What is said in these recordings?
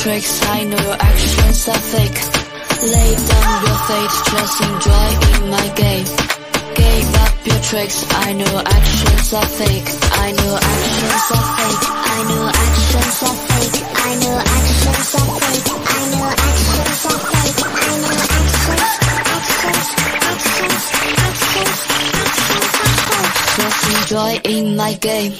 tricks, I know your actions are fake. Lay down your fate, just enjoy in my game. Gave up your tricks, I know your actions are fake. I know your actions are fake. I know your actions are fake. I know your actions are fake. I know actions are fake. I know your actions, actions, actions, actions, actions are fake. Just enjoy in my game.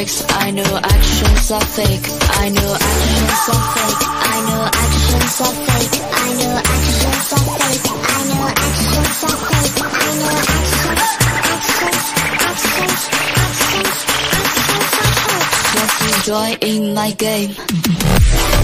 Tricks, I know actions are fake. I know actions are fake. I know actions are fake. I know actions are fake. I know actions are fake. I know actions, actions, actions, actions, actions are fake. Just enjoy in my game.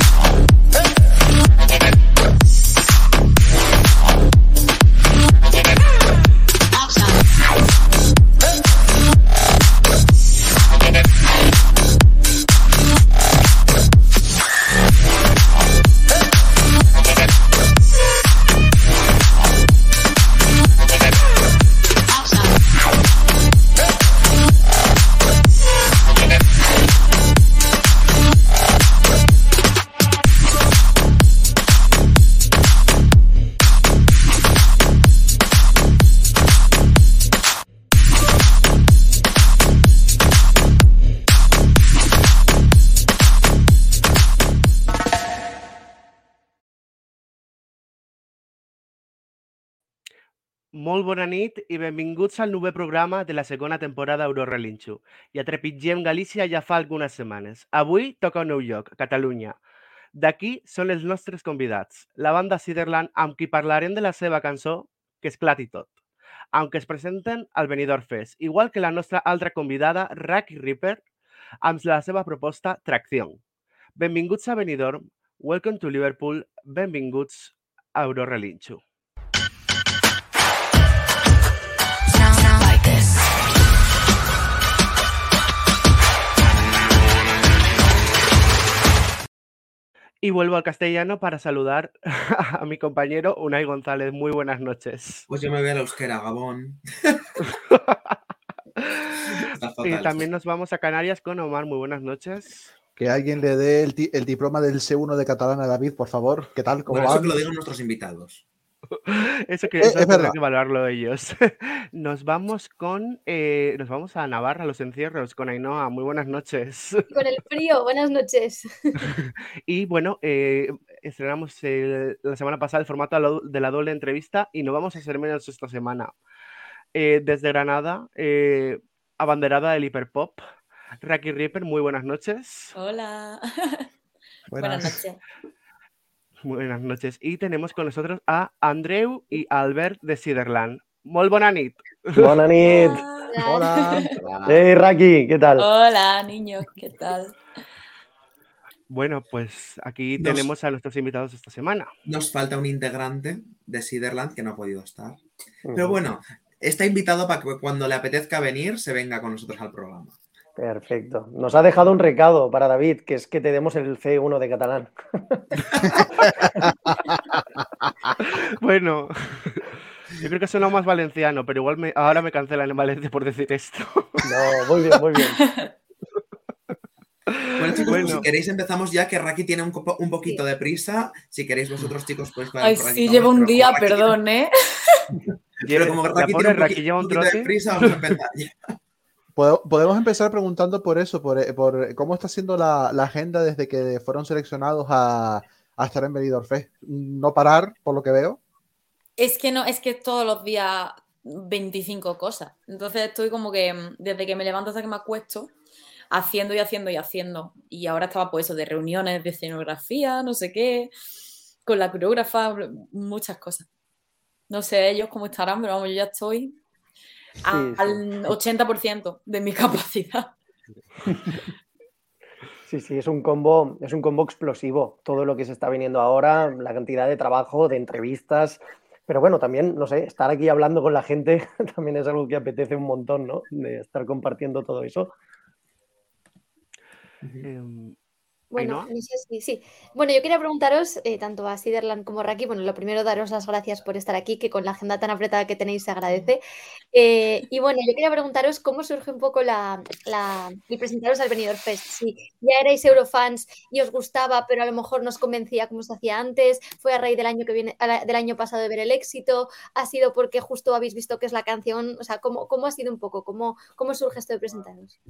Molt bona nit i benvinguts al novè programa de la segona temporada Eurorelinxo. Ja trepitgem Galícia ja fa algunes setmanes. Avui toca un nou lloc, Catalunya. D'aquí són els nostres convidats, la banda Ciderland, amb qui parlarem de la seva cançó Que esclati tot, aunque es presenten al Benidorm Fest, igual que la nostra altra convidada, Raki Ripper, amb la seva proposta Tracción. Benvinguts a Benidorm, welcome to Liverpool, benvinguts a Eurorelinxo. Y vuelvo al castellano para saludar a mi compañero Unai González. Muy buenas noches. Pues yo me voy a la euskera, Gabón. Y también nos vamos a Canarias con Omar. Muy buenas noches. Que alguien le dé el, diploma del C1 de catalán a David, por favor. ¿Qué tal? ¿Cómo Bueno, eso va? que lo digan nuestros invitados. Eso que Eh, eso es tendrán verdad. que evaluarlo ellos. Nos vamos con eh, nos vamos a Navarra, a los encierros, con Ainhoa. Muy buenas noches. Con el frío, buenas noches. Y bueno, eh, estrenamos el- la semana pasada el formato de la doble entrevista y no vamos a hacer menos esta semana. Eh, desde Granada, eh, abanderada del hiperpop, Raki Ripper, muy buenas noches. Hola. Buenas. Buenas noches. Buenas noches. Y tenemos con nosotros a Andreu y Albert de Ciderland. Molt bona nit. Bona nit. Hola. Hey, Raki, ¿qué tal? Hola, niños, ¿qué tal? Bueno, pues aquí Nos- tenemos a nuestros invitados esta semana. Nos falta un integrante de Siderland que no ha podido estar. Pero bueno, está invitado para que cuando le apetezca venir se venga con nosotros al programa. Perfecto. Nos ha dejado un recado para David, que es que te demos el C1 de catalán. Bueno, yo creo que suena más valenciano, pero igual me- ahora me cancelan en Valencia por decir esto. No, muy bien, muy bien. Bueno, chicos, pues si queréis empezamos ya, que Raki tiene un, un poquito de prisa. Si queréis vosotros, chicos, podéis parar Ay, por sí, llevo un día, perdón, ¿eh? Pero como Raki tiene un, Raki poqui- lleva un un poquito de prisa, vamos a empezar ya. Podemos empezar preguntando por eso, por, por cómo está siendo la, agenda desde que fueron seleccionados a, a estar en Benidorm Fest. No parar, por lo que veo. Es que no, es que todos los días 25 cosas. Entonces estoy como que mm, desde que me levanto hasta que me acuesto, haciendo y haciendo y haciendo. Y ahora estaba pues eso de reuniones de escenografía, no sé qué, con la coreógrafa, muchas cosas. No sé ellos cómo estarán, pero vamos, yo ya estoy a- Sí, sí. al 80% de mi capacidad. Sí, sí, es un combo, es un combo explosivo. Todo lo que se está viniendo ahora, la cantidad de trabajo, de entrevistas. Pero bueno, también, no sé, estar aquí hablando con la gente también es algo que apetece un montón, ¿no? De estar compartiendo todo eso. Em, Bueno, no sé si sí. Bueno, yo quería preguntaros, eh, tanto a Siderland como a Raki, bueno, lo primero, daros las gracias por estar aquí, que con la agenda tan apretada que tenéis se agradece. Eh, y bueno, yo quería preguntaros cómo surge un poco la, la- el presentaros al Benidorm Fest. Si ya erais eurofans y os gustaba, pero a lo mejor no os convencía como se hacía antes, fue a raíz del año que viene, del año pasado de ver el éxito, ha sido porque justo habéis visto que es la canción, o sea, ¿cómo, cómo ha sido un poco? ¿Cómo, cómo surge esto de presentaros?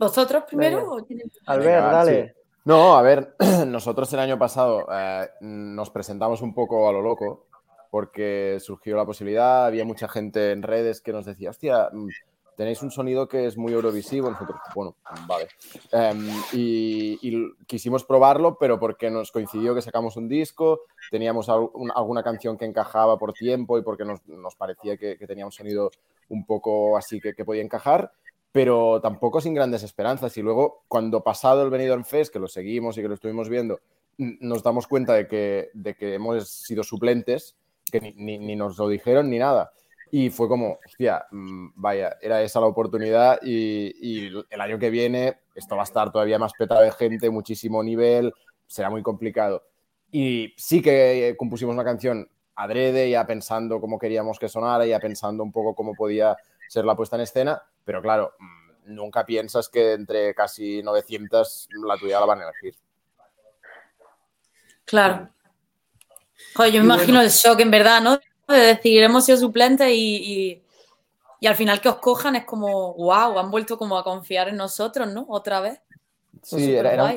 ¿Vosotros primero? Venga. o tienen- Albert, Venga, dale. sí. No, a ver, nosotros el año pasado eh, nos presentamos un poco a lo loco porque surgió la posibilidad, había mucha gente en redes que nos decía, hostia, mm, tenéis un sonido que es muy eurovisivo, nosotros, bueno, vale. Em, y, y quisimos probarlo, pero porque nos coincidió que sacamos un disco, teníamos al- un- alguna canción que encajaba por tiempo y porque nos, nos parecía que, que tenía un sonido un poco así que, que podía encajar pero tampoco sin grandes esperanzas. Y luego, cuando pasado el Benidorm Fest, que lo seguimos y que lo estuvimos viendo, nos damos cuenta de que, de que hemos sido suplentes, que ni, ni- nos lo dijeron ni nada. Y fue como, hostia, mm, vaya, era esa la oportunidad y, y el año que viene esto va a estar todavía más petado de gente, muchísimo nivel, será muy complicado. Y sí que compusimos una canción adrede, ya pensando cómo queríamos que sonara, ya pensando un poco cómo podía ser la puesta en escena, pero claro, mm, nunca piensas que entre casi 900 la tuya la van a elegir. Claro. Joder, yo me Y imagino bueno. el shock, en verdad, ¿no? De decir, hemos sido suplentes y, y- y al final que os cojan es como, wow, han vuelto como a confiar en nosotros, ¿no? Otra vez. Sí, era, era,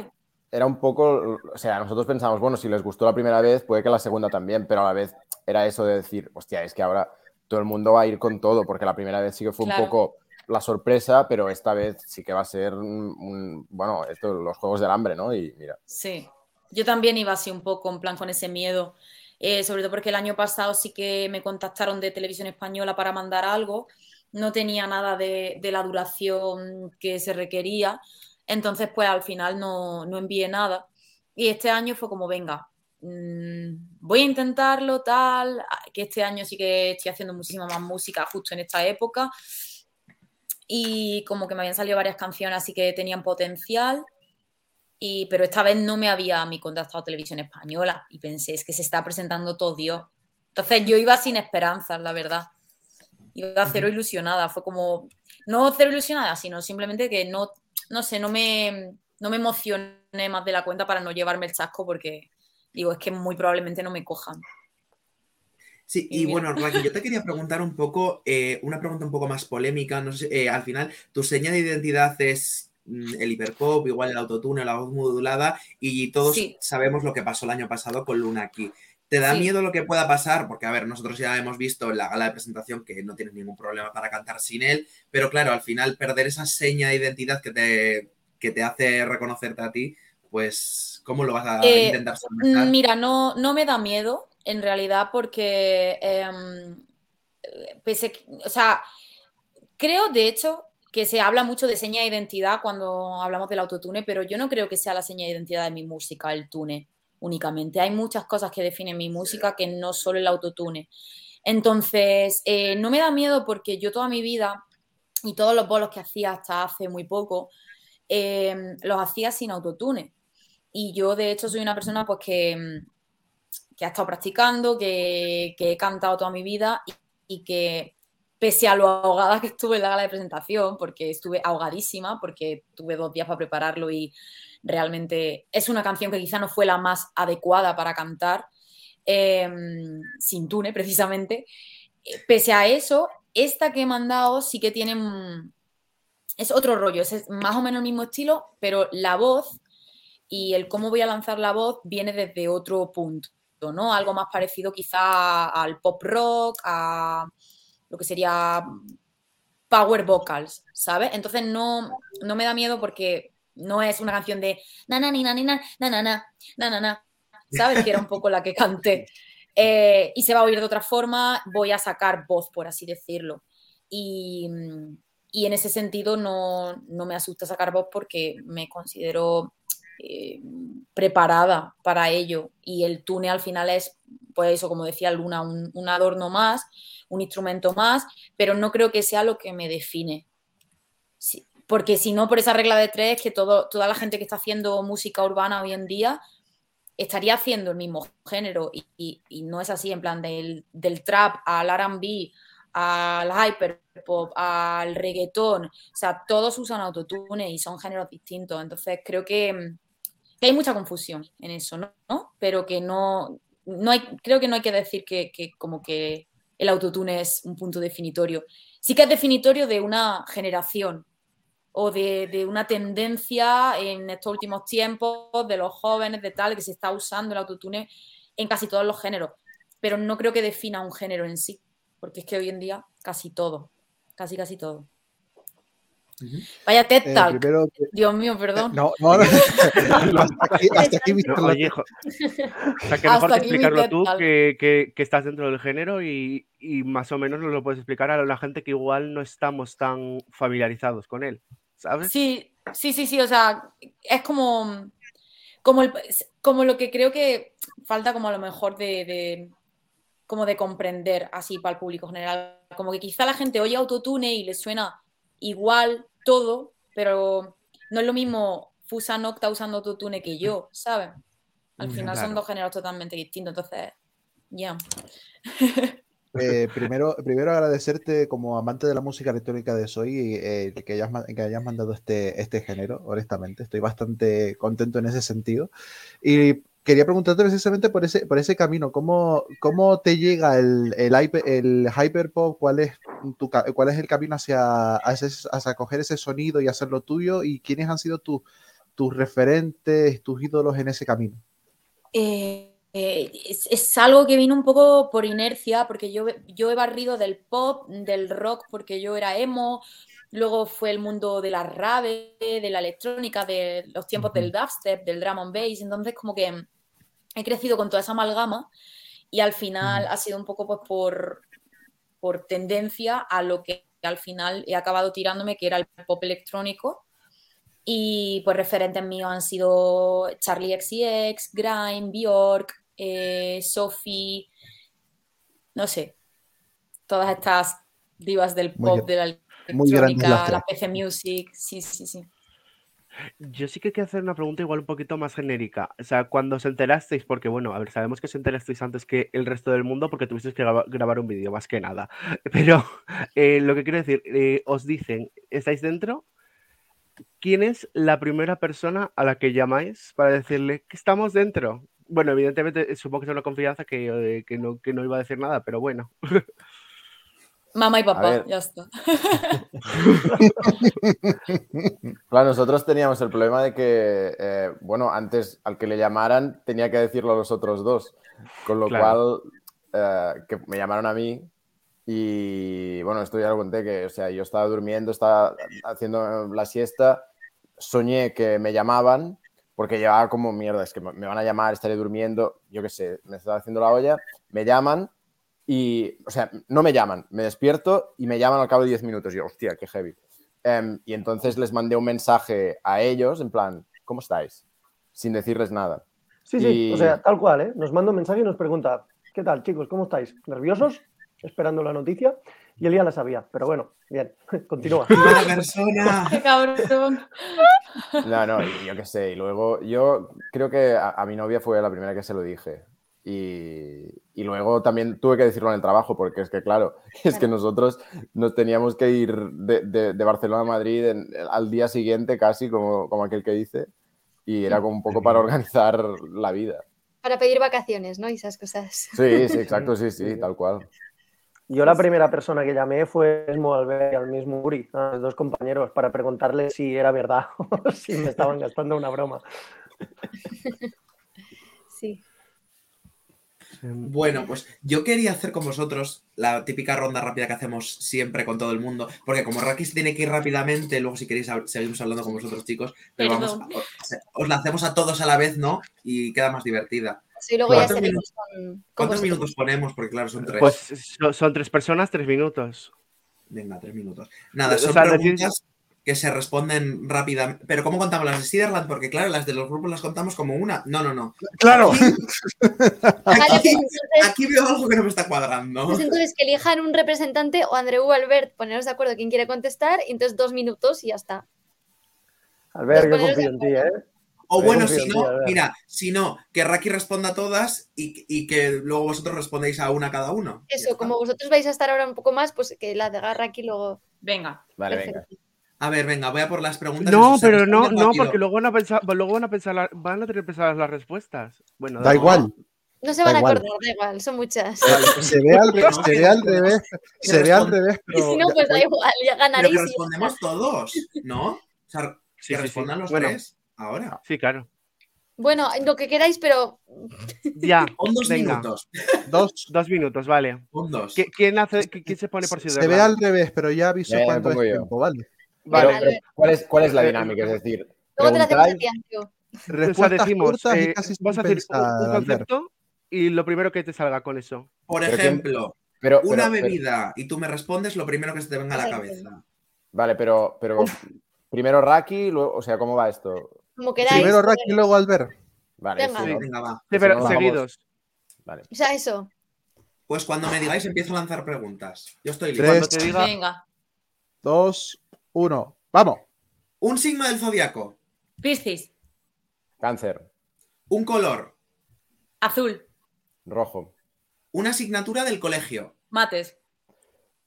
era un poco, o sea, nosotros pensamos, bueno, si les gustó la primera vez, puede que la segunda también, pero a la vez era eso de decir, hostia, es que ahora todo el mundo va a ir con todo, porque la primera vez sí que fue Claro. un poco la sorpresa, pero esta vez sí que va a ser, un, un- bueno, esto, los Juegos del Hambre, ¿no? Y mira, Sí, yo también iba así un poco en plan con ese miedo, eh, sobre todo porque el año pasado sí que me contactaron de Televisión Española para mandar algo, no tenía nada de, de la duración que se requería, entonces pues al final no, no envié nada. Y este año fue como, venga, voy a intentarlo, tal, ah, que este año sí que estoy haciendo muchísima más música justo en esta época. Y como que me habían salido varias canciones así que tenían potencial. Y, pero esta vez no me había a mí contactado Televisión Española y pensé, es que se está presentando todo Dios. Entonces yo iba sin esperanzas, la verdad. Iba cero ilusionada. Fue como, no cero ilusionada, sino simplemente que no, no sé, no me, no me emocioné más de la cuenta para no llevarme el chasco porque digo, es que muy probablemente no me cojan. Sí, Y bueno, Raquel, yo te quería preguntar un poco, eh, una pregunta un poco más polémica. No sé, eh, al final, tu seña de identidad es mm, el hiperpop, igual el autotune, la voz modulada, y todos Sí. sabemos lo que pasó el año pasado con Luna aquí. ¿Te da Sí. miedo lo que pueda pasar? Porque, a ver, nosotros ya hemos visto en la gala de presentación que no tienes ningún problema para cantar sin él, pero claro, al final perder esa seña de identidad que te, que te hace reconocerte a ti, pues, ¿cómo lo vas a Eh, intentar solventar? Mira, no, no me da miedo, en realidad, porque em, pese o sea, creo de hecho que se habla mucho de seña de identidad cuando hablamos del autotune, pero yo no creo que sea la seña de identidad de mi música, el tune únicamente. Hay muchas cosas que definen mi música que no solo el autotune. Entonces, eh, no me da miedo porque yo toda mi vida y todos los bolos que hacía hasta hace muy poco, em, los hacía sin autotune. Y yo, de hecho, soy una persona pues, que, mm, que ha estado practicando, que, que he cantado toda mi vida y, que, pese a lo ahogada que estuve en la gala de presentación, porque estuve ahogadísima, porque tuve dos días para prepararlo y realmente es una canción que quizá no fue la más adecuada para cantar, eh, sin tune precisamente. Eh, Pese a eso, esta que he mandado sí que tiene... mm, Es otro rollo, es más o menos el mismo estilo, pero la voz y el cómo voy a lanzar la voz viene desde otro punto, ¿no? Algo más parecido quizá al pop rock, a lo que sería power vocals, ¿sabes? Entonces no, no me da miedo porque no es una canción de na na ni na ni na na na na na na na, ¿sabes? Que era un poco la que canté. Eh, y se va a oír de otra forma, voy a sacar voz, por así decirlo. Y, y en ese sentido no, no, me asusta sacar voz porque me considero eh, preparada para ello. Y el tune al final es, pues eso, como decía Luna, un, adorno más, un instrumento más, pero no creo que sea lo que me define. Porque si no, por esa regla de tres, que todo, toda la gente que está haciendo música urbana hoy en día estaría haciendo el mismo género y, no es así, en plan del, del trap al RB, al hyperpop, al reggaetón, o sea, todos usan autotune y son géneros distintos, entonces creo que, que hay mucha confusión en eso, ¿no? Pero que no, no hay, creo que no hay que decir que, que como que el autotune es un punto definitorio. Sí que es definitorio de una generación, o de, de, una tendencia en estos últimos tiempos de los jóvenes, de tal, que se está usando el autotune en casi todos los géneros. Pero no creo que defina un género en sí, porque es que hoy en día casi todo, casi casi todo. Uh -huh. Vaya TED Talk. Eh, que... Dios mío, perdón. No, no, no. hasta aquí, hasta aquí no, oye, o sea, que mejor que explicarlo tú, que, que, que, estás dentro del género y, y, más o menos nos lo puedes explicar a la gente que igual no estamos tan familiarizados con él. ¿sabes? Sí, sí, sí, sí, o sea, es como, como, el, como lo que creo que falta como a lo mejor de, de, como de comprender así para el público general, como que quizá la gente oye autotune y le suena igual todo, pero no es lo mismo Fusa Nocta usando autotune que yo, ¿sabes? Al final claro. son dos géneros totalmente distintos, entonces, ya. Yeah. Eh, primero, primero agradecerte como amante de la música electrónica de Soy eh, que, hayas, que hayas mandado este, este género, honestamente. Estoy bastante contento en ese sentido. Y quería preguntarte precisamente por ese, por ese camino. ¿Cómo, cómo te llega el, el, el hyperpop? ¿Cuál es, tu, ¿Cuál es el camino hacia, hacia, hacia coger ese sonido y hacerlo tuyo? ¿Y quiénes han sido tu, tus referentes, tus ídolos en ese camino? Eh, es, es, algo que vino un poco por inercia, porque yo, yo he barrido del pop, del rock, porque yo era emo, luego fue el mundo de la rave, de la electrónica, de los tiempos uh -huh. del dubstep, del drum and bass, entonces como que he crecido con toda esa amalgama y al final uh -huh. ha sido un poco pues por, por tendencia a lo que al final he acabado tirándome, que era el pop electrónico, y pues referentes míos han sido Charlie XCX, Grime, Bjork, eh, Sophie, no sé, todas estas divas del pop, muy, de la electrónica, la PC Music, sí, sí, sí. Yo sí que quiero hacer una pregunta igual un poquito más genérica. O sea, cuando os enterasteis, porque bueno, a ver, sabemos que os enterasteis antes que el resto del mundo porque tuvisteis que grabar un vídeo, más que nada. Pero eh, lo que quiero decir, eh, os dicen, ¿estáis dentro? ¿Quién es la primera persona a la que llamáis para decirle que estamos dentro? Bueno, evidentemente supongo que es una confianza que, eh, que, no, que no iba a decir nada, pero bueno. Mamá y papá, ya está. claro, nosotros teníamos el problema de que, eh, bueno, antes al que le llamaran tenía que decirlo a los otros dos, con lo claro. cual eh, que me llamaron a mí y, bueno, esto ya lo conté, que, o sea, yo estaba durmiendo, estaba haciendo la siesta, soñé que me llamaban porque llevaba como mierda, es que me van a llamar, estaré durmiendo, yo qué sé, me estaba haciendo la olla, me llaman y, o sea, no me llaman, me despierto y me llaman al cabo de 10 minutos. Y yo, hostia, qué heavy. Um, y entonces les mandé un mensaje a ellos, en plan, ¿cómo estáis? Sin decirles nada. Sí, sí, o sea, tal cual, ¿eh? Nos manda un mensaje y nos pregunta, ¿qué tal, chicos? ¿Cómo estáis? ¿Nerviosos? Esperando la noticia. Y él ya la sabía, pero bueno, bien, continúa. ¡Buena persona! ¡Qué cabrón! No, no, yo qué sé. Y luego, yo creo que a, a, mi novia fue la primera que se lo dije. Y, y, luego también tuve que decirlo en el trabajo, porque es que, claro, es que nosotros nos teníamos que ir de, de, de Barcelona a Madrid en, al día siguiente, casi, como, como aquel que dice, y era como un poco para organizar la vida. Para pedir vacaciones, ¿no? Y esas cosas. Sí, sí, exacto, sí, sí, tal cual. Yo la primera persona que llamé fue mismo Albert y al mismo Uri, a los dos compañeros, para preguntarles si era verdad o si me estaban gastando una broma. Bueno, pues yo quería hacer con vosotros la típica ronda rápida que hacemos siempre con todo el mundo, porque como Raki se tiene que ir rápidamente, luego si queréis seguimos hablando con vosotros chicos, pero vamos, Perdón. os, os la hacemos a todos a la vez, ¿no? Y queda más divertida. Sí, luego ya ¿Cuántos seguimos con, con ¿Cuántos vosotros. minutos ponemos? Porque claro, son tres. Pues so- son tres personas, tres minutos. Venga, tres minutos. Nada, O son sea, decir- preguntas que se responden rápidamente. Pero ¿cómo contamos las de Siderland? Porque claro, las de los grupos las contamos como una. No, no, no. Claro. Aquí, pues aquí- veo algo que no me está cuadrando. pues entonces que elijan un representante o Andreu o Albert, poneros de acuerdo quién quiere contestar, y entonces dos minutos y ya está. Albert, yo Pues confío en ti, ¿eh? O Me bueno, si no, mira, si no, que Raki responda a todas y, y que luego vosotros respondéis a una cada uno. Eso, como vosotros vais a estar ahora un poco más, pues que la de aquí luego. Venga. Vale, Perfecto. venga. A ver, venga, voy a por las preguntas. No, se pero no, no, rápido. porque luego van a pensar, luego van a pensar, van a tener pensadas las respuestas. Bueno, Da igual. No se van Da a igual. acordar, da igual, son muchas. Se ve al, No, se ve al revés. Se ve al revés, Y pero. si no, pues da igual, ya Pero ganaréis. que ya respondemos todos, ¿no? O sea, Sí, que sí, sí. respondan los Bueno. tres ahora. Sí, claro. Bueno, lo que queráis, pero Ya, Pon dos Venga. minutos. Dos. dos minutos, vale. Pon dos. ¿Qui- ¿Quién, hace, qui- quién se pone por Se Siderland? ve al revés, pero ya aviso Ya, cuánto es yo. tiempo, ¿vale? Vale, Pero. ¿cuál, es, ¿Cuál es la Eh, dinámica? Es decir, luego te la hacemos a preguntáis- ti, Andreu. O sea, Respuestas decimos, cortas y eh, casi vas a decir un, concepto y lo primero que te salga con eso. Por Pero ejemplo, pero, una pero- bebida y tú me respondes lo primero que se te venga a la cabeza. vale, pero, pero primero Raki, luego, o sea, ¿cómo va esto? Como queráis. Primero pero- Raki, luego Albert. Vale, Venga. sí. Venga, va. Sí, pero seguidos. Vale. O sea, eso. Pues cuando me digáis empiezo a lanzar preguntas. Yo estoy listo. Tres. Cuando te diga, Venga. Dos, uno. ¡Vamos! Un signo del zodiaco. Piscis. Cáncer, Un color. Azul. rojo, Una asignatura del colegio. Mates.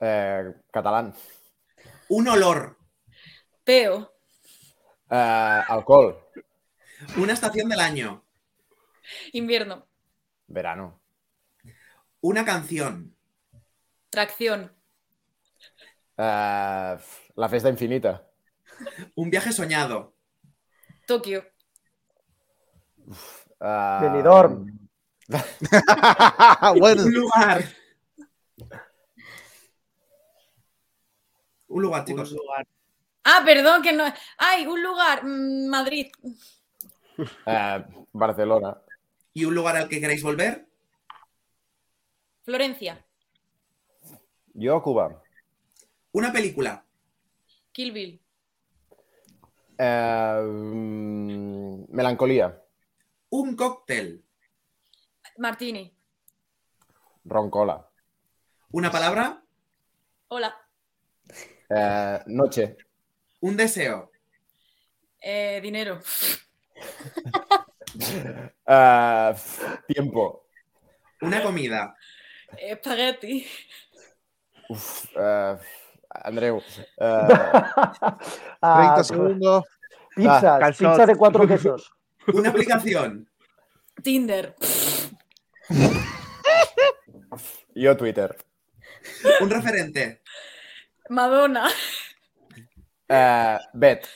eh, catalán, Un olor. Peo. eh, alcohol, Una estación del año. Invierno. verano, Una canción. Tracción. eh, la fiesta infinita, Un viaje soñado. Tokio. Benidorm. bueno, Un lugar. Un lugar, un chicos. lugar. Ah, perdón, que no. Ay, un lugar. mm, Madrid. eh, Barcelona, ¿Y un lugar al que queráis volver? Florencia. yo Cuba, Una película. Kill Bill. eh, mm, melancolía, Un cóctel. Martini. roncola, Una palabra. Hola. eh, noche, Un deseo. Eh, dinero. tiempo, Una comida. Espagueti. Uf, Andreu, eh, 30 Ah, segundos. Pizzas, Ah, de cuatro quesos. Una aplicación. Tinder. yo Twitter, Un referente. Madonna. eh, Bet,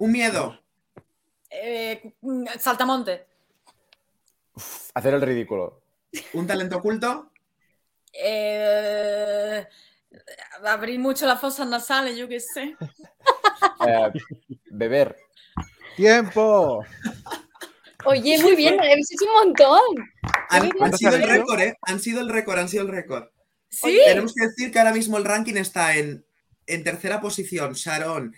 Un miedo. Eh, Saltamonte. hacer el ridículo, Un talento oculto. Eh, abrir mucho las fosas nasales, yo qué sé. eh, beber, ¡Tiempo! Oye, muy bien, habéis hecho un montón. Han, sido el ¿Cuántos récord, ¿eh? Han sido el récord, han sido el récord. Sí. Tenemos que decir que ahora mismo el ranking está en, en tercera posición Sharon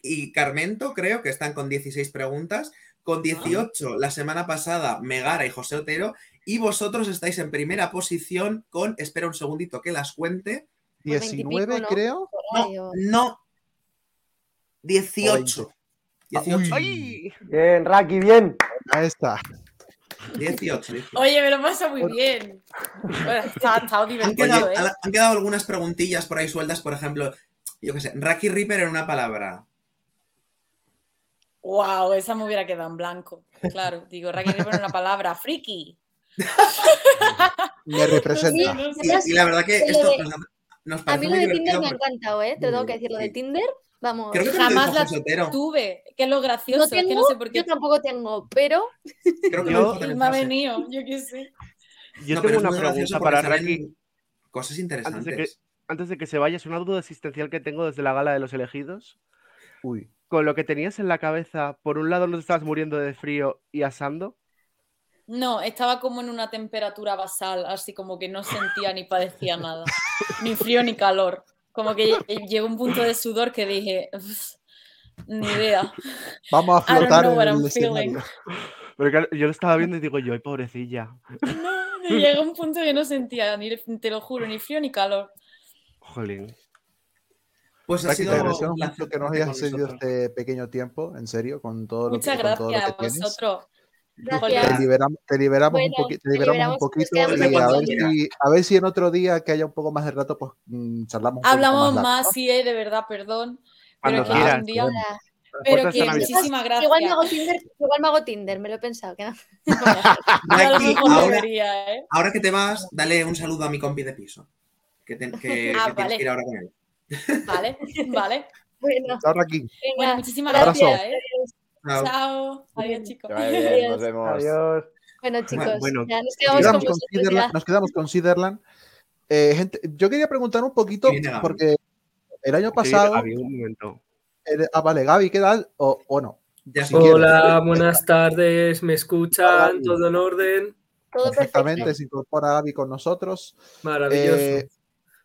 y Carmento, creo que están con 16 preguntas. Con 18 la semana pasada Megara y José Otero. Y vosotros estáis en primera posición con, espera un segundito que las cuente. Pues 19, 20 y pico, ¿no? creo. No, no. 18. 18. ¡Ay! Bien, Raki, bien. Ahí está. 18. 18. Oye, me lo pasa muy bien. Bueno, está, está Han divertido, quedado, ¿eh? han quedado algunas preguntillas por ahí sueltas, por ejemplo, yo qué sé, Raki Reaper en una palabra. Wow, esa me hubiera quedado en blanco. Claro, digo, Raquel pone una palabra, friki. Me representa. Y, y la verdad que esto nos, A mí lo de Tinder me ha encantado, ¿eh? Te tengo que decir lo de. Tinder. Vamos. Creo que Jamás la tuve, que es lo gracioso, No es que tengo, no sé por qué. yo tampoco tengo, pero Creo que Yo- me ha venido, yo qué sé. Yo No, tengo una pregunta para Raki. Cosas Antes de, que, interesantes. antes de que se vaya, es una duda existencial que tengo desde la gala de los elegidos. Uy. Con lo que tenías en la cabeza, por un lado no te estabas muriendo de frío y asando. No, estaba como en una temperatura basal, así como que no sentía ni padecía nada. Ni frío ni calor. Como que lle- llegó un punto de sudor que dije, "Uf, ni idea. Vamos a flotar en el escenario. Pero claro, yo lo estaba viendo y digo yo, ay, pobrecilla. No, me llegó un punto que no sentía, ni, te lo juro, ni frío ni calor. Jolín. Pues ha sido un placer que nos hayas con nosotros. este pequeño tiempo, en serio, con todo lo Muchas que, con todo lo gracias que a tienes. Gracias. Te liberamos, te liberamos Bueno, un, poqui- te te liberamos un liberamos, nos poquito y a cuando ver, si, a ver si en otro día que haya un poco más de rato, pues mm, charlamos un Hablamos más. más, ¿no? sí, eh, de verdad, perdón. Cuando Pero que quieras. un día- Hola. Pero que muchísimas gracias. Igual me hago Tinder, igual me hago Tinder, me lo he pensado. que no. A mejor ahora, debería, ¿eh? ahora que te vas, dale un saludo a mi compi de piso. Que, te- que- Ah, que tienes vale. que ir ahora con él. Vale, vale. Bueno, venga, Bueno, muchísimas Abrazo. gracias, ¿eh? Chao. Chao. Adiós, chicos. Bien, Adiós. nos vemos. Adiós. bueno chicos, bueno, ya nos quedamos con quedamos con vosotros Siderland. ya. Nos quedamos con Siderland. Eh, gente, yo quería preguntar un poquito, porque el año Sí, pasado. había un momento. el- ah, vale, Gaby, ¿qué tal? O, o no. Ya sí. quieres. Hola, buenas tardes, ¿me escuchan? Hola. ¿Todo en orden? Todo Perfectamente, perfecto. se incorpora Gaby con nosotros. Maravilloso. Eh,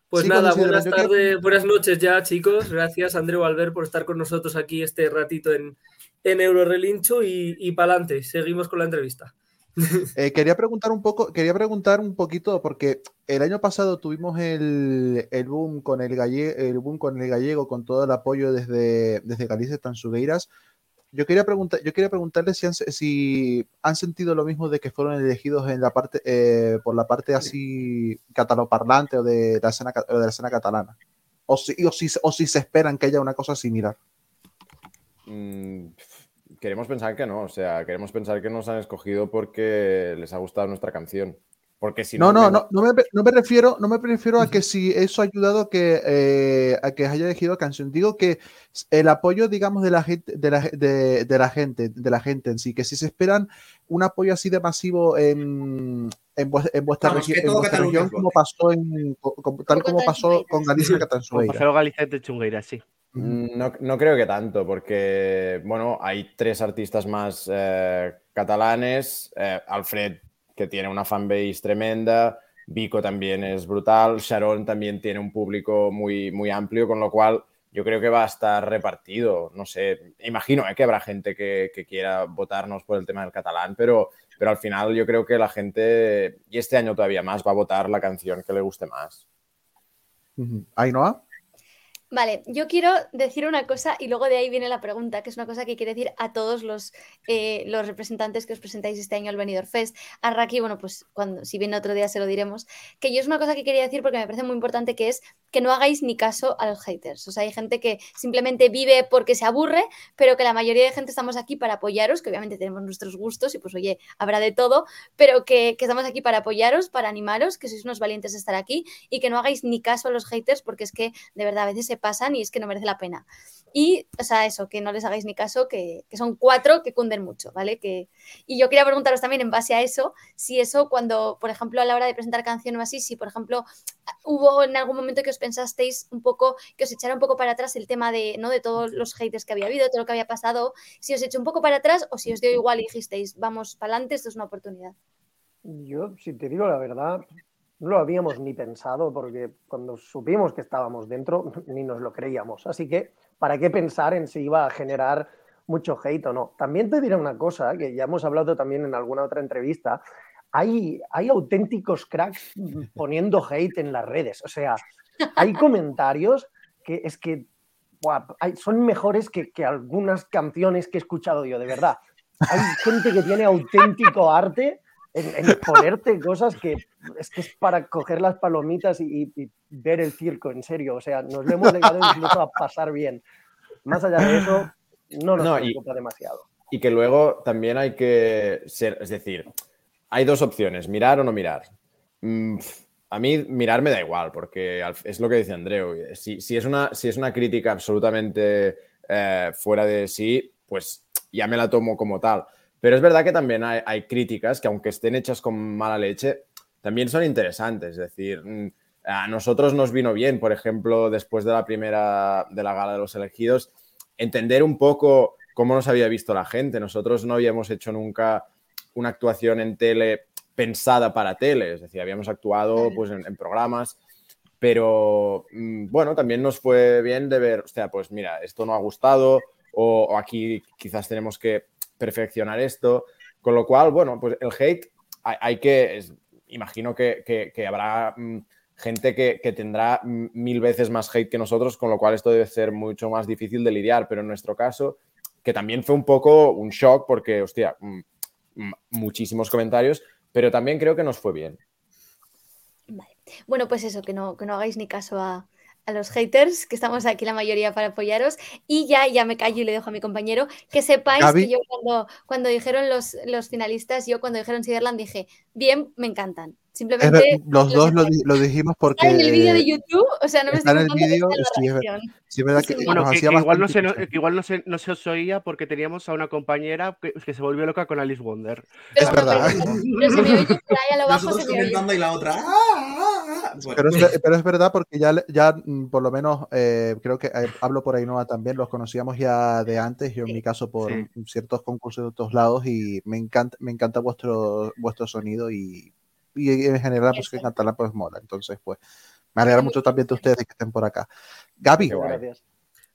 pues sí, nada, buenas tardes, buenas noches ya, chicos. Gracias, Andreu Albert, por estar con nosotros aquí este ratito en, en Eurorelincho y, y para adelante. Seguimos con la entrevista. Eh, quería preguntar un poco, quería preguntar un poquito, porque el año pasado tuvimos el, el boom con el gallego, el boom con el gallego, con todo el apoyo desde, desde Galicia Tansugueiras. Yo quería preguntar, yo quería preguntarles si han, si han sentido lo mismo de que fueron elegidos en la parte, eh, por la parte así cataloparlante o de la escena, o de la escena catalana. O si, o, si, o si se esperan que haya una cosa similar. Mm, queremos pensar que no, o sea, queremos pensar que nos han escogido porque les ha gustado nuestra canción. Porque si No, no, no, no me, no me refiero, no me refiero a que si eso ha ayudado a que, eh, a que haya elegido canción. Digo que el apoyo, digamos, de la gente, de la, de, de la gente, de la gente en sí, que si se esperan un apoyo así de masivo en, en, vues- en vuestra, en región, como pasó en, como- tal como pasó con Galicia Con Catansueira. Marcelo Galicete Chungueira, sí. Mm, No, no creo que tanto, porque, bueno, hay tres artistas más eh, catalanes. eh, Alfred, que tiene una fanbase tremenda. Vico también es brutal. Sharon también tiene un público muy, muy amplio, con lo cual yo creo que va a estar repartido. No sé, imagino eh, que habrá gente que, quiera votarnos por el tema del catalán, pero, pero al final yo creo que la gente, y este año todavía más, va a votar la canción que le guste más. Ainhoa. Vale, yo quiero decir una cosa y luego de ahí viene la pregunta, que es una cosa que quiero decir a todos los, eh, los representantes que os presentáis este año al Benidorm Fest. A Raki, bueno, pues cuando, si viene otro día se lo diremos, que yo es una cosa que quería decir porque me parece muy importante, que es que no hagáis ni caso a los haters. O sea, hay gente que simplemente vive porque se aburre, pero que la mayoría de gente estamos aquí para apoyaros, que obviamente tenemos nuestros gustos y pues oye, habrá de todo, pero que, que estamos aquí para apoyaros, para animaros, que sois unos valientes de estar aquí y que no hagáis ni caso a los haters porque es que de verdad a veces se pasan y es que no merece la pena. Y, o sea, eso, que no les hagáis ni caso, que, son cuatro que cunden mucho, ¿vale? Que, y yo quería preguntaros también en base a eso, si eso cuando, por ejemplo, a la hora de presentar canción o así, si por ejemplo hubo en algún momento que os pensasteis un poco, que os echara un poco para atrás el tema de, ¿no? de todos los haters que había habido, todo lo que había pasado, si os echó un poco para atrás o si os dio igual y dijisteis, vamos para adelante, esto es una oportunidad. Yo, si te digo la verdad, no lo habíamos ni pensado porque cuando supimos que estábamos dentro ni nos lo creíamos. Así que, ¿para qué pensar en si iba a generar mucho hate o no? También te diré una cosa, que ya hemos hablado también en alguna otra entrevista. Hay, hay auténticos cracks poniendo hate en las redes. O sea, hay comentarios que es que hay- son mejores que, que algunas canciones que he escuchado yo, de verdad. Hay gente que tiene auténtico arte en, en ponerte cosas que es que es para coger las palomitas y, y- y ver el circo, en serio. O sea, nos lo hemos llegado incluso a pasar bien. Más allá de eso, no nos No, y- preocupa demasiado. Y que luego también hay que ser, es decir, hay dos opciones, mirar o no mirar. Mm, a mí mirar me da igual, porque es lo que dice Andreu. Si, si es, una, si es una crítica absolutamente eh, fuera de sí, pues ya me la tomo como tal. Pero es verdad que también hay, hay críticas que, aunque estén hechas con mala leche, también son interesantes. Es decir, mm, a nosotros nos vino bien, por ejemplo, después de la primera de la gala de los elegidos, entender un poco cómo nos había visto la gente. Nosotros no habíamos hecho nunca una actuación en tele pensada para tele, es decir, habíamos actuado pues, en, en programas, pero mm, bueno, también nos fue bien de ver, o sea, pues mira, esto no ha gustado o, o aquí quizás tenemos que perfeccionar esto, con lo cual, bueno, pues el hate hay, que, es- imagino que, que- habrá mm, gente que, que tendrá mm, mil veces más hate que nosotros, con lo cual esto debe ser mucho más difícil de lidiar, pero en nuestro caso, que también fue un poco un shock porque, hostia, mm, muchísimos comentarios, pero también creo que nos fue bien. Vale. Bueno, pues eso, que no, que no hagáis ni caso a, a los haters, que estamos aquí la mayoría para apoyaros. Y ya, ya me callo y le dejo a mi compañero que sepáis Gaby. que yo cuando, cuando dijeron los, los finalistas, yo cuando dijeron Siderland dije, bien, me encantan. Simplemente ver- los dos lo, lo dijimos porque Está en el vídeo de YouTube, o sea, no me está en el contando, vídeo, está en la sí, es sí verdad que Sí. Bueno, nos que, hacía que igual, no se, igual no, se, no se os oía porque teníamos a una compañera que, que se volvió loca con Alice Wonder. Pero Es verdad. pero, pero se me oye por ahí a lo bajo, Nosotros se me oye. comentando y la otra. Bueno, Pero es, ver- pero es verdad porque ya, le- ya mm, por lo menos eh, creo que eh, hablo por Ainhoa también, los conocíamos ya de antes, yo en Sí. mi caso por Sí. ciertos concursos de otros lados y me encanta, me encanta vuestro, vuestro sonido y, y en general pues que Eso. cantarla pues mola. Entonces pues me alegra mucho también de ustedes que estén por acá. Gaby. Gracias.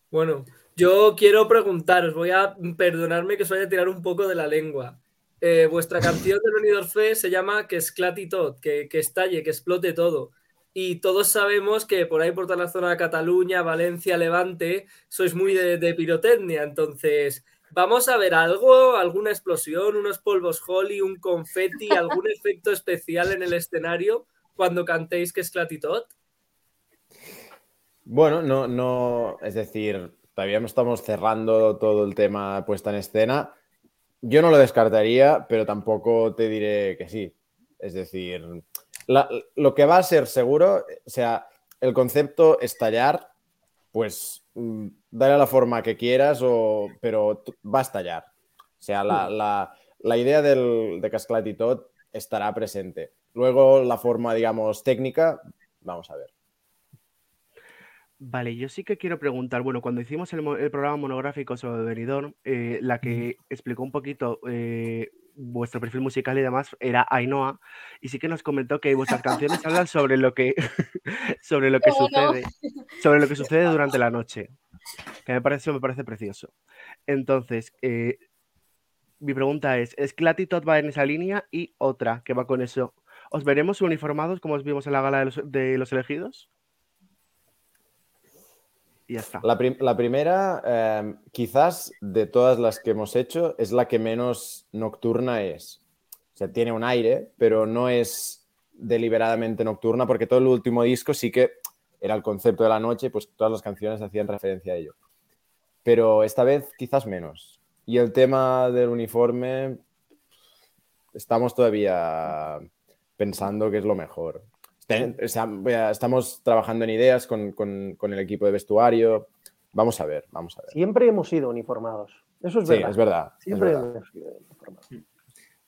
Bueno, yo quiero preguntaros, voy a perdonarme que os vaya a tirar un poco de la lengua. Eh, vuestra canción del Benidorm Fest se llama Que esclati tot, que, que estalle, que explote todo. Y todos sabemos que por ahí, por toda la zona de Cataluña, Valencia, Levante, sois muy de, de pirotecnia. Entonces, ¿vamos a ver algo? ¿Alguna explosión? ¿Unos polvos Holly? ¿Un confeti? ¿Algún efecto especial en el escenario cuando cantéis Que esclati tot? Bueno, no, no, es decir, todavía no estamos cerrando todo el tema puesta en escena. Yo no lo descartaría, pero tampoco te diré que sí. Es decir, la- lo que va a ser seguro, o sea, el concepto estallar, pues mm, dale la forma que quieras, o, pero va a estallar. O sea, la, la- la idea del, de Casclat y Tot estará presente. Luego, la forma, digamos, técnica, vamos a ver. Vale, yo sí que quiero preguntar, bueno, cuando hicimos el, el programa monográfico sobre Benidorm, eh, la que explicó un poquito eh, vuestro perfil musical y demás era Ainhoa, y sí que nos comentó que vuestras canciones hablan sobre lo que sobre lo que sucede, sobre lo que sucede durante la noche, que me parece, me parece precioso. Entonces, eh, mi pregunta es, ¿es Tot va en esa línea? Y otra que va con eso, ¿os veremos uniformados como os vimos en la gala de los, de los elegidos? La, prim- la primera, eh, quizás de todas las que hemos hecho, es la que menos nocturna es. O sea, tiene un aire, pero no es deliberadamente nocturna, porque todo el último disco sí que era el concepto de la noche, pues todas las canciones hacían referencia a ello. Pero esta vez quizás menos. Y el tema del uniforme, estamos todavía pensando que es lo mejor. Estamos trabajando en ideas con, con- con el equipo de vestuario. Vamos a ver, vamos a ver. Siempre hemos sido uniformados. Eso es Sí, verdad. es verdad. es Siempre verdad. hemos sido uniformados.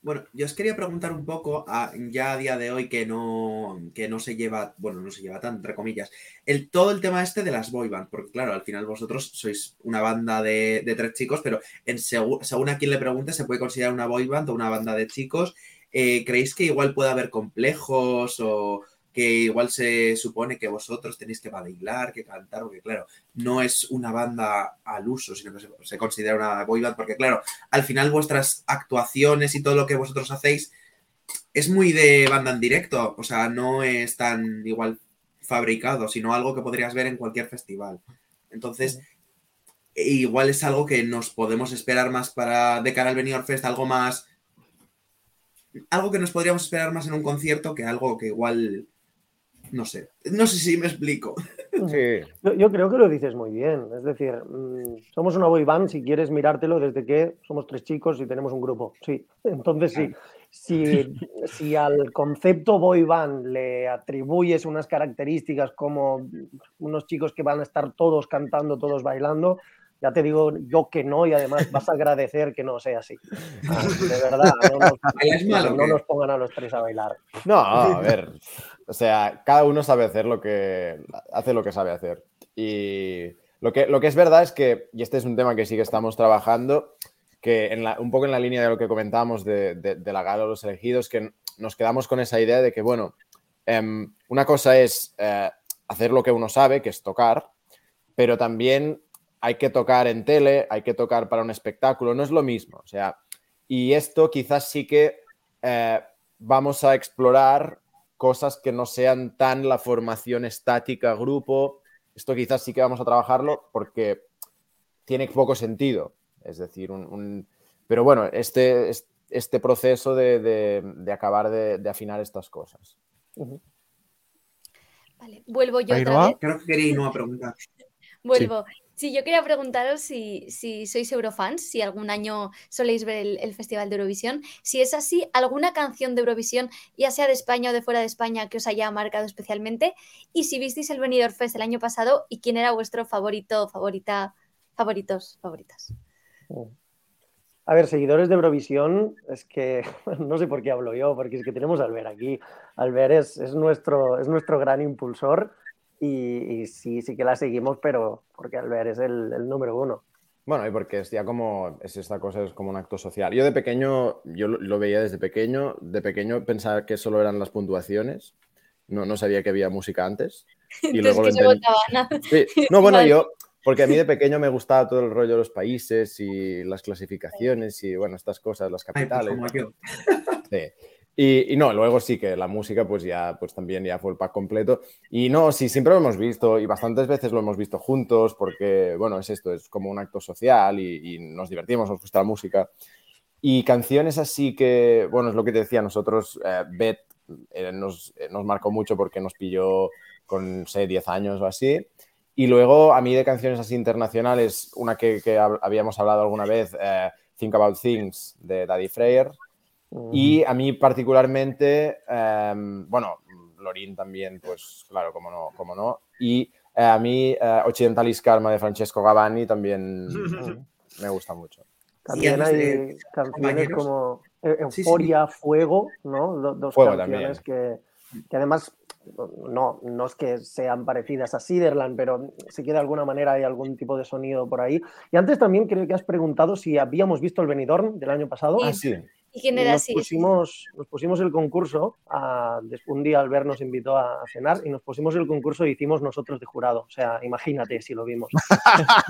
Bueno, yo os quería preguntar un poco, a- ya a día de hoy que no, que no se lleva, bueno, no se lleva tan, entre comillas, el, todo el tema este de las boy band, porque claro, al final vosotros sois una banda de, de tres chicos, pero en según a quien le pregunte se puede considerar una boy band o una banda de chicos. Eh, ¿Creéis que igual puede haber complejos o que igual se supone que vosotros tenéis que bailar, que cantar? Porque claro, no es una banda al uso, sino que se, se considera una boy band, porque claro, al final vuestras actuaciones y todo lo que vosotros hacéis es muy de banda en directo, o sea, no es tan igual fabricado, sino algo que podrías ver en cualquier festival. Entonces, igual es algo que nos podemos esperar más para de cara al Benidorm Fest, algo más algo que nos podríamos esperar más en un concierto que algo que igual no sé, no sé si me explico. Sí. Yo, yo creo que lo dices muy bien. Es decir, mm, somos una boy band si quieres mirártelo desde que somos tres chicos y tenemos un grupo. Sí, entonces sí. si, si al concepto boy band le atribuyes unas características como unos chicos que van a estar todos cantando, todos bailando, ya te digo yo que no y además vas a agradecer que no sea así. Ah, De verdad, no nos, ¿Es malo o no nos pongan a los tres a bailar. No, a ver. O sea, cada uno sabe hacer lo que hace lo que sabe hacer. Y lo que, lo que es verdad es que, y este es un tema que sí que estamos trabajando, que en la- un poco en la línea de lo que comentábamos de, de- de la gala de los elegidos, que nos quedamos con esa idea de que, bueno, em, una cosa es eh, hacer lo que uno sabe, que es tocar, pero también hay que tocar en tele, hay que tocar para un espectáculo, no es lo mismo. O sea, y esto quizás sí que eh, vamos a explorar cosas que no sean tan la formación estática, grupo. Esto quizás sí que vamos a trabajarlo porque tiene poco sentido. Es decir, un, un- pero bueno, este, es- este proceso de, de- de acabar de, de afinar estas cosas. Vale, vuelvo yo otra vez. Creo que quería Ainhoa preguntar. Vuelvo. Sí, yo quería preguntaros si, sois eurofans, si algún año soléis ver el, el Festival de Eurovisión. Si es así, ¿alguna canción de Eurovisión, ya sea de España o de fuera de España, que os haya marcado especialmente? Y si visteis el Benidorm Fest el año pasado y quién era vuestro favorito, favorita, favoritos, favoritas. A ver, seguidores de Eurovisión, es que no sé por qué hablo yo, porque es que tenemos a Albert aquí. Albert es, es nuestro, es nuestro gran impulsor y, y sí, sí que la seguimos, pero porque Albert es el, el número uno. Bueno, y porque es ya como, es esta cosa, es como un acto social. Yo de pequeño, yo lo, lo veía desde pequeño, de pequeño pensaba que solo eran las puntuaciones, no, no sabía que había música antes. Y Entonces, luego que se votaban. Sí, No, bueno, Vale. yo, porque a mí de pequeño me gustaba todo el rollo de los países y las clasificaciones y, bueno, estas cosas, las Ay, pues capitales. como yo. Sí. Y, y no, luego sí que la música, pues ya, pues también ya fue el pack completo. Y no, sí, siempre lo hemos visto y bastantes veces lo hemos visto juntos porque, bueno, es esto, es como un acto social y, y nos divertimos, nos gusta la música. Y canciones así que, bueno, es lo que te decía, nosotros, eh, Beth eh, nos, eh, nos marcó mucho porque nos pilló con, sé, 10 años o así. Y luego, a mí de canciones así internacionales, una que, que hab- habíamos hablado alguna vez, eh, Think About Things, de Daddy Freyer. Y a mí particularmente, em, bueno, Lorin también, pues claro, como no, como no. Y eh, a mí eh, Occidentalis Karma de Francesco Gavani también me gusta mucho. También hay de- canciones como eh, Sí, sí. Euforia, Fuego, ¿no? Do- Dos Fuego canciones que, que además no, no es que sean parecidas a Siderland, pero sí que de alguna manera hay algún tipo de sonido por ahí. Y antes también creo que has preguntado si habíamos visto el Benidorm del año pasado. Ah, sí. ¿Y quién era nos así? pusimos, nos pusimos el concurso, a- un día Albert nos invitó a, cenar y nos pusimos el concurso y hicimos nosotros de jurado. O sea, imagínate si lo vimos.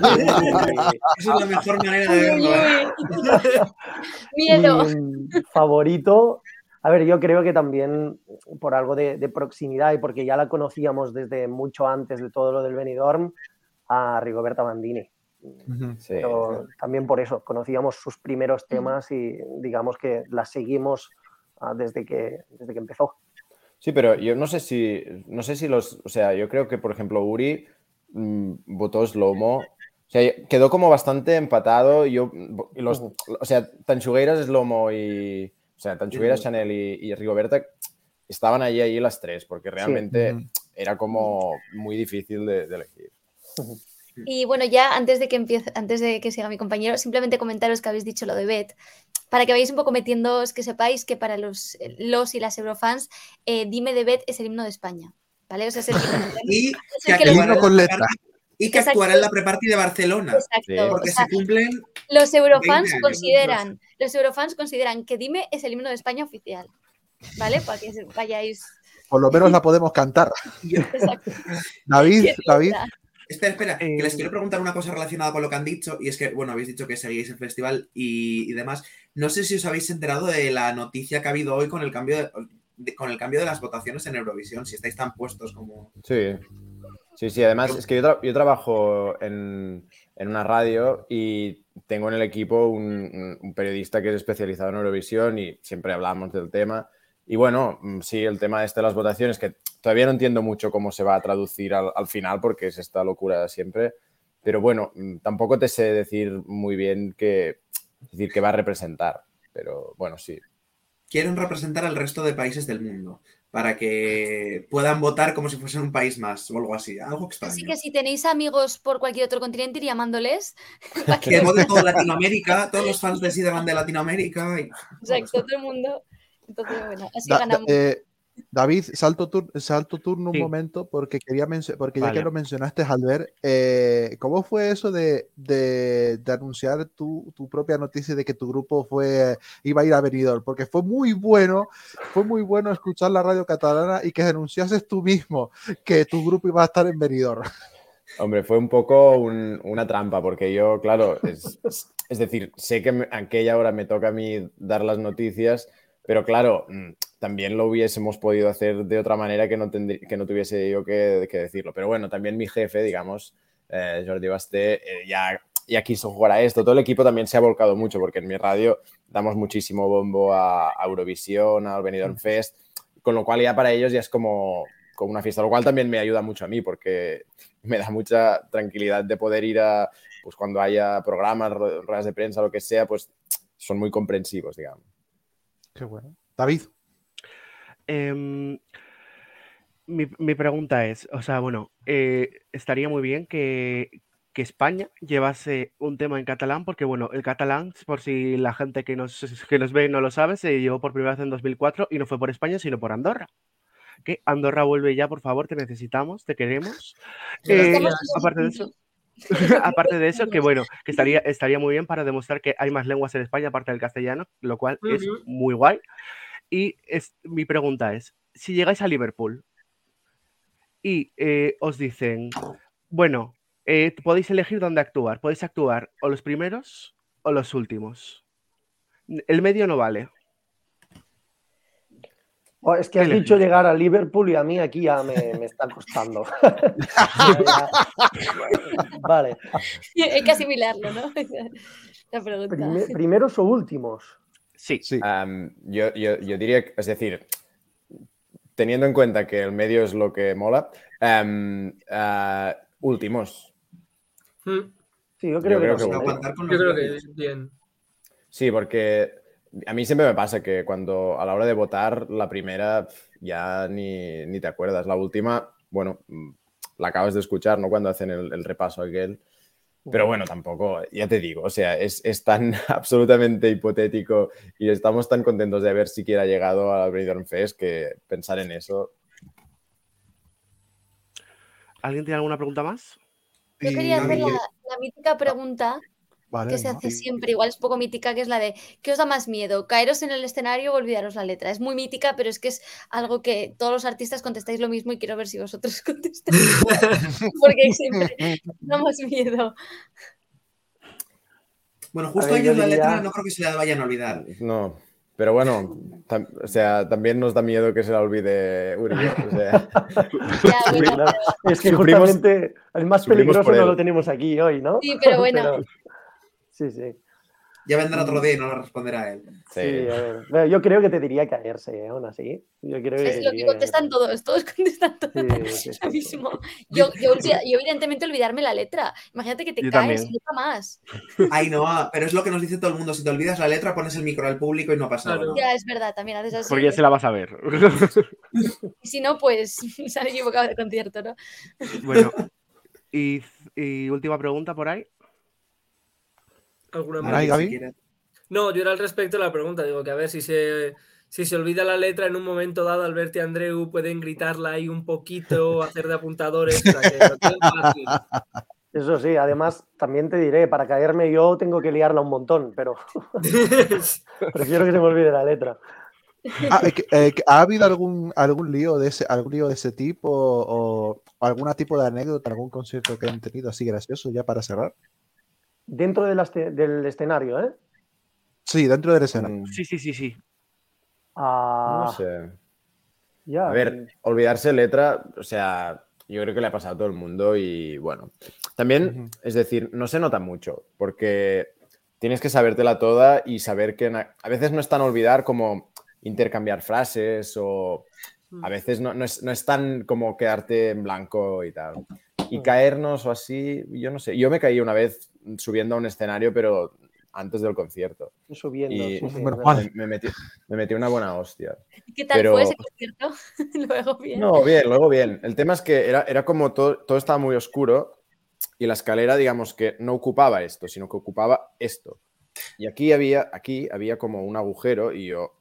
Esa es la mejor manera de verlo. ¿eh? Miedo. Mi favorito, a ver, yo creo que también por algo de, de proximidad y porque ya la conocíamos desde mucho antes de todo lo del Benidorm, a Rigoberta Bandini. Sí. Pero también por eso, conocíamos sus primeros temas y digamos que la seguimos ah, desde, que, desde que empezó. Sí, pero yo no sé si, no sé si los, o sea, yo creo que, por ejemplo, Uri mm, votó Slomo. O sea, quedó como bastante empatado. Yo, y los, o sea, Tanchugueiras, Slomo y, o sea, Tanchugueiras. Chanel y, y Rigoberta estaban allí, allí las tres, porque realmente Ujú. era como muy difícil de, de elegir. Y bueno, ya antes de que empiece, antes de que siga mi compañero, simplemente comentaros que habéis dicho lo de Bet, para que vayáis un poco metiéndoos, que sepáis que para los, los y las eurofans, eh, Dime de Bet es el himno de España, ¿vale? O sea, es el himno, Y es que el himno con letra. y que Exacto. actuará en la preparty de Barcelona. Exacto. O Porque sea, se cumplen. los eurofans 20 años, consideran, los eurofans consideran que Dime es el himno de España oficial, ¿vale? Para que vayáis. Por lo menos la podemos cantar. Exacto. David, David, Espera, espera, que les Eh, quiero preguntar una cosa relacionada con lo que han dicho, y es que, bueno, habéis dicho que seguís el festival y, y demás. No sé si os habéis enterado de la noticia que ha habido hoy con el cambio de, de- con el cambio de las votaciones en Eurovisión, si estáis tan puestos como. Sí, sí, sí. Además, es que yo, tra- yo trabajo en, en una radio y tengo en el equipo un periodista que es especializado en Eurovisión y siempre hablamos del tema. Y bueno, mm, sí, el tema este de las votaciones, que todavía no entiendo mucho cómo se va a traducir al, al final porque es esta locura siempre. Pero bueno, mm, tampoco te sé decir muy bien qué, decir, qué va a representar. Pero bueno, sí. quieren representar al resto de países del mundo para que puedan votar como si fuesen un país más o algo así, algo extraño. Así que si tenéis amigos por cualquier otro continente, ir llamándoles. que- Que vote toda Latinoamérica, todos los fans de Siderland de Latinoamérica. Y... Exacto, todo el mundo. Entonces, bueno, así Da- da- ganamos. eh, David, salto, tur- salto turno Sí. un momento porque quería porque ya que lo mencionaste, Albert, eh, ¿cómo fue eso de, de- de anunciar tu, tu propia noticia de que tu grupo fue iba a ir a Benidorm? Porque fue muy bueno, fue muy bueno escuchar la radio catalana y que denunciases tú mismo que tu grupo iba a estar en Benidorm. Hombre, fue un poco un- una trampa, porque yo, claro, es, es decir, sé que me- a aquella hora me toca a mí dar las noticias, pero claro, mm, también lo hubiésemos podido hacer de otra manera que no, que no tuviese yo que, que decirlo. Pero bueno, también mi jefe, digamos, eh, Jordi Basté, eh, ya, ya quiso jugar a esto. Todo el equipo también se ha volcado mucho, porque en mi radio damos muchísimo bombo a, a Eurovisión, al Benidorm Fest, con lo cual ya para ellos ya es como, como una fiesta, lo cual también me ayuda mucho a mí, porque me da mucha tranquilidad de poder ir a, pues cuando haya programas, ru- ruedas de prensa, lo que sea, pues son muy comprensivos, digamos. Qué bueno. David, Em, mi, mi pregunta es, o sea, bueno, eh, estaría muy bien que, que España llevase un tema en catalán, porque bueno, el catalán, por si la gente que nos, que nos ve no lo sabe, se llevó por primera vez en 2004 y no fue por España, sino por Andorra. Que Andorra vuelve ya, por favor, te necesitamos, te queremos. Eh, aparte de eso, aparte de eso, que bueno, que estaría, estaría muy bien para demostrar que hay más lenguas en España aparte del castellano, lo cual es muy guay. Y es, mi pregunta es, si llegáis a Liverpool y eh, os dicen, bueno, eh, podéis elegir dónde actuar, podéis actuar o los primeros o los últimos. El medio no vale. Oh, es que has Elegir. dicho llegar a Liverpool y a mí aquí ya me, me está costando. Vale. Hay que asimilarlo, ¿no? La pregunta. Prime- primeros o últimos. Sí, sí. Yo, yo- yo diría, que- es decir, teniendo en cuenta que el medio es lo que mola, ah, últimos. Mm, Sí, yo creo Yo que, creo no que sé. Aguantar con Yo los creo que precios. bien. Sí, porque a mí siempre me pasa que cuando a la hora de votar, la primera ya ni, ni te acuerdas. La última, bueno, mm, la acabas de escuchar, ¿no? Cuando hacen el, el repaso aquel. Pero bueno, tampoco, ya te digo, o sea, es, es tan absolutamente hipotético y estamos tan contentos de haber siquiera llegado a la Benidorm Fest que pensar en eso. ¿Alguien tiene alguna pregunta más? Yo quería hacer la, la mítica pregunta vale, que se hace siempre, igual es poco mítica, que es la de ¿qué os da más miedo? ¿Caeros en el escenario o olvidaros la letra? Es muy mítica, pero es que es algo que todos los artistas contestáis lo mismo y quiero ver si vosotros contestáis. Porque siempre da más miedo. Bueno, justo ver, ellos yo la diría- letra no creo que se la vayan a olvidar. No, pero bueno, tam- o sea, también nos da miedo que se la olvide Uri. O sea, Ya, bueno, Claro, Es que Sufrimos- justamente el más peligroso no lo tenemos aquí hoy, ¿no? Sí, pero bueno. Sí, sí. Ya vendrá otro día y no lo responderá él. Sí, sí. a ver. Bueno, yo creo que te diría caerse, ¿eh? aún así. Yo creo que es lo que contestan todos, todos contestan todo Sí, sí, sí, lo sí. mismo. Yo, yo, evidentemente olvidarme la letra. Imagínate que te Yo caes también. y nunca más. Ay, no, pero es lo que nos dice todo el mundo. Si te olvidas la letra, pones el micro al público y no pasa Claro. nada. Ya, es verdad, también haces así. Porque ya se la vas a ver. Y si no, pues se han equivocado de concierto, ¿no? bueno, y, y última pregunta por ahí. ¿Alguna Gaby. Quieres. No, yo era al respecto de la pregunta. Digo que a ver si se, si se olvida la letra en un momento dado, Alberto y Andreu pueden gritarla ahí un poquito, hacer de apuntadores. o sea, que. Eso sí, además también te diré, para caerme yo tengo que liarla un montón, pero prefiero que se me olvide la letra. Ah, eh, eh, ¿Ha habido algún, algún lío de ese, algún lío de ese tipo o, o algún tipo de anécdota, algún concierto que han tenido así gracioso ya para cerrar? Dentro del, este- del escenario, ¿eh? Sí, dentro del escenario. Mm, Sí, sí, sí, sí. Ah, No sé. ya. A ver, olvidarse letra, o sea, yo creo que le ha pasado a todo el mundo y bueno, también, es decir, no se nota mucho porque tienes que sabértela toda y saber que a veces no es tan olvidar como intercambiar frases o a veces no, no es, no es tan como quedarte en blanco y tal. Y Mm. caernos o así, yo no sé, yo me caí una vez subiendo a un escenario, pero antes del concierto. Subiendo. Y me, me metí, me metí una buena hostia. ¿Qué tal Pero- fue ese concierto? Luego bien. No, bien, luego bien. El tema es que era, era como todo, todo estaba muy oscuro y la escalera, digamos que no ocupaba esto, sino que ocupaba esto. Y aquí había, aquí había como un agujero y yo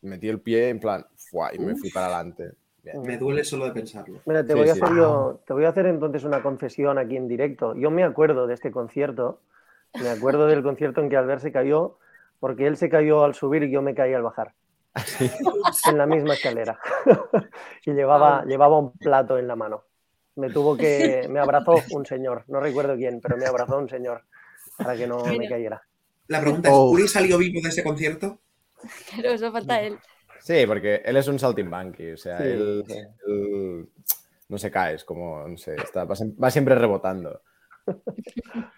metí el pie en plan, ¡fua! y me fui para adelante. Me duele solo de pensarlo. Mira, te Sí, voy a sí. hacer yo, te voy a hacer entonces una confesión aquí en directo. Yo me acuerdo de este concierto, me acuerdo del concierto en que Albert se cayó, porque él se cayó al subir y yo me caí al bajar. En la misma escalera. y llevaba, llevaba un plato en la mano. Me tuvo que, me abrazó un señor, no recuerdo quién, pero me abrazó un señor para que no me cayera. La pregunta es, Oh. ¿Uri salió vivo de ese concierto? Claro, eso falta él. Sí, porque él es un saltimbanqui, o sea, Sí, él, sí. él no se cae, es como, no sé, está, va, siempre rebotando.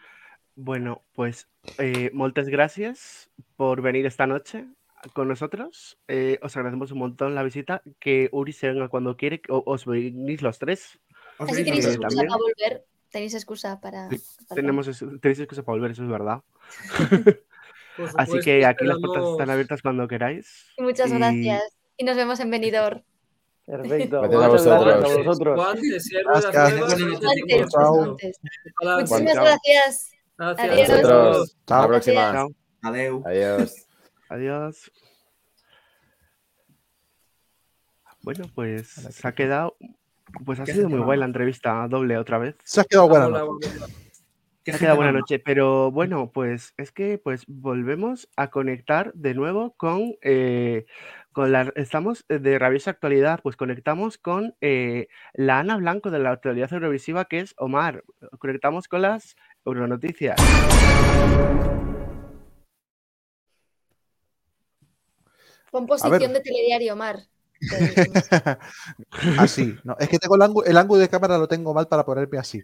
Bueno, pues eh, moltes gràcies por venir esta noche con nosotros. Eh, os agradecemos un montón la visita. Que Uri se venga cuando quiere. O, os venís los tres. ¿Os Así tenéis excusa también. para volver. Tenéis excusa para. Tenemos, tenéis excusa para volver, eso es verdad. Así que aquí las puertas están abiertas cuando queráis. Muchas Y- gracias. Y nos vemos en Benidorm. Perfecto. Gracias a Muchas gracias vosotros. a. Muchísimas gracias. Adiós. Nosotros, hasta la próxima. Adeu. Adiós. Adiós. Bueno, pues se ha quedado. Pues ha ¿Qué sido muy guay la entrevista doble otra vez. Se ha quedado buena. ¿Qué ha quedado buena noche, pero bueno, pues es que pues volvemos a conectar de nuevo con, eh, con la, estamos de rabiosa actualidad, pues conectamos con eh, la Ana Blanco de la actualidad eurovisiva que es Omar, conectamos con las Euronoticias. Ver. posición de telediario, Mar. Así, no, es que tengo el ángulo, el ángulo de cámara lo tengo mal para ponerme así.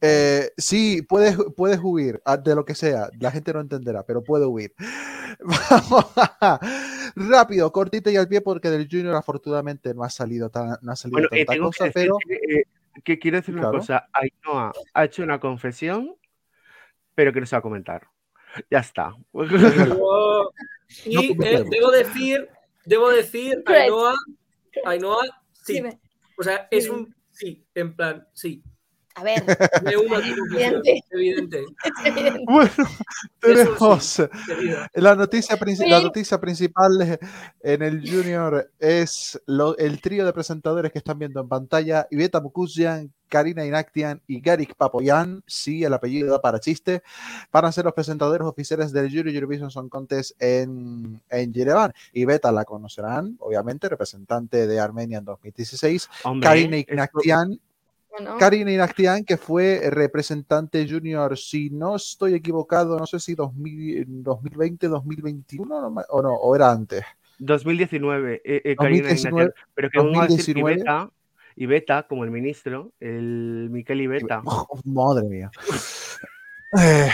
Eh, sí, puedes, puedes huir ah, de lo que sea, la gente no entenderá, pero puedo huir. Vamos a- rápido, cortito y al pie, porque del Junior afortunadamente no ha salido, tan, no ha salido Bueno, eh, tanta tengo cosa, que decir pero eh, que quiero decir una Claro. cosa, Ainhoa ha hecho una confesión, pero que no se va a comentar. Ya está. Yo- Y No eh, debo decir, debo decir. Ainhoa, Ainhoa, sí. Dime. O sea, es Dime. un sí, en plan, sí. A ver, Me uno Evidente. evidente. bueno, tenemos sí. la noticia, Sí. la noticia principal en el Junior es lo- el trío de presentadores que están viendo en pantalla, Iveta Mukusian, Karina Inactian y Garik Papoyan, sí, el apellido da para chiste, van a ser los presentadores oficiales del Junior Eurovision Song Contest en, en Yerevan. Iveta la conocerán, obviamente, representante de Armenia en 2016. Hombre, Karina esto- Inactian, bueno, Karina Inactian, que fue representante junior, si no estoy equivocado, no sé si 2000, 2020, 2021 no me- o no, o era antes. 2019, eh, eh, Karina 2019, Inactian. Pero que vamos a decir que 2019. Iveta, Iveta, como el ministro, el Miquel Iveta. Oh, madre mía. Eh,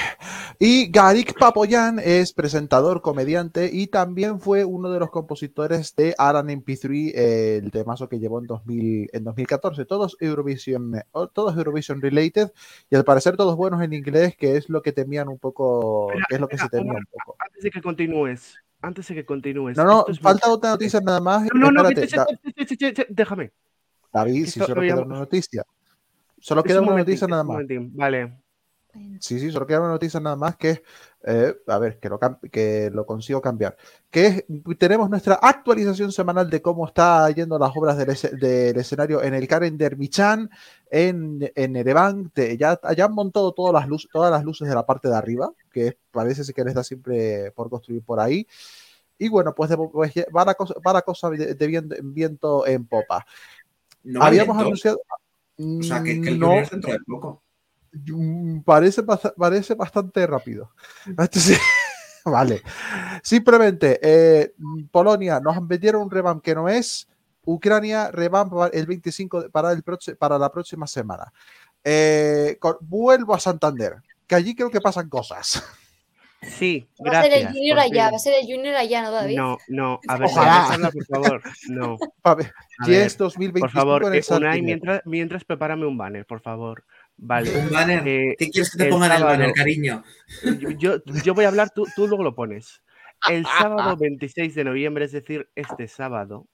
y Garik Papoyan es presentador, comediante y también fue uno de los compositores de Aran MP3, eh, el temazo que llevó en, 2000, en 2014. Todos Eurovision, todos Eurovision related y al parecer todos buenos en inglés, que es lo que temían un poco, Espera, que es lo que se espera, temía Omar, un poco. Antes de que continúes, antes de que continúes. No, no, es falta muy- otra noticia nada más. No, no, no, Espérate, Da- che, déjame. David, si solo lo queda una noticia. Solo queda un una noticia nada más. Vale. Sí, sí, solo queda una noticia nada más que es, eh, a ver, que lo, que lo consigo cambiar. Que es, tenemos nuestra actualización semanal de cómo está yendo las obras del, ese- del escenario en el Karen Dermichan, en, en Erevan. Ya, ya han montado todas las, luces, todas las luces de la parte de arriba, que parece que les da siempre por construir por ahí. Y bueno, pues, de- pues va la cosa, va la cosa de, de viento, viento en popa. No Habíamos anunciado. O sea, que, que el no, es dentro de poco. Mm, Parece, parece bastante rápido. Sí. Vale. Simplemente, eh, Polonia nos vendieron un revamp que no es. Ucrania revamp va el 25 de- para, el proche- para la próxima semana. Eh, con- vuelvo a Santander, que allí creo que pasan cosas. Sí, Va a ser el gracias. Junior allá, fin. va a ser el Junior allá, ¿no, David? No, no, a ver, Ojalá. Alexandra, por favor, no. A ver, A ver, es 2025 Por favor, en el eh, Unai, Santiago. mientras, mientras prepárame un banner, por favor. Vale. Un banner. Eh, ¿Qué quieres que te el ponga en el banner, sábado- cariño? Yo, yo voy a hablar, tú, tú luego lo pones. El sábado 26 de noviembre, es decir, este sábado,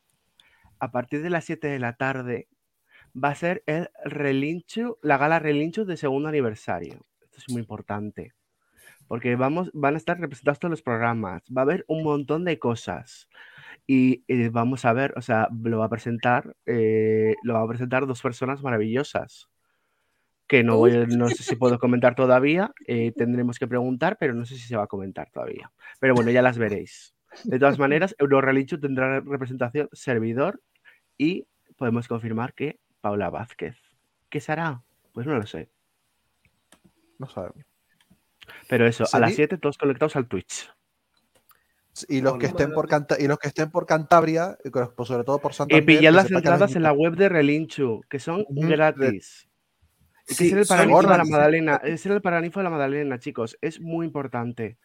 a partir de las 7 de la tarde, va a ser el relincho, la gala relincho de segundo aniversario. Esto es muy importante. Porque vamos, van a estar representados todos los programas. Va a haber un montón de cosas. Y eh, vamos a ver, o sea, lo va a presentar, eh, lo va a presentar dos personas maravillosas que no, voy a- no sé si puedo comentar todavía, eh, tendremos que preguntar, pero no sé si se va a comentar todavía. Pero bueno, ya las veréis. De todas maneras, Eurorelicho tendrá representación servidor y podemos confirmar que Paula Vázquez. ¿Qué será? Pues no lo sé. No sabemos. Pero eso, a las Seri- 7 todos conectados al Twitch. Y los que estén por Canta- y los que estén por Cantabria, y que- pues sobre todo por Y Santander. pillad las entradas en la web de Relinchu, que son gratis. Que Sí, es el son Paraninfo de la. Madalena. Es el Paraninfo de la Madalena, chicos. Es muy importante.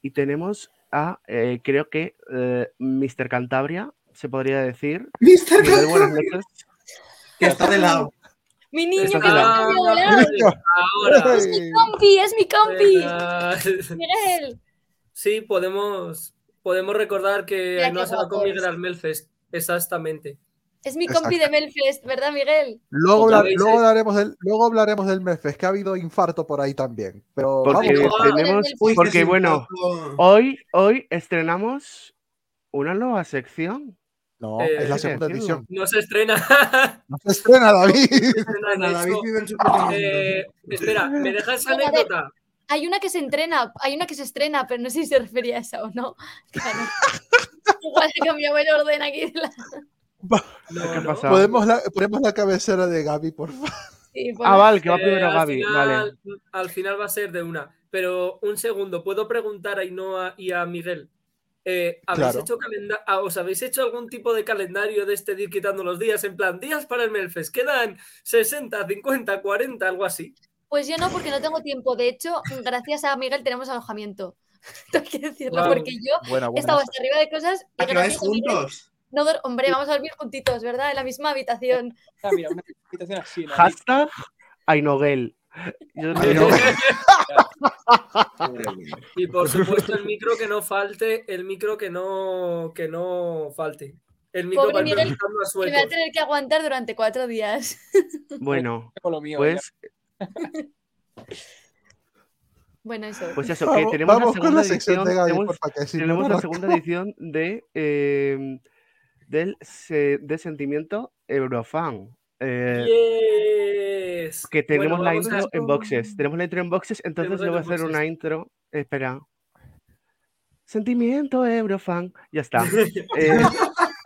Y tenemos a, eh, creo que eh, Mr. Cantabria, se podría decir. Mr. Buenas Cantabria, noches. que está de lado. Mi niño, Está mi abuelo. Ahora. Es mi compi, es mi compi. Venga. Miguel. Sí, podemos, podemos recordar que Mira no se va con guapos. Miguel al Melfest. Exactamente. Es mi compi de Melfest, ¿verdad, Miguel? Luego, hablar- luego eh. hablaremos del, luego hablaremos del Melfest, que ha habido infarto por ahí también. Pero Porque vamos, tenemos, Uy, porque bueno, hoy, hoy estrenamos una nueva sección. no, Eh, es la ¿qué segunda edición. No se estrena. No se estrena, David. No se estrena David. Eh, espera, ¿me dejas anécdota? Hay una que se entrena, hay una que se estrena, pero no sé si se refería a esa o no. Claro. Igual he cambiado el orden aquí. de la- No, ¿Qué ha no. pasado? Podemos la, ponemos la cabecera de Gaby, por favor. Sí, Ah, vale, que va Eh, primero al Gaby. final- Vale. Al final va a ser de una. Pero un segundo, ¿puedo preguntar a Ainhoa y a Miguel? Eh, ¿habéis Claro. hecho ah, ¿Os habéis hecho algún tipo de calendario de este de ir quitando los días? En plan, días para el Melfest, quedan 60, 50, 40, algo así. Pues yo no, porque no tengo tiempo. De hecho, gracias a Miguel tenemos alojamiento. Tengo que decirlo, porque yo Buena, he buena. estado hasta arriba de cosas y ¿A que vais gracias a Miguel juntos? No Hombre, vamos a dormir juntitos, ¿verdad? En la misma habitación. Ah, mira, una invitación así. ¿no? Hashtag Ainoguel. Yo. Y por supuesto el micro que no falte, el micro que no, que no falte. El micro Pobre para Miguel, Que me va a tener que aguantar durante cuatro días. Bueno, Tengo lo mío, pues, Bueno, eso. pues eso, que tenemos la vamos segunda edición. tenemos- la segunda edición de eh, del se- de sentimiento Eurofan. Eh, Yes. que tenemos Bueno, la intro en boxes. Tenemos la intro en boxes, entonces le voy a hacer una intro. Espera. Sentimiento Eurofan. Ya está. Eh,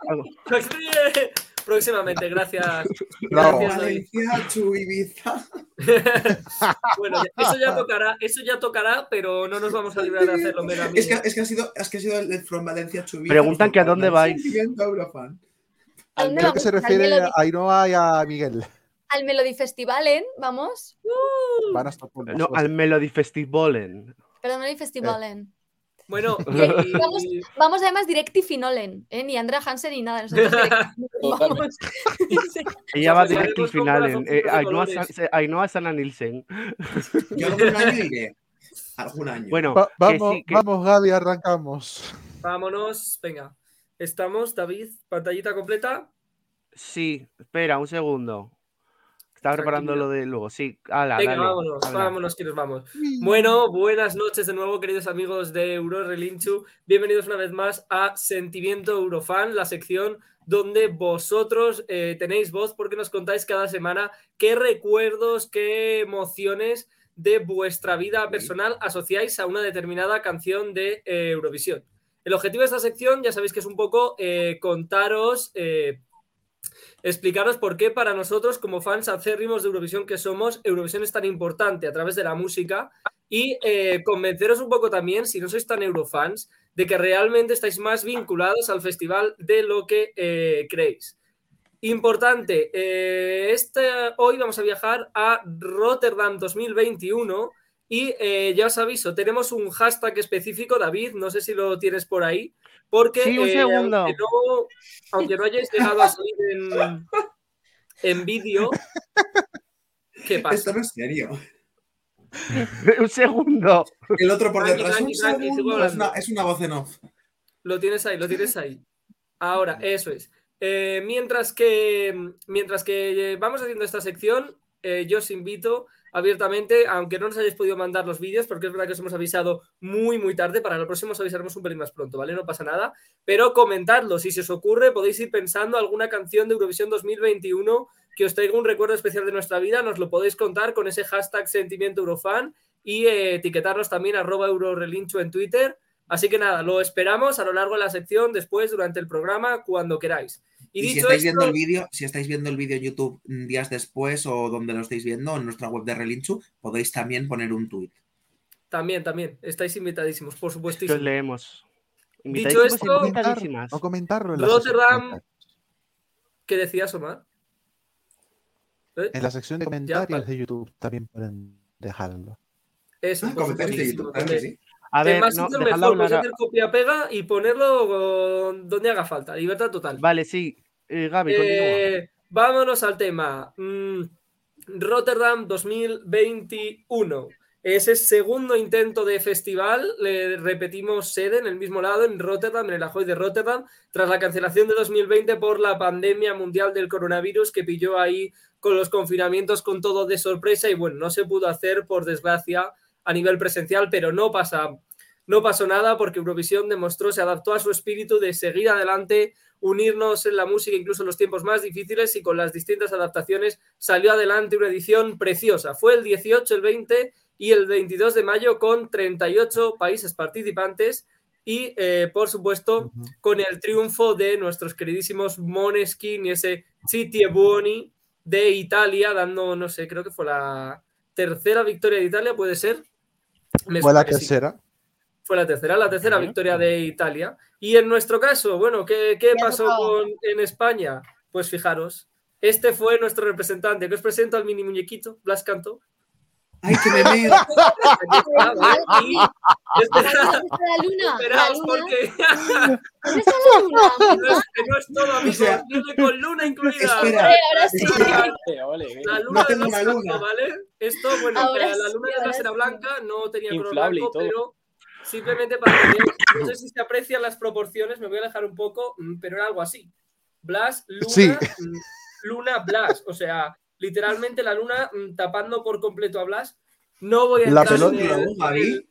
Próximamente, gracias. Bravo. Gracias. Valencia, Chu, Ibiza. bueno, eso ya tocará, eso ya tocará, pero no nos vamos a librar de hacerlo mega Es que, es que ha sido, es que ha sido el From Valencia Chu, Ibiza. Preguntan que a dónde vais. Sentimiento Eurofan. ¿A dónde Creo que se Al refiere Melody- a Ainhoa y a Miguel. Al Melody Festivalen, vamos. Van a estar con no, al Melody Festivalen. Perdón, Melody Festivalen. Bueno, Eh, y- vamos, vamos además directi Finolen, ¿eh? Ni Andrea Hansen ni nada. Nosotros directi- vamos. Ella va pues ya directo al haremos con final. En, corazoncitos eh, Ainhoa, colores. Sa- Ainhoa Sana Nielsen. Yo algún año iré. Algún año. Bueno, Va- que vamos, sí, que- vamos, Gaby, arrancamos. vámonos, venga. Estamos, David, pantallita completa. sí, espera un segundo. Estaba preparando lo de luego. Sí, ala, Venga, dale, vámonos, habla. vámonos que nos vamos. Bueno, buenas noches de nuevo, queridos amigos de Euro Relinchu. Bienvenidos una vez más a Sentimiento Eurofan, la sección donde vosotros eh, tenéis voz porque nos contáis cada semana qué recuerdos, qué emociones de vuestra vida personal asociáis a una determinada canción de eh, Eurovisión. El objetivo de esta sección, ya sabéis que es un poco eh, contaros, eh, explicaros por qué para nosotros, como fans acérrimos de Eurovisión que somos, Eurovisión es tan importante a través de la música y eh, convenceros un poco también, si no sois tan eurofans, de que realmente estáis más vinculados al festival de lo que eh, creéis. Importante, eh, este, hoy vamos a viajar a Rotterdam 2021 y eh, ya os aviso, tenemos un hashtag específico, David, no sé si lo tienes por ahí, porque Sí, un eh, segundo. aunque, no, aunque no hayáis llegado a salir en, en vídeo, ¿Qué pasa? Esto no es serio. Un segundo. El otro por detrás. tranqui, Un tranqui, segundo. Es una, es una voz en off. Lo tienes ahí, lo tienes ahí. Ahora, eso es. Eh, mientras que mientras que vamos haciendo esta sección, eh, yo os invito abiertamente, aunque no nos hayáis podido mandar los vídeos, porque es verdad que os hemos avisado muy, muy tarde, para el próximo os avisaremos un pelín más pronto, ¿vale? No pasa nada, pero comentadlo, si se os ocurre, podéis ir pensando alguna canción de Eurovisión 2021 que os traiga un recuerdo especial de nuestra vida, nos lo podéis contar con ese hashtag sentimiento eurofan y eh, etiquetarnos también arroba eurorelincho en Twitter. Así que nada, lo esperamos a lo largo de la sección, después, durante el programa, cuando queráis. Y, Y, si estáis esto, viendo el vídeo, si estáis viendo el vídeo en YouTube días después o donde lo estáis viendo, en nuestra web de Relinchu, podéis también poner un tuit. también, también, estáis invitadísimos, por Que supuestísimo. os leemos. Dicho esto- invitadísimas. O comentarlo en la, Rotterdam- ¿Qué decías, Omar? ¿Eh? en la sección de comentarios vale. de YouTube también pueden dejarlo. Eso, Ah, comentarios de YouTube, también. sí. A ver, más no, mejor, puedes hablar. hacer copia-pega y ponerlo donde haga falta. Libertad total. Vale, sí. Eh, Gaby. Eh, vámonos al tema. Mm, Rotterdam 2021. Ese segundo intento de festival. Le repetimos sede en el mismo lado, en Rotterdam, en el Ajoy de Rotterdam, tras la cancelación de 2020 por la pandemia mundial del coronavirus que pilló ahí con los confinamientos, con todo de sorpresa. Y bueno, no se pudo hacer, por desgracia, a nivel presencial, pero no pasa. No pasó nada porque Eurovisión demostró, se adaptó a su espíritu de seguir adelante, unirnos en la música incluso en los tiempos más difíciles y con las distintas adaptaciones salió adelante una edición preciosa. Fue el 18, el 20 y el 22 de mayo con 38 países participantes y eh, por supuesto con el triunfo de nuestros queridísimos Moneskin y ese Citi e Buoni de Italia dando, no sé, creo que fue la tercera victoria de Italia, puede ser. Me Fue la sí. Fue la tercera, la tercera victoria de Italia. Y en nuestro caso, bueno, ¿qué, qué pasó con- en España? Pues fijaros, este fue nuestro representante, que os presento al mini muñequito, Blas Canto. ¡Ay, que me meo! Aquí está, ¿vale? Y espera- ¿Dónde está la luna? La esperaos luna. porque ¿Dónde está la no es, no es todo, amigos, sea, viene con luna incluida. espera. Ahora sí. Eh, eh. La luna No de Canto, luna. ¿vale? Esto, bueno, Ahora la, la sí, luna de ahora Blas era sí. blanca, no tenía color blanco, pero simplemente para que no sé si se aprecian las proporciones, me voy a alejar un poco, mm, pero era algo así. Blas, luna, Sí. mm, luna, Blas. O sea, literalmente la luna mm, tapando por completo a Blas. No voy a La entrar pelota. en el- ¿Globo?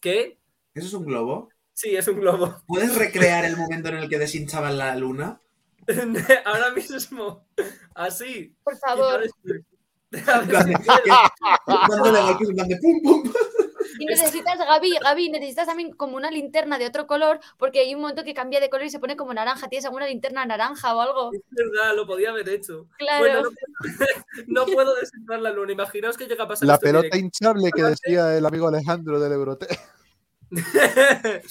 ¿Qué? ¿Eso es un globo? Sí, es un globo. ¿Puedes recrear el momento en el que deshinchaban la luna? Ahora mismo, así. Por favor. Dándole golpes en plan de pum, pum. Y necesitas, Gaby, Gaby, necesitas también como una linterna de otro color, porque hay un momento que cambia de color y se pone como naranja. ¿Tienes alguna linterna naranja o algo? Es verdad, lo podía haber hecho. Claro. Bueno, no, no puedo descifrar la luna. Imaginaos que llega a pasar La pelota directo. hinchable que decía el amigo Alejandro del Eurote.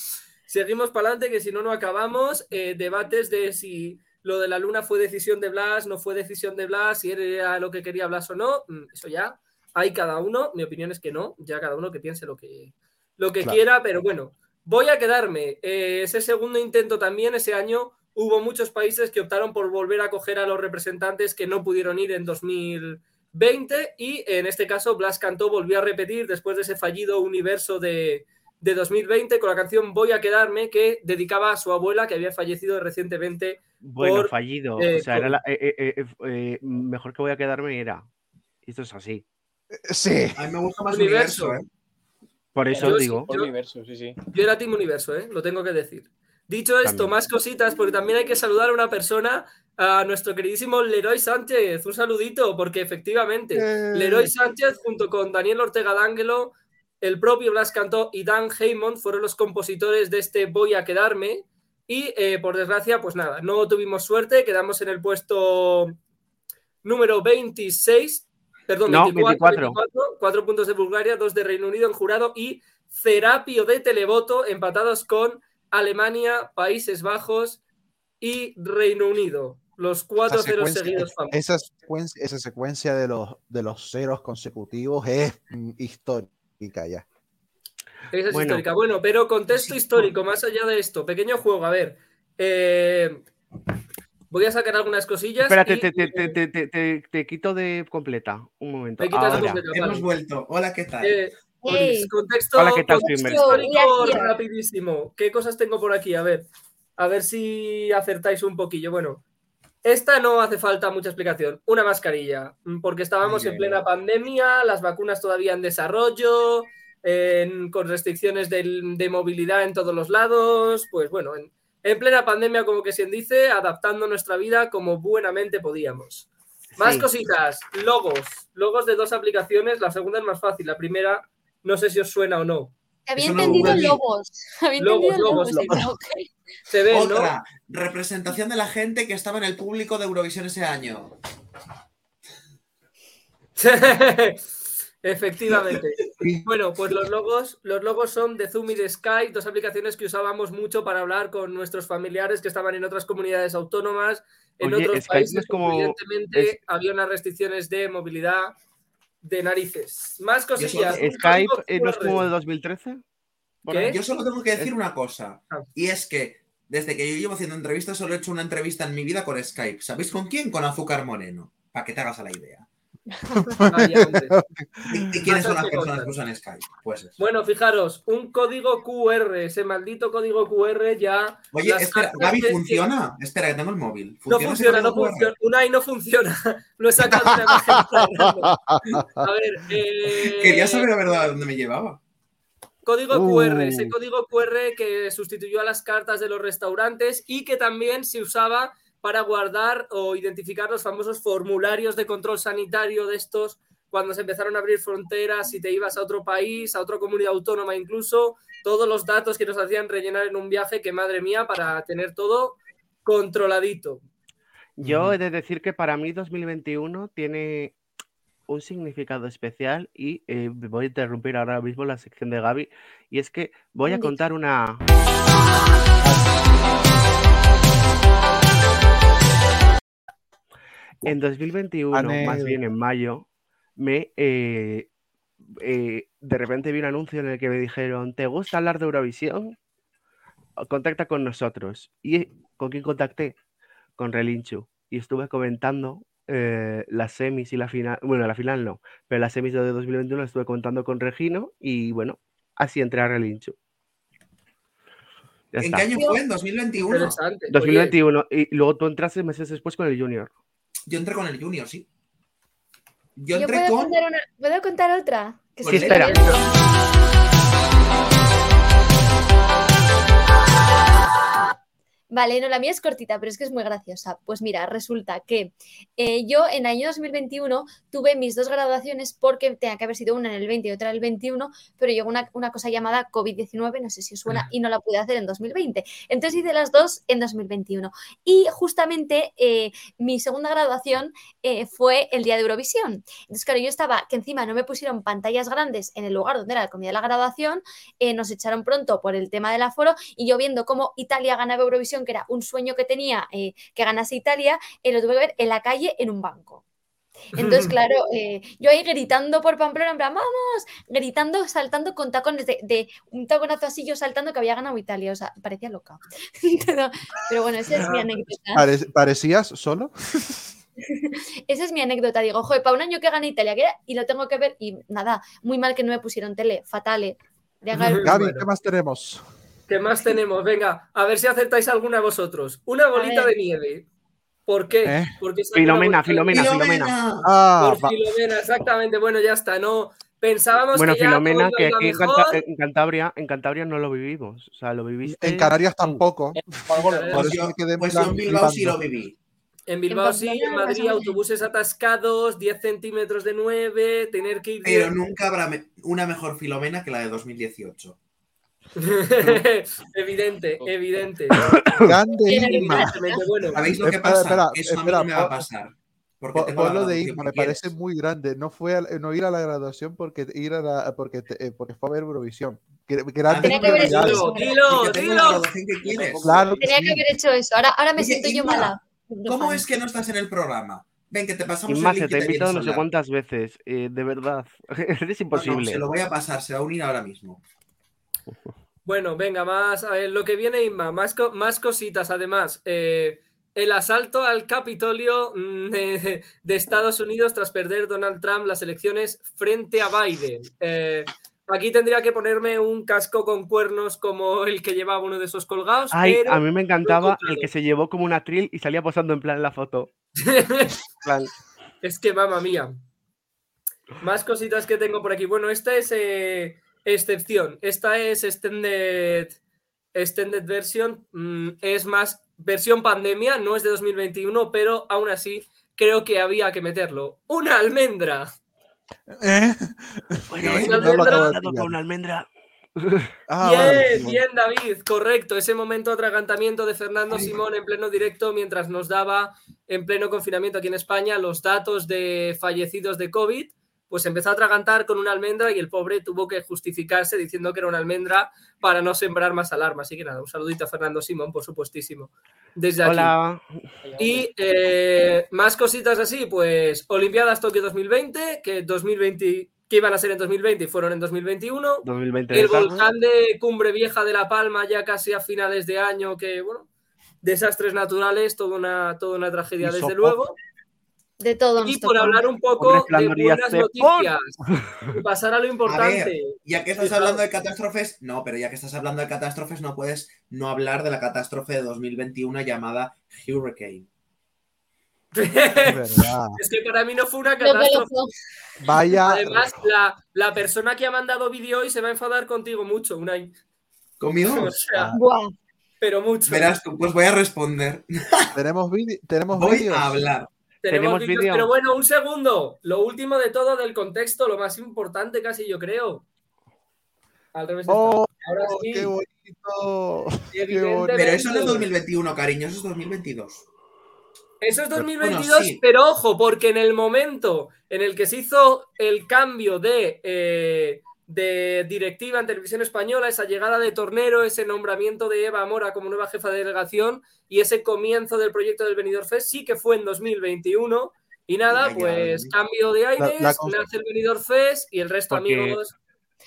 Seguimos para adelante, que si no, no acabamos. Eh, debates de si lo de la luna fue decisión de Blas, no fue decisión de Blas, si era lo que quería Blas o no. Mm, Eso ya hay cada uno. Mi opinión es que no, ya cada uno que piense lo que, lo que Claro. quiera, pero bueno, voy a quedarme. Eh, ese segundo intento también, ese año, hubo muchos países que optaron por volver a coger a los representantes que no pudieron ir en 2020 y en este caso Blas Cantó volvió a repetir después de ese fallido universo de, de 2020 con la canción Voy a quedarme que dedicaba a su abuela que había fallecido recientemente. Bueno, por, fallido. eh, o sea, era la- eh, eh, eh, eh, mejor que voy a quedarme era. Esto es así. Sí. A mí me gusta más Universo. universo, ¿eh? Por eso Yo digo. Yo- universo, sí, sí. Yo era Team Universo, ¿eh? lo tengo que decir. Dicho esto, También. más cositas, porque también hay que saludar a una persona, a nuestro queridísimo Leroy Sánchez. Un saludito, porque efectivamente, Eh. Leroy Sánchez, junto con Daniel Ortega D'Angelo, el propio Blas Cantó y Dan Heyman fueron los compositores de este Voy a quedarme. Y eh, por desgracia, pues nada, no tuvimos suerte, quedamos en el puesto número 26, perdón, No, 24, 24. 24, cuatro puntos de Bulgaria, dos de Reino Unido en jurado y Cerapio de Televoto empatados con Alemania, Países Bajos y Reino Unido. Los cuatro Esa ceros secuencia, seguidos famosos. esa secuencia, esa secuencia de, los, de los ceros consecutivos es histórica ya. Esa es Bueno. histórica. Bueno, pero contexto histórico, más allá de esto, pequeño juego, a ver. eh, Voy a sacar algunas cosillas. Espérate, y- te, te, te, te, te, te- te quito de completa. Un momento. Me quitas de Ahora. completa, Hemos vale. vuelto. Hola, ¿qué tal? Eh, Hey. Contexto, Hola, ¿qué tal, contexto histórico rapidísimo. ¿Qué cosas tengo por aquí? A ver, a ver si acertáis un poquillo. Bueno, esta no hace falta mucha explicación. Una mascarilla, mm, porque estábamos en plena pandemia, las vacunas todavía en desarrollo, en- con restricciones del- de movilidad en todos los lados. Pues bueno, en, en plena pandemia, como que se dice, adaptando nuestra vida como buenamente podíamos. Más Sí. cositas, logos, logos de dos aplicaciones. La segunda es más fácil, la primera no sé si os suena o no. Había no entendido lo vi. lobos. Había Lobos, entendido lobos, lobos. lobos. Ok. Se ve, ¿no? Otra representación de la gente que estaba en el público de Eurovisión ese año. Efectivamente. Bueno, pues los logos, los logos son de Zoom y de Skype, dos aplicaciones que usábamos mucho para hablar con nuestros familiares que estaban en otras comunidades autónomas, en Oye, otros Skype países, es como- evidentemente es- había unas restricciones de movilidad de narices. Más cosillas. Skype eh, no es como de 2013. Por ¿Qué? ahí. Yo solo tengo que decir Es- una cosa. Ah. Y es que desde que yo llevo haciendo entrevistas, solo he hecho una entrevista en mi vida con Skype. ¿Sabéis con quién? Con Azúcar Moreno. Para que te hagas a la idea. ¿Y, y quiénes son las personas que usan Skype? Pues eso. Bueno, fijaros, un código QR, ese maldito código QR ya. Oye, espera, Gaby, ¿funciona? Espera, que tengo el móvil. No funciona, no funciona. Unai no funciona. Lo he sacado de una Instagram. A ver. eh, Quería saber la verdad dónde me llevaba. Código Uh. QR, ese código QR que sustituyó a las cartas de los restaurantes y que también se usaba para guardar o identificar los famosos formularios de control sanitario de estos cuando se empezaron a abrir fronteras, si te ibas a otro país, a otra comunidad autónoma incluso, todos los datos que nos hacían rellenar en un viaje, que madre mía, para tener todo controladito. Yo he de decir que para mí 2021 tiene un significado especial y eh, voy a interrumpir ahora mismo la sección de Gaby y es que voy a contar una... En 2021, más Anécdota. bien en mayo, me eh, eh, de repente vi un anuncio en el que me dijeron, ¿te gusta hablar de Eurovisión? Contacta con nosotros. ¿Y con quién contacté? Con Relinchu. Y estuve comentando eh, las semis y la final, bueno, la final no, pero las semis de 2021 las estuve comentando con Regino y bueno, así entré a Relinchu. Ya ¿En está. qué año fue? ¿En 2021? Interesante. Oye, 2021 y luego tú entraste meses después con el Junior. Yo entré con el Junior, sí. Yo Yo entré puedo con. contar, una, ¿puedo contar otra? Que Sí, espera. Vale, no, la mía es cortita, pero es que es muy graciosa. Pues mira, resulta que eh, yo en el año 2021 tuve mis dos graduaciones porque tenía que haber sido una en el 20 y otra en el 21, pero llegó una, una cosa llamada COVID-19, no sé si os suena, y no la pude hacer en 2020. Entonces hice las dos en 2021. Y justamente eh, mi segunda graduación eh, fue el día de Eurovisión. Entonces, claro, yo estaba, que encima no me pusieron pantallas grandes en el lugar donde era la comida de la graduación, nos echaron pronto por el tema del aforo y yo viendo cómo Italia ganaba Eurovisión, que era un sueño que tenía eh, que ganase Italia, eh, lo tuve que ver en la calle en un banco. Entonces, claro, eh, yo ahí gritando por Pamplona, en plan, vamos, gritando, saltando con tacones de, de un taconazo así, yo saltando que había ganado Italia, o sea, parecía loca. pero, pero bueno, esa es mi anécdota. Pare- ¿Parecías solo? Esa es mi anécdota. Digo, joder, para un año que gana Italia, que era- y lo tengo que ver, y nada, muy mal que no me pusieron tele, fatal. eh. De haga el- Gaby. ¿qué más tenemos? ¿Qué más tenemos? Venga, a ver si acertáis alguna vosotros. Una bolita de nieve. ¿Por qué? ¿Eh? Porque Filomena, Filomena. Filomena. Ah, Por Filomena, exactamente. Bueno, ya está. No, pensábamos Bueno, que Filomena, que aquí en, mejor. Canta- en Cantabria, en Cantabria no lo vivimos. O sea, lo viviste. en Canarias tampoco. Algo- Por Pues eso yo, me quedé en pues plan yo en Bilbao sí lo viví. En Bilbao En sí, en Madrid autobuses atascados, 10 centímetros de nieve, tener que ir... Pero nunca habrá me- una mejor Filomena que la de 2018. evidente, evidente. Grande bueno. ¿Sabéis lo que Espera, pasa? espera, Eso a espera, mí no me va a pasar. Porque Por, tengo la por lo de que me parece quieres. muy grande. No fue a- no ir a la graduación porque ir a la, porque, te- eh, porque fue a ver Eurovisión. Gr- Grandes Tenía que haber hecho eso. Dilo, dilo. que. Claro que Tenía sí. que haber hecho eso. Ahora, ahora me Oye, siento yo mala. ¿Cómo es que no estás en el programa? Ven, que te pasamos Inma, el se link te y te invitado no sé cuántas veces. eh, de verdad. es No, no, imposible. se lo voy a pasar, se va a unir ahora mismo. Bueno, venga, más a ver, lo que viene Inma, más, co- más cositas además. Eh, el asalto al Capitolio mm, de, de Estados Unidos tras perder Donald Trump las elecciones frente a Biden. Eh, aquí tendría que ponerme un casco con cuernos como el que llevaba uno de esos colgados. Ay, pero a mí me encantaba el que se llevó como una trill y salía posando en plan la foto. plan, Es que mamá mía. Más cositas que tengo por aquí. Bueno, esta es eh, excepción. Esta es extended, extended version. Mm, es más versión pandemia, no es de 2021, pero aún así creo que había que meterlo. Una almendra. ¿Eh? bueno, Una no almendra. una. Ah, bien, vale. bien, David, correcto. Ese momento de atragantamiento de Fernando Simón en pleno directo mientras nos daba en pleno confinamiento aquí en España los datos de fallecidos de COVID, pues empezó a atragantar con una almendra y el pobre tuvo que justificarse diciendo que era una almendra para no sembrar más alarma. Así que nada, un saludito a Fernando Simón, por supuestísimo. Desde aquí. Hola. Y eh, más cositas así, pues Olimpiadas Tokio 2020, que 2020 que iban a ser en 2020 y fueron en 2021. 2020 El volcán de Cumbre Vieja de La Palma ya casi a finales de año, que bueno, desastres naturales, toda una, toda una tragedia desde luego. De todo Y por hablar un poco de buenas noticias y pasar a lo A importante. ver, ya que estás hablando de catástrofes, no, pero ya que estás hablando de catástrofes, no puedes no hablar de la catástrofe de 2021 llamada Hurricane. Es verdad. es que para mí no fue una catástrofe. Vaya. Además, la, la persona que ha mandado vídeo hoy se va a enfadar contigo mucho, Unai. ¿Conmigo? O sea, Buah. pero mucho. Verás tú, pues voy a responder. Tenemos vídeo. Tenemos Voy vídeos. a hablar. Tenemos Tenemos vídeos, vídeo. pero bueno, un segundo. Lo último de todo del contexto, lo más importante casi yo creo. Al revés. Oh, Ahora sí, qué bonito. Qué evidentemente. bonito. Pero eso no es 2021, cariño, eso es 2022. Eso es Pero, 2022, bueno, sí. pero ojo, porque en el momento en el que se hizo el cambio de, eh, de directiva en televisión española, esa llegada de Tornero, ese nombramiento de Eva Mora como nueva jefa de delegación y ese comienzo del proyecto del Benidorm Fest, sí que fue en 2021. Y nada, Venga, pues cambio de aires, la nace el Benidorm Fest y el resto, Porque- amigos.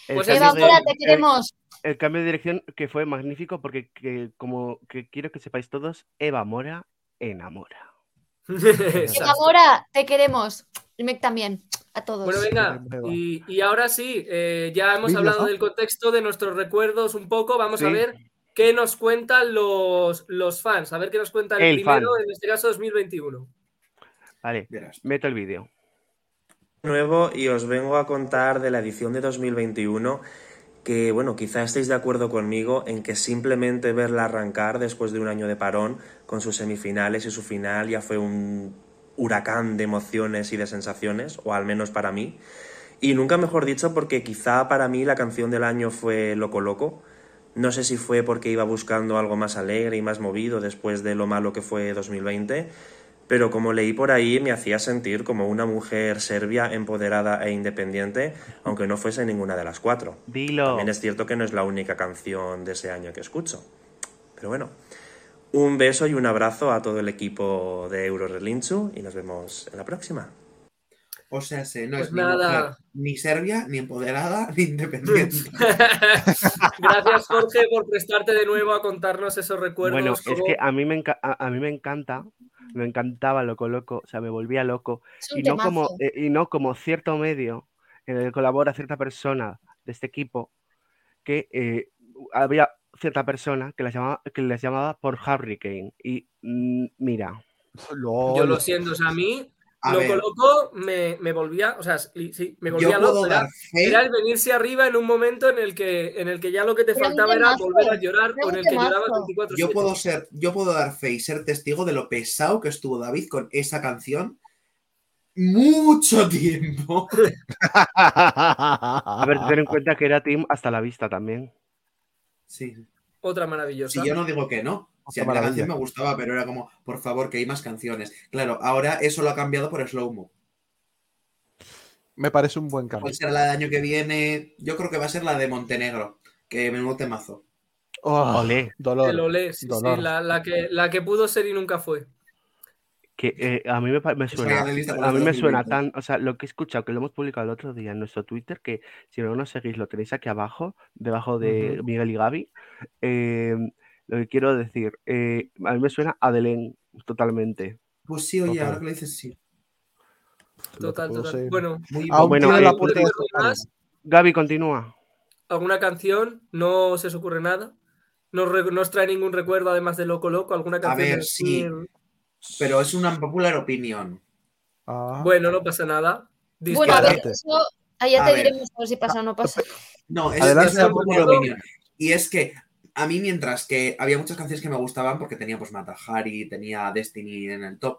Pues Eva Mora, te el- queremos. El cambio de dirección que fue magnífico porque que, como que quiero que sepáis todos, Eva Mora enamora. Eva Mora, te queremos. Y Mec también. A todos. Bueno, venga, y, y ahora sí, eh, ya hemos hablado del contexto, de nuestros recuerdos un poco. Vamos a Sí. ver qué nos cuentan los, los fans. A ver qué nos cuenta el, El primero, fan. en este caso 2021. Vale, meto el vídeo. nuevo y os vengo a contar de la edición de 2021 que, bueno, quizá estéis de acuerdo conmigo en que simplemente verla arrancar después de un año de parón con sus semifinales y su final ya fue un huracán de emociones y de sensaciones, o al menos para mí. Y nunca mejor dicho porque quizá para mí la canción del año fue Loco Loco. No sé si fue porque iba buscando algo más alegre y más movido después de lo malo que fue 2020, pero como leí por ahí me hacía sentir como una mujer serbia empoderada e independiente, aunque no fuese ninguna de las cuatro. Dilo. También es cierto que no es la única canción de ese año que escucho. Pero bueno, un beso y un abrazo a todo el equipo de Euro Relinchu y nos vemos en la próxima. O sea, se, no Pues es ni nada. mujer, ni serbia, ni empoderada, ni independiente. Gracias, Jorge, por prestarte de nuevo a contarnos esos recuerdos. Bueno, es que a mí me, enca- a, a mí me encanta, me encantaba Loco Loco, o sea, me volvía loco. Y no, como, eh, y no como cierto medio en el que colabora cierta persona de este equipo, que eh, había cierta persona que, las llamaba, que les llamaba por Hurricane. Y mm, mira, LOL. Yo lo siento, o sea, a mí, A loco, ver. loco, me, me volvía, o sea, sí, me volvía loco. Era, era el venirse arriba en un momento en el que, en el que ya lo que te faltaba era volver a llorar, con un el que llorabas 24 Yo puedo ser, yo puedo dar fe y ser testigo de lo pesado que estuvo David con esa canción mucho tiempo. a ver, ten en cuenta que era Team hasta la vista también. Sí. Otra maravillosa. Si yo no digo que no. Si a mí la canción me gustaba, pero era como, por favor, que hay más canciones. Claro, ahora eso lo ha cambiado por Slow Mo. Me parece un buen cambio. ¿Cuál será la del año que viene? Yo creo que va a ser la de Montenegro. Que menudo temazo. Oh, Olé. dolor. El olé, sí, sí, dolor. la, la que, la que pudo ser y nunca fue. Que eh, a mí me, suena, a mí me suena 2020. tan, o sea, lo que he escuchado, que lo hemos publicado el otro día en nuestro Twitter, que si no nos seguís lo tenéis aquí abajo, debajo de. Miguel y Gaby, eh, Lo que quiero decir, eh, a mí me suena a Delén totalmente. Pues sí, oye, Total. ahora que lo dices, sí. Total, total. ser. Bueno, Muy Bueno, tiene eh, la ¿algún oportunidad recuerdo más? Gaby, continúa. ¿Alguna canción? ¿No se os ocurre nada? ¿No, no os trae ningún recuerdo además de Loco Loco? ¿Alguna canción? ver, de sí. Pero es una popular opinión. Ah, Bueno, no pasa nada. Bueno, a ver, eso allá A te ver. diremos a ver si pasa o no pasa. No, es, Adelante, es una popular opinión. Y es que a mí, mientras que había muchas canciones que me gustaban, porque tenía pues Mata Hari, tenía Destiny en el top,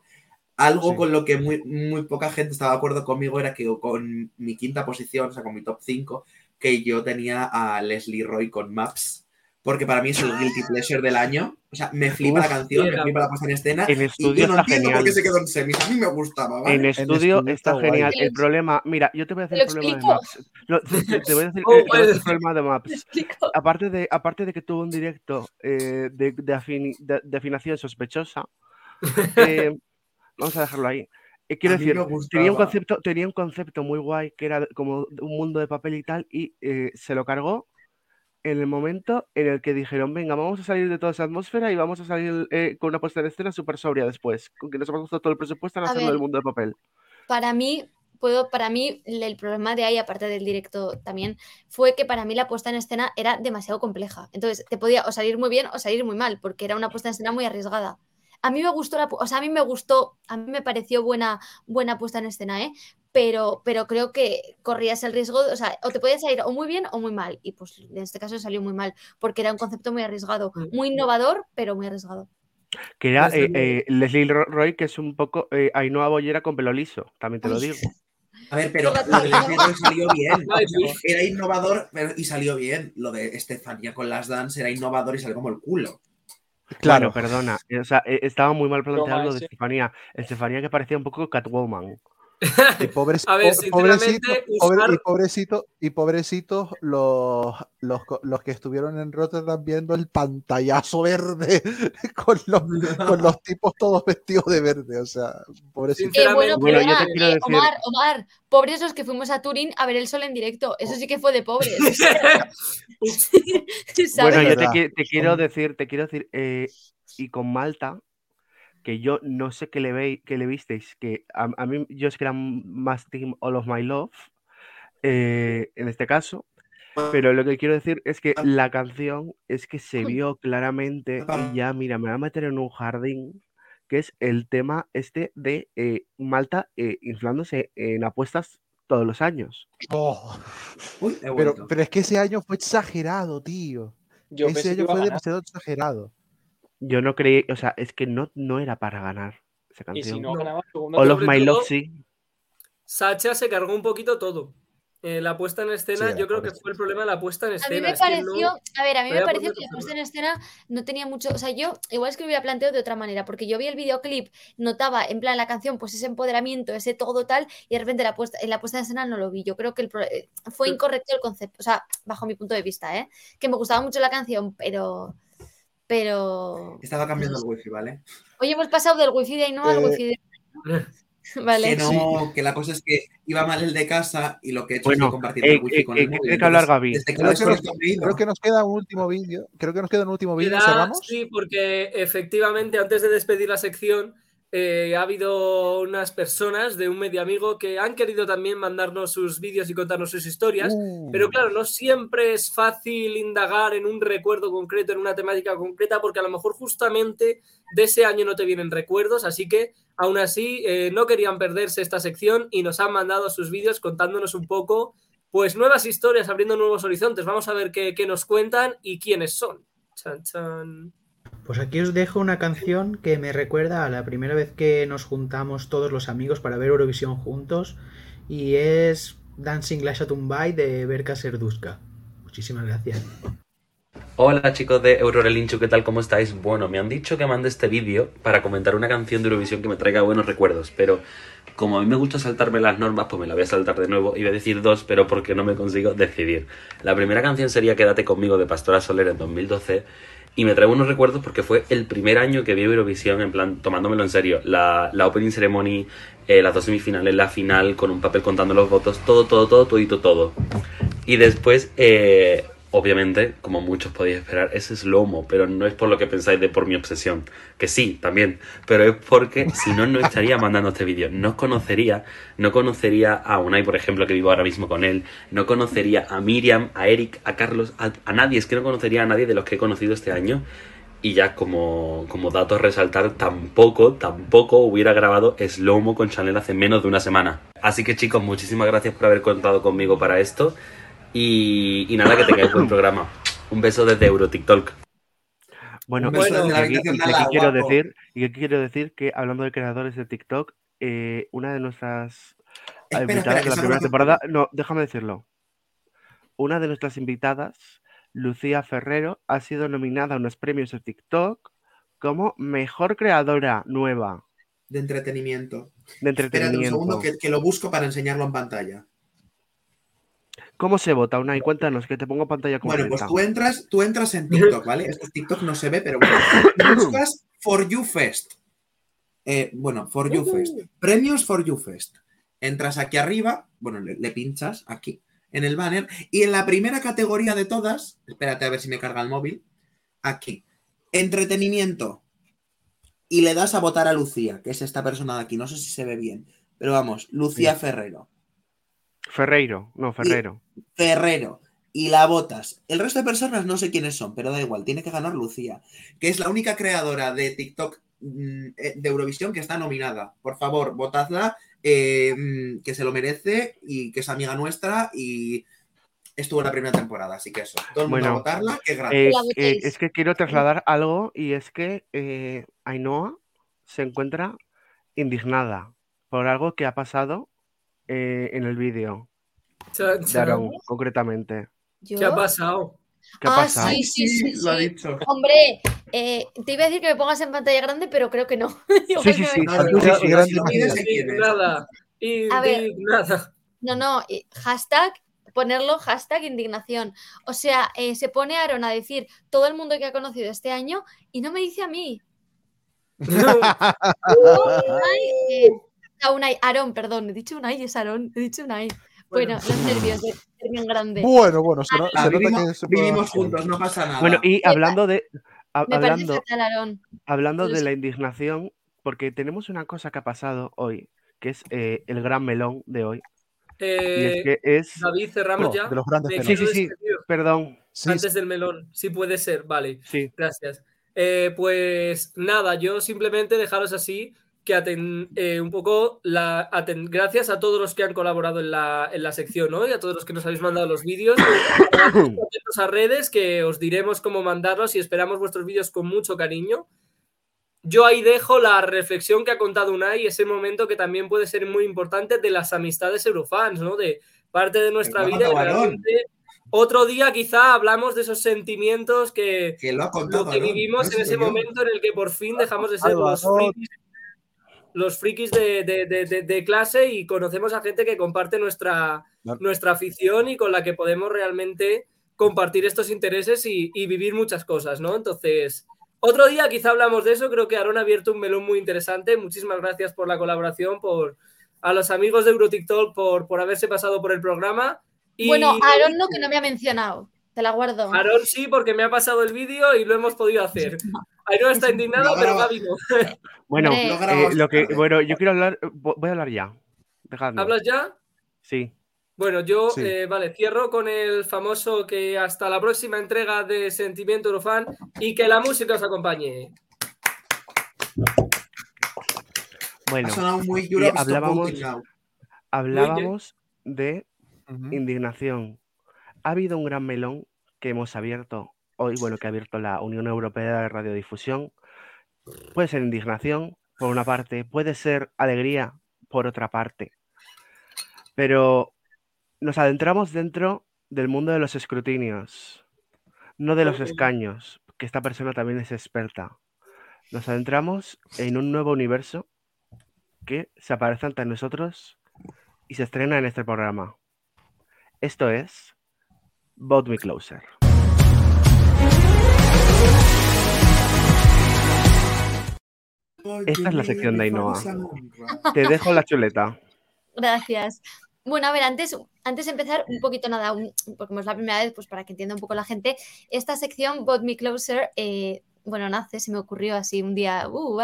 algo Sí. con lo que muy, muy poca gente estaba de acuerdo conmigo era que con mi quinta posición, o sea, con mi top 5, que yo tenía a Leslie Roy con Maps. Porque para mí es el guilty pleasure del año. O sea, me flipa Uf, la canción, me flipa la puesta en escena. En y estudio yo no está entiendo genial. por qué se quedó en semis. A mí me gustaba, ¿vale? En estudio estudio está genial. El problema, mira, yo te voy a decir ¿Te el problema de? Maps. No, te, voy a decir, Oh, el problema de Maps. Aparte de, aparte de que tuvo un directo eh, de, de afini- de- de afinación sospechosa, eh, vamos a dejarlo ahí. Eh, quiero decir, tenía un, concepto, tenía un concepto muy guay que era como un mundo de papel y tal, y eh, se lo cargó en el momento en el que dijeron, venga, vamos a salir de toda esa atmósfera y vamos a salir eh, con una puesta en escena súper sobria después, con que nos hemos gastado todo el presupuesto en hacerlo del mundo de papel. Para mí, puedo, para mí, el problema de ahí, aparte del directo también, fue que para mí la puesta en escena era demasiado compleja. Entonces, te podía o salir muy bien o salir muy mal, porque era una puesta en escena muy arriesgada. A mí me gustó la, o sea, a mí me gustó, a mí me pareció buena, buena puesta en escena, ¿eh? Pero, pero creo que corrías el riesgo, o sea, o te podía salir o muy bien o muy mal. Y pues en este caso salió muy mal, porque era un concepto muy arriesgado, Mm. muy innovador, pero muy arriesgado. Que era eh, eh, Leslie Ro- Roy, que es un poco eh, Ainhoa Bollera con pelo liso, también te lo digo. A ver, pero lo de. Leslie Roy salió bien. Era innovador pero- y salió bien. Lo de Estefanía con las dance era innovador y salió como el culo. claro. Bueno, perdona, eh, o sea, estaba muy mal planteado lo de. Estefanía. Estefanía que parecía un poco Catwoman. Y pobres- A ver, po- sinceramente, pobrecito- pobre- usar- y pobrecito, y pobrecitos los, los, los que estuvieron en Rotterdam viendo el pantallazo verde con los, con los tipos todos vestidos de verde. O sea, pobrecito. Eh, bueno, Sinceramente- Bueno, yo te perdona, quiero eh, decir- Omar, Omar, pobres los que fuimos a Turín a ver el sol en directo. Eso sí que fue de pobres. Bueno, yo te quiero decir, te quiero decir, eh, y con Malta, que yo no sé qué le veis, qué le visteis, que a, a mí yo es que era más team All of My Love, eh, en este caso, pero lo que quiero decir es que la canción es que se vio claramente y ya, mira, me va a meter en un jardín, que es el tema este de eh, Malta eh, inflándose en apuestas todos los años. Oh, Uy, pero, pero es que ese año fue exagerado, tío. Yo ese año fue demasiado exagerado. Yo no creí, o sea, es que no, no era para ganar esa Y si canción. no No. ganaba segundo, All of My todo- Love sí. Sacha se cargó un poquito todo. Eh, la puesta en escena, Sí, yo creo que fue el problema de la puesta en A mí escena. me es que pareció, no- a ver, a mí me pareció que la puesta en escena no tenía mucho, o sea, yo igual es que lo hubiera planteado de otra manera, porque yo vi el videoclip, notaba en plan la canción, pues ese empoderamiento, ese todo tal, y de repente la puesta, en la puesta en escena no lo vi. Yo creo que el pro- eh, fue incorrecto el concepto, o sea, bajo mi punto de vista, ¿eh? Que me gustaba mucho la canción, pero, pero, Estaba cambiando el wifi, ¿vale? oye, hemos pasado del wifi de Ainhoa al Eh, wifi de, vale. Que no, que la cosa es que iba mal el de casa y lo que he hecho Bueno, es que compartiendo eh, el wifi eh, con eh, el ¿qué móvil. tiene que hablar Gaby? Desde que Creo lo he que, hecho, nos, creo que queda un último vídeo. Creo que nos queda un último vídeo. Sí, porque efectivamente antes de despedir la sección eh, ha habido unas personas de un medio amigo que han querido también mandarnos sus vídeos y contarnos sus historias. Uh, Pero claro, no siempre es fácil indagar en un recuerdo concreto, en una temática concreta, porque a lo mejor justamente de ese año no te vienen recuerdos, así que aún así eh, no querían perderse esta sección y nos han mandado sus vídeos contándonos un poco, pues nuevas historias, abriendo nuevos horizontes. Vamos a ver qué, qué nos cuentan y quiénes son. Chan, chan. Pues aquí os dejo una canción que me recuerda a la primera vez que nos juntamos todos los amigos para ver Eurovisión juntos y es Dancing la Tumbai de Berka Serduska. Muchísimas gracias. Hola chicos de Eurorelinchu, ¿qué tal? ¿Cómo estáis? Bueno, me han dicho que mande este vídeo para comentar una canción de Eurovisión que me traiga buenos recuerdos, pero como a mí me gusta saltarme las normas, pues me la voy a saltar de nuevo. Iba a decir dos, pero porque no me consigo decidir. La primera canción sería Quédate conmigo de Pastora Soler en 2012 y me trae unos recuerdos porque fue el primer año que vi Eurovisión, en plan, tomándomelo en serio. La, la opening ceremony, eh, las dos semifinales, la final, con un papel contando los votos, todo, todo, todo, todito, todo. Y después, eh, obviamente, como muchos podéis esperar, es Slomo, pero no es por lo que pensáis de por mi obsesión, que sí, también, pero es porque si no, no estaría mandando este vídeo. No os conocería, no conocería a Unai, por ejemplo, que vivo ahora mismo con él, no conocería a Miriam, a Eric, a Carlos, a, nadie, es que no conocería a nadie de los que he conocido este año. Y ya como, como dato a resaltar, tampoco, tampoco hubiera grabado Slowmo con Chanel hace menos de una semana. Así que chicos, muchísimas gracias por haber contado conmigo para esto. Y, y nada, que tengáis buen programa. Un beso desde Eurotiktok. Bueno, aquí, de aquí lado, quiero decir, y aquí quiero decir que hablando de creadores de TikTok, eh, una de nuestras Espera, invitadas espera, de la primera temporada, no, déjame decirlo. Una de nuestras invitadas, Lucía Ferrero, ha sido nominada a unos premios de TikTok como mejor creadora nueva De entretenimiento. de Espérate un entretenimiento. segundo que, que lo busco para enseñarlo en pantalla. ¿Cómo se vota, Unai? Cuéntanos, que te pongo pantalla Bueno, completa. pues tú entras, tú entras en TikTok, ¿vale? Esto TikTok no se ve, pero bueno. Buscas For You Fest. Eh, bueno, For You Fest. Premios For You Fest. Entras aquí arriba, bueno, le, le pinchas aquí en el banner y en la primera categoría de todas, espérate a ver si me carga el móvil, aquí, entretenimiento. Y le das a votar a Lucía, que es esta persona de aquí, no sé si se ve bien, pero vamos, Lucía Sí. Ferrero. Ferreiro, no, Ferrero. Ferrero y la votas. El resto de personas no sé quiénes son, pero da igual, tiene que ganar Lucía, que es la única creadora de TikTok mm, eh, de Eurovisión que está nominada. Por favor, votadla, eh, mm, que se lo merece y que es amiga nuestra y estuvo en la primera temporada, así que eso. Todo el mundo a Bueno, votarla, que eh, eh, es que quiero trasladar algo y es que eh, Ainhoa se encuentra indignada por algo que ha pasado eh, en el vídeo de concretamente. ¿Yo? ¿Qué ha pasado? ¿Qué ha ah, pasado? sí, sí, sí, lo ha dicho. Hombre, eh, te iba a decir que me pongas en pantalla grande, pero creo que no. Sí, sí, sí. No, no, no, no. Indignada. A ver. Indignada. No, no, eh, hashtag, ponerlo hashtag indignación. O sea, eh, se pone Aaron a decir todo el mundo que ha conocido este año y no me dice a mí. Unai, eh, a Unai, Aaron, perdón, he dicho Unai, es Aaron, he dicho Unai. Bueno, los nervios de bien grande. Bueno, bueno, se, no- Ah, se nota vivimos, que se puede- vivimos juntos, no pasa nada. Bueno, y hablando de parece hablando, fatal, hablando de la indignación, porque tenemos una cosa que ha pasado hoy, que es eh, el gran melón de hoy. Y Eh, es que es. David, cerramos Oh, ya. de los grandes Me temas. Sí, sí, sí. Perdón. Sí, Antes del melón. Sí puede ser, vale. Sí. Gracias. Eh, pues nada, yo simplemente dejaros así que aten- eh, un poco la aten- gracias a todos los que han colaborado en la, en la sección ¿no? y a todos los que nos habéis mandado los vídeos. Atentos a redes que os diremos cómo mandarlos y esperamos vuestros vídeos con mucho cariño. Yo ahí dejo la reflexión que ha contado Unai, ese momento que también puede ser muy importante de las amistades eurofans, ¿no? De parte de nuestra vida. Otro día quizá hablamos de esos sentimientos que, Que lo ha contado lo que vivimos no en ese yo. momento en el que por fin dejamos de ser los frikis, los frikis de, de- de- de- de clase y conocemos a gente que comparte nuestra, Claro. nuestra afición y con la que podemos realmente compartir estos intereses y, y vivir muchas cosas, ¿no? Entonces, otro día quizá hablamos de eso, creo que Aaron ha abierto un melón muy interesante, muchísimas gracias por la colaboración, por a los amigos de EuroTikTok por, por haberse pasado por el programa. Y Bueno, Aaron no, que no me ha mencionado. Te la guardo. Aaron sí, porque me ha pasado el vídeo y lo hemos podido hacer. Aaron está indignado, pero. Gaby no. Bueno, eh, lo que, bueno, yo quiero hablar, vo- voy a hablar ya. Dejadme. ¿Hablas ya? Sí. Bueno, yo, Sí. eh, vale, cierro con el famoso que hasta la próxima entrega de Sentimiento Eurofan y que la música os acompañe. Bueno, Ha sonado muy hablábamos, de indignación. Ha habido un gran melón que hemos abierto hoy, bueno, que ha abierto la Unión Europea de Radiodifusión. Puede ser indignación, por una parte, puede ser alegría, por otra parte. Pero nos adentramos dentro del mundo de los escrutinios, no de los escaños, que esta persona también es experta. Nos adentramos en un nuevo universo que se aparece ante nosotros y se estrena en este programa. Esto es Vote Me Closer. Esta es la sección de Ainhoa. Te dejo la chuleta. Gracias. Bueno, a ver, antes, antes de empezar, un poquito nada, un- porque como es la primera vez, pues para que entienda un poco la gente, esta sección, Bot Me Closer, eh, bueno, nace, se me ocurrió así un día. uh.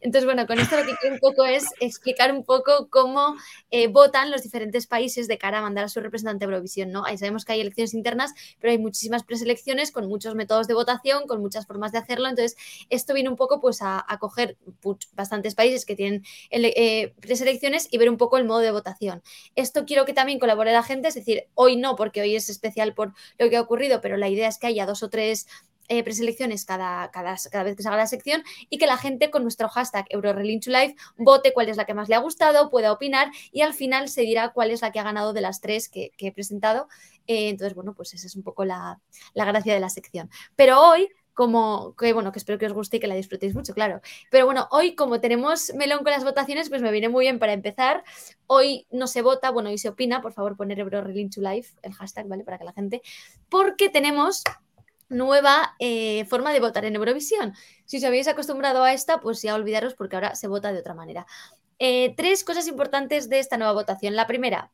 Entonces, bueno, con esto lo que quiero un poco es explicar un poco cómo eh, votan los diferentes países de cara a mandar a su representante a Eurovisión, ¿no? Ahí sabemos que hay elecciones internas, pero hay muchísimas preselecciones con muchos métodos de votación, con muchas formas de hacerlo. Entonces, esto viene un poco pues a, coger bastantes países que tienen eh, preselecciones y ver un poco el modo de votación. Esto quiero que también colabore la gente, es decir, hoy no, porque hoy es especial por lo que ha ocurrido, pero la idea es que haya dos o tres eh, preselecciones cada, cada, cada vez que se haga la sección y que la gente con nuestro hashtag EuroRelinchuLive vote cuál es la que más le ha gustado, pueda opinar y al final se dirá cuál es la que ha ganado de las tres que, que he presentado. Eh, entonces, bueno, pues esa es un poco la, la gracia de la sección. Pero hoy como que bueno, que espero que os guste y que la disfrutéis mucho, claro. Pero bueno, hoy como tenemos melón con las votaciones, pues me viene muy bien para empezar. Hoy no se vota, bueno, hoy se opina, por favor poner EuroRelinchuLive, el hashtag, ¿vale? Para que la gente, porque tenemos nueva eh, forma de votar en Eurovisión. Si os habéis acostumbrado a esta, pues ya olvidaros porque ahora se vota de otra manera. Eh, tres cosas importantes de esta nueva votación. La primera,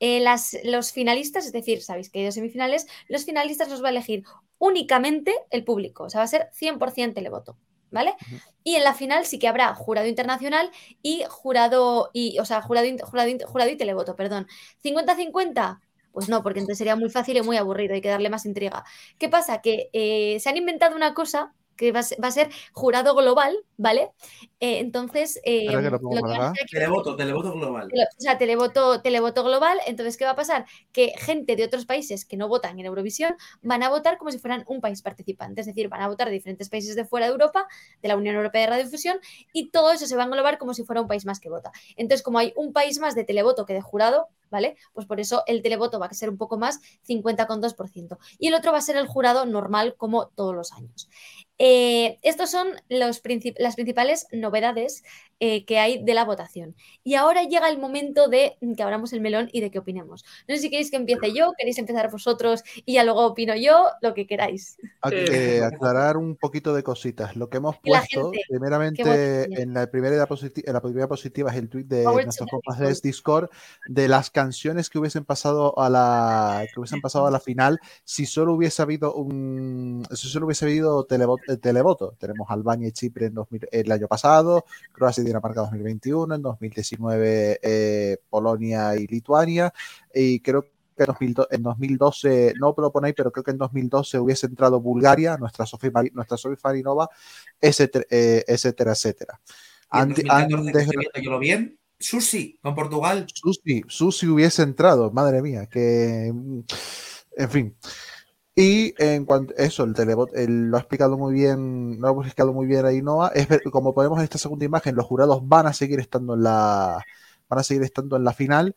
eh, las, los finalistas, es decir, sabéis que hay dos semifinales, los finalistas los va a elegir únicamente el público, o sea, va a ser 100% televoto, ¿vale? Y en la final sí que habrá jurado internacional y jurado, y, o sea, jurado, jurado y televoto, perdón. 50-50, pues no, porque entonces sería muy fácil y muy aburrido, hay que darle más intriga. ¿Qué pasa? Que eh, se han inventado una cosa que va a ser, va a ser jurado global, ¿vale? Eh, entonces, eh, que lo lo que a Televoto, televoto global. O sea, televoto, televoto global. Entonces, ¿qué va a pasar? Que gente de otros países que no votan en Eurovisión van a votar como si fueran un país participante. Es decir, van a votar de diferentes países de fuera de Europa, de la Unión Europea de Radiodifusión, y todo eso se va a englobar como si fuera un país más que vota. Entonces, como hay un país más de televoto que de jurado, ¿vale? Pues por eso el televoto va a ser un poco más 50,2%. Y el otro va a ser el jurado normal, como todos los años. Eh, estos son los las principales novedades eh, que hay de la votación. Y ahora llega el momento de que abramos el melón y de que opinemos. No sé si queréis que empiece yo, queréis empezar vosotros y ya luego opino yo, lo que queráis. Eh, eh, aclarar un poquito de cositas. Lo que hemos puesto, gente, primeramente, en la primera en la primera positiva es el tweet de Power nuestros compas Discord. de Discord de las canciones que hubiesen pasado a la que hubiesen pasado a la final si solo hubiese habido un si solo hubiese habido televo- eh, televoto. Tenemos Albania y Chipre en 2000 el año pasado, Croacia y Dinamarca 2021, en 2019 eh, Polonia y Lituania y creo que en 2012, en 2012 no lo ponéis, pero creo que en 2012 hubiese entrado Bulgaria, nuestra Sofía, nuestra Sofía Farinova, etcétera, eh, etcétera, etcétera. Y en Han- 2014, han que desgra- estoy viendo yo lo bien, Susi, con Portugal. Susi, Susi hubiese entrado, madre mía, que en fin. Y en cuanto eso, el telebot, él lo ha explicado muy bien, lo ha explicado muy bien Ainhoa. Es ver- como podemos en esta segunda imagen, los jurados van a seguir estando en la, van a seguir estando en la final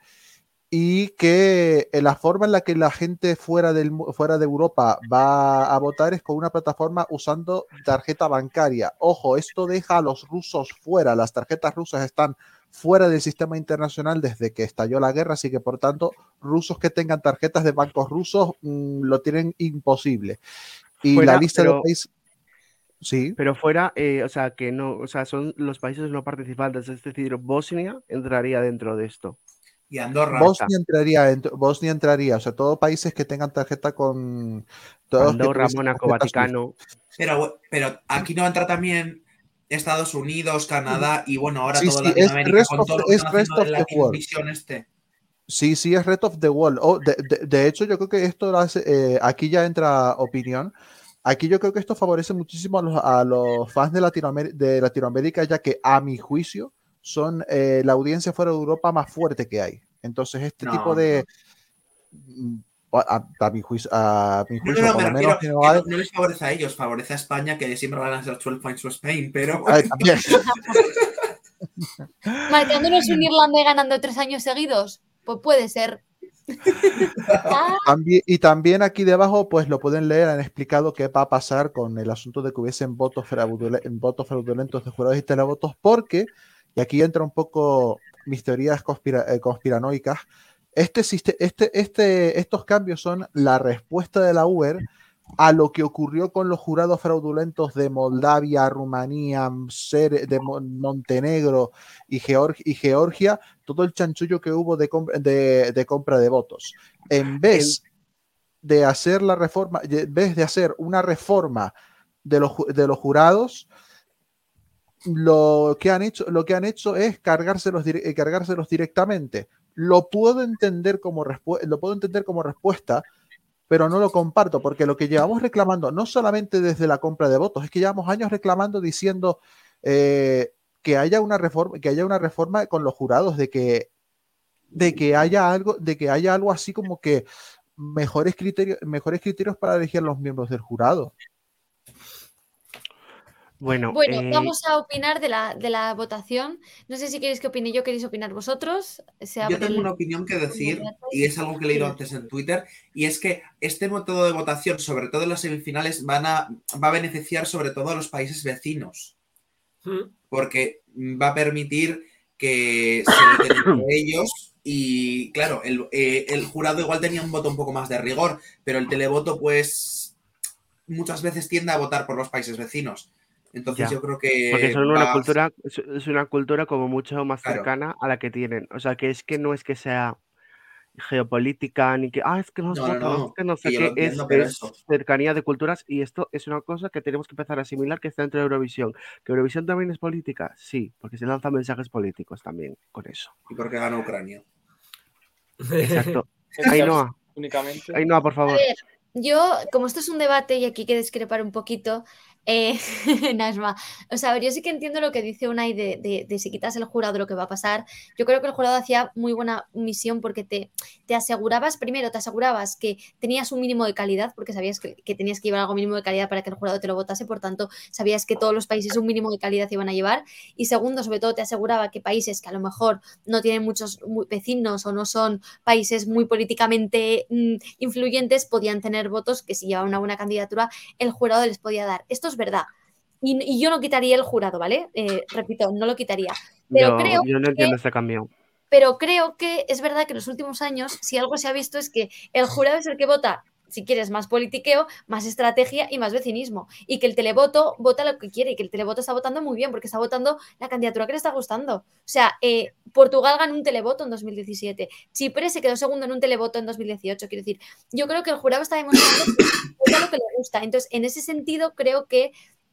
y que eh, la forma en la que la gente fuera, del, fuera de Europa va a votar es con una plataforma usando tarjeta bancaria. Ojo, esto deja a los rusos fuera. Las tarjetas rusas están fuera del sistema internacional desde que estalló la guerra, así que por tanto, rusos que tengan tarjetas de bancos rusos mm, lo tienen imposible. Y Fuera, la lista pero- de países... Sí. Pero fuera, eh, o sea, que no, o sea, son los países no participantes, es decir, Bosnia entraría dentro de esto. Y Andorra. Bosnia entraría, ent- Bosnia entraría, o sea, todos países que tengan tarjeta con... Todos Andorra, Mónaco. Vaticano. Pero, pero aquí no entra también Estados Unidos, Canadá y bueno, ahora Sí, todo sí, es Latinoamérica con of todo lo the- que es rest of the world. Este. Sí, sí, es Red of the World. Oh, de, de- de hecho, yo creo que esto lo hace, eh, aquí ya entra opinión. Aquí yo creo que esto favorece muchísimo a los, a los fans de Latinoamérica, de Latinoamérica, ya que a mi juicio son eh, la audiencia fuera de Europa más fuerte que hay. Entonces, este No, tipo de... mm, A, a mi juicio, a mi No, juicio, no, no, por me lo refiero menos no no, hay- no les favorece a ellos, favorece a España que siempre van a ser 12 points to Spain, pero Ay. Marcándonos un Irlanda y ganando tres años seguidos. Pues puede ser. También- y también aquí debajo, pues lo pueden leer, han explicado qué va a pasar con el asunto de que hubiesen votos, fraudule- votos fraudulentos de jurados y televotos, porque, y aquí entra un poco mis teorías conspira- eh, conspiranoicas, este, este, este, estos cambios son la respuesta de la Uber a lo que ocurrió con los jurados fraudulentos de Moldavia, Rumanía, Ser- de Mo- Montenegro y, Georg- y Georgia, todo el chanchullo que hubo de, de- de compra de votos. En vez de hacer la reforma, en vez de hacer una reforma de los, de los jurados, lo que han hecho, lo que han hecho es cargárselos, eh, cargárselos directamente. Lo puedo entender como lo puedo entender como respuesta, pero no lo comparto, porque lo que llevamos reclamando, no solamente desde la compra de votos, es que llevamos años reclamando diciendo eh, que haya una reforma, que haya una reforma con los jurados, de que, de que haya algo, de que haya algo así como que mejores criterios, mejores criterios para elegir los miembros del jurado. Bueno, Bueno, eh, vamos a opinar de la, de la votación. No sé si queréis que opine yo, queréis opinar vosotros. Se Yo tengo el- una opinión que decir, y es algo que he leído antes en Twitter, y es que este método de votación, sobre todo en las semifinales, van a, va a beneficiar sobre todo a los países vecinos, Mm. porque va a permitir que se voten entre ellos y, claro, el, eh, el jurado igual tenía un voto un poco más de rigor, pero el televoto, pues, muchas veces tiende a votar por los países vecinos. Entonces Ya, yo creo que Porque son una cultura, es una cultura como mucho más Claro. cercana a la que tienen. O sea, que es que no es que sea geopolítica ni que, ah, es que No, no, no, es que no sé qué, es, cercanía de culturas y esto es una cosa que tenemos que empezar a asimilar que está dentro de Eurovisión. ¿Que Eurovisión también es política? Sí, porque se lanzan mensajes políticos también con eso. y porque gana Ucrania. Exacto. Ainhoa, Únicamente. Ainhoa, por A favor. ver, yo, como esto es un debate y aquí hay que discrepar un poquito, eh, Nasma, o sea, yo sí que entiendo lo que dice Unai de, de, si quitas el jurado lo que va a pasar. Yo creo que el jurado hacía muy buena misión porque te, te asegurabas, primero, te asegurabas que tenías un mínimo de calidad, porque sabías que, tenías que llevar algo mínimo de calidad para que el jurado te lo votase, por tanto, sabías que todos los países un mínimo de calidad iban a llevar. Y segundo, sobre todo, te aseguraba que países que a lo mejor no tienen muchos vecinos o no son países muy políticamente mm, influyentes podían tener votos que si llevaban una buena candidatura el jurado les podía dar. Esto es verdad. Y, y yo no quitaría el jurado, ¿vale? Eh, repito, no lo quitaría. Pero Yo, creo yo no que entiendo este cambio. pero creo que es verdad que en los últimos años, si algo se ha visto es que el jurado es el que vota, si quieres, más politiqueo, más estrategia y más vecinismo. Y que el televoto vota lo que quiere y que el televoto está votando muy bien porque está votando la candidatura que le está gustando. O sea, eh, Portugal ganó un televoto en 2017, Chipre se quedó segundo en un televoto en 2018. Quiero decir, yo creo que el jurado está demostrando que vota lo que le gusta. Entonces, en ese sentido, creo que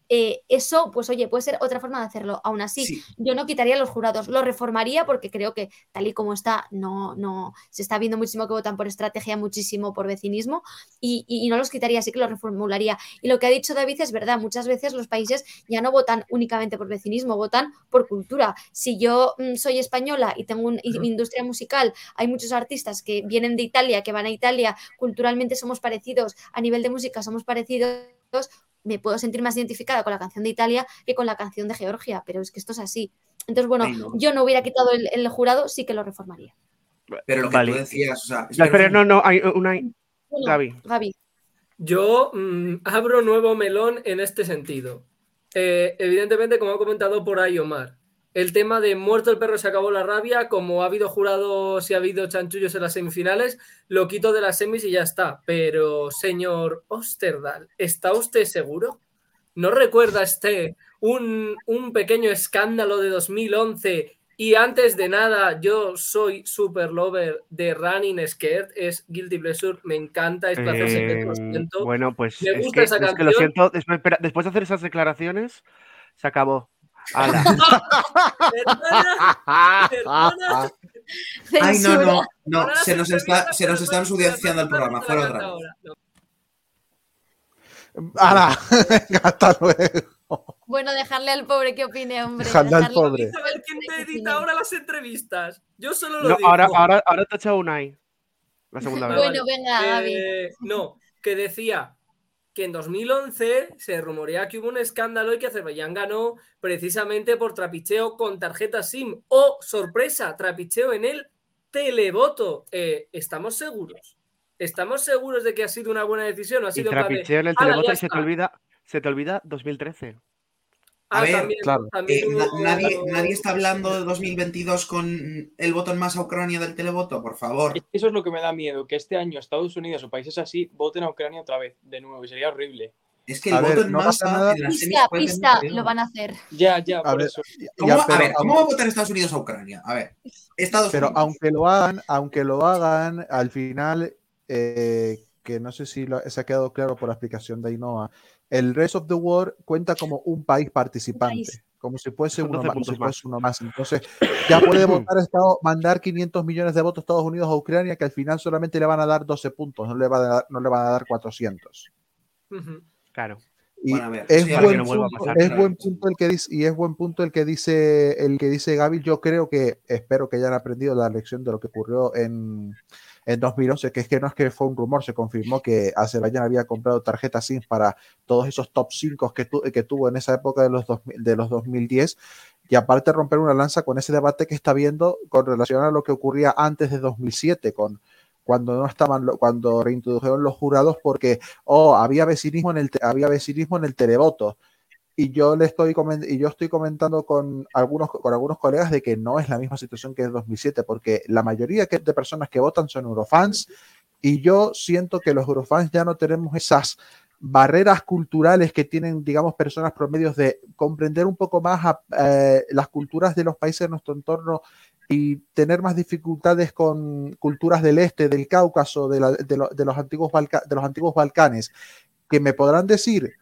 eh, eso, pues oye, puede ser otra forma de hacerlo. Aún así, Sí. yo no quitaría los jurados, lo reformaría porque creo que tal y como está, no, no, se está viendo muchísimo que votan por estrategia, muchísimo por vecinismo, y, y- y no los quitaría, sí que los reformularía. Y lo que ha dicho David es verdad, muchas veces los países ya no votan únicamente por vecinismo, votan por cultura. Si yo mm, soy española y tengo una industria musical, hay muchos artistas que vienen de Italia, que van a Italia, culturalmente somos parecidos, a nivel de música somos parecidos, me puedo sentir más identificada con la canción de Italia que con la canción de Georgia, pero es que esto es así. Entonces, bueno, Ay, no. yo no hubiera quitado el, el jurado, sí que lo reformaría. Pero lo que Vale. tú decías, o sea, Ya, espera no, no, hay una. Bueno, Gaby. Gaby. Yo mm, abro nuevo melón en este sentido. Eh, evidentemente, como ha comentado por ahí Omar, el tema de muerto el perro se acabó la rabia, como ha habido jurados y ha habido chanchullos en las semifinales, lo quito de las semis y ya está. Pero, señor Osterdal, ¿está usted seguro? ¿No recuerda este un, un pequeño escándalo de 2011? Y antes de nada, yo soy super lover de Running Scared, es Guilty Pleasure, me encanta, es placer lo Em, siento. bueno, pues Me es gusta que, esa es que lo canción. siento. Después, espera, después de hacer esas declaraciones, se acabó. ¡Hala! Hermana, hermana, Ay, no, no, no, ahora se nos está, se nos pero está no ensuciando el programa, fuera otra vez. ¡Hala! Venga, hasta luego. Bueno, dejarle al pobre que opine, hombre. Dejadle al dejarle- pobre. Isabel, ¿quién te edita ahora las entrevistas? Yo solo lo No, digo. ahora, ahora, ahora te ha echado Unai. La segunda vez. Bueno, venga, Gaby. Eh, no, que decía que en 2011 se rumorea que hubo un escándalo y que Azerbaiyán ganó precisamente por trapicheo con tarjeta SIM. ¡Oh, sorpresa! Trapicheo en el televoto. Eh, ¿Estamos seguros? ¿Estamos seguros de que ha sido una buena decisión? ¿O ha Y sido trapicheo en el "Hala, televoto ya y se te está"? olvida, se te olvida 2013. A Ah, ver, también, claro. también eh, hubo- nadie, nadie está hablando de 2022 con el voto en masa a Ucrania del televoto, por favor. Es- Eso es lo que me da miedo, que este año Estados Unidos o países así voten a Ucrania otra vez, de nuevo, y sería horrible. Es que el A voto ver, en no masa Pista, pista, lo van a hacer. Ya, ya, A por ver, eso. ¿Cómo, ya, va- a ver, ¿cómo aunque- va a votar Estados Unidos a Ucrania? A ver, Estados Pero Unidos. aunque lo hagan, aunque lo hagan, al final, eh, que no sé si lo- se ha quedado claro por la explicación de Ainhoa, el Rest of the World cuenta como un país participante, país. como si fuese, uno 12 más, como si fuese uno más. Entonces, ya puede votar a Estado- mandar 500 millones de votos a Estados Unidos a Ucrania, que al final solamente le van a dar 12 puntos, no le, van a dar, no le van a dar 400. Ujú. Claro. Y Bueno, ver, es, buen que no vuelva a punto, pasar es buen punto el que dice, y es buen punto el que dice el que dice Gaby. Yo creo que espero que hayan aprendido la lección de lo que ocurrió en, en 2011, que es que no es que fue un rumor, se confirmó que Azerbaiyán había comprado tarjetas SIM para todos esos top 5 que, tu- que tuvo en esa época de los, 2000 de los 2010 y aparte romper una lanza con ese debate que está viendo con relación a lo que ocurría antes de 2007 con cuando no estaban cuando reintrodujeron los jurados porque oh, había vecinismo en el había vecinismo en el televoto y yo le estoy y yo estoy comentando con algunos con algunos colegas de que no es la misma situación que en 2007 porque la mayoría de personas que votan son eurofans y yo siento que los eurofans ya no tenemos esas barreras culturales que tienen, digamos, personas promedios de comprender un poco más a, eh, las culturas de los países de nuestro entorno y tener más dificultades con culturas del este, del Cáucaso, de, la- de lo- de los, antiguos Balca- de los antiguos Balcanes, que me podrán decir,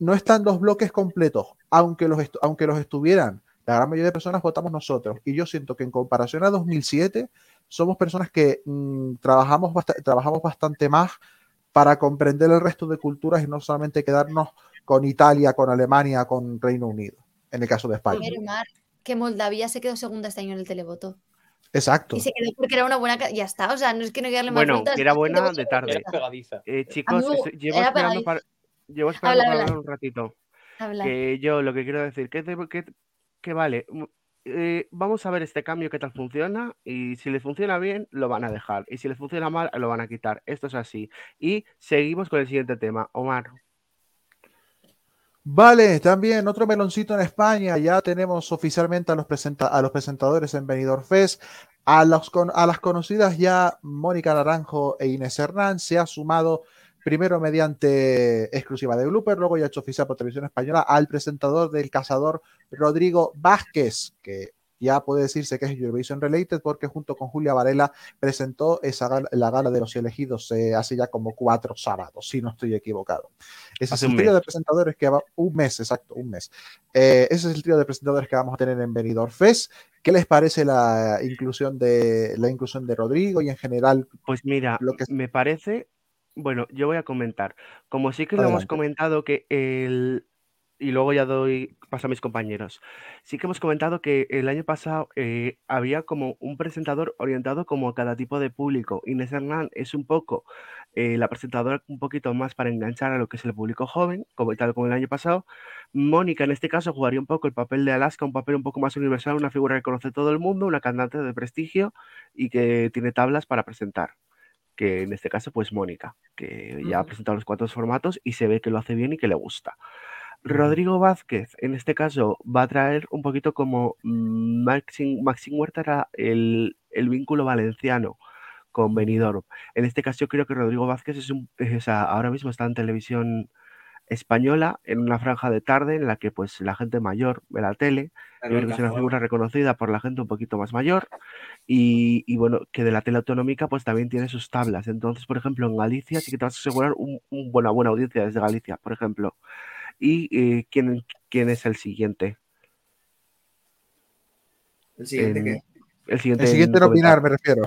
no están los bloques completos, aunque los, estu- aunque los estuvieran. La gran mayoría de personas votamos nosotros. Y yo siento que en comparación a 2007, somos personas que mm, trabajamos, bast- trabajamos bastante más para comprender el resto de culturas y no solamente quedarnos con Italia, con Alemania, con Reino Unido, en el caso de España. que Moldavia se quedó segunda este año en el televoto. Exacto. Y se quedó porque era una buena. Ya está, o sea, no es que no hay que darle más Bueno, vueltas. era buena de tarde. Era está. pegadiza. Eh, chicos, estoy- llevo era esperando para, llevo esperando Habla, para habla. hablar un ratito. Habla. Que yo lo que quiero decir, que, que, que vale, mm, eh, vamos a ver este cambio qué tal funciona y si les funciona bien lo van a dejar y si les funciona mal lo van a quitar. Esto es así. Y seguimos con el siguiente tema. Omar. Vale, también otro meloncito en España. Ya tenemos oficialmente a los, presenta- a los presentadores en Benidorm Fest. A, los con- a las conocidas ya Mónica Naranjo e Inés Hernán se ha sumado primero mediante exclusiva de Blooper, luego ya hecho oficial por Televisión Española al presentador del Cazador Rodrigo Vázquez, que ya puede decirse que es Eurovision Related porque junto con Julia Varela presentó esa gala- la gala de los elegidos eh, hace ya como cuatro sábados, si no estoy equivocado. Ese es el trío de presentadores que va, un mes, exacto, un mes. Eh, ese es el trío de presentadores que vamos a tener en Benidorm Fest. ¿Qué les parece la inclusión de la inclusión de Rodrigo y en general Pues mira, lo que me parece, bueno, yo voy a comentar. Como sí que lo hemos comentado que el, y luego ya doy paso a mis compañeros. Sí que hemos comentado que el año pasado eh, había como un presentador orientado como a cada tipo de público. Inés Hernán es un poco eh, la presentadora un poquito más para enganchar a lo que es el público joven, como tal como el año pasado. Mónica en este caso jugaría un poco el papel de Alaska, un papel un poco más universal, una figura que conoce todo el mundo, una cantante de prestigio y que tiene tablas para presentar que en este caso pues Mónica, que ya ha presentado los cuatro formatos y se ve que lo hace bien y que le gusta. Rodrigo Vázquez, en este caso, va a traer un poquito como Maxim, Maxim Huerta era el, el vínculo valenciano con Benidorm. En este caso, yo creo que Rodrigo Vázquez es un, es- ahora mismo está en televisión española, en una franja de tarde en la que pues la gente mayor ve la tele. Yo Claro, creo que es una figura reconocida por la gente un poquito más mayor y, y bueno, que de la tele autonómica pues también tiene sus tablas. Entonces, por ejemplo, en Galicia sí que te vas a asegurar un, un- una buena audiencia desde Galicia, por ejemplo. ¿Y eh, ¿quién, quién es el siguiente? ¿El siguiente En- qué? El siguiente, el en siguiente en opinar me refiero.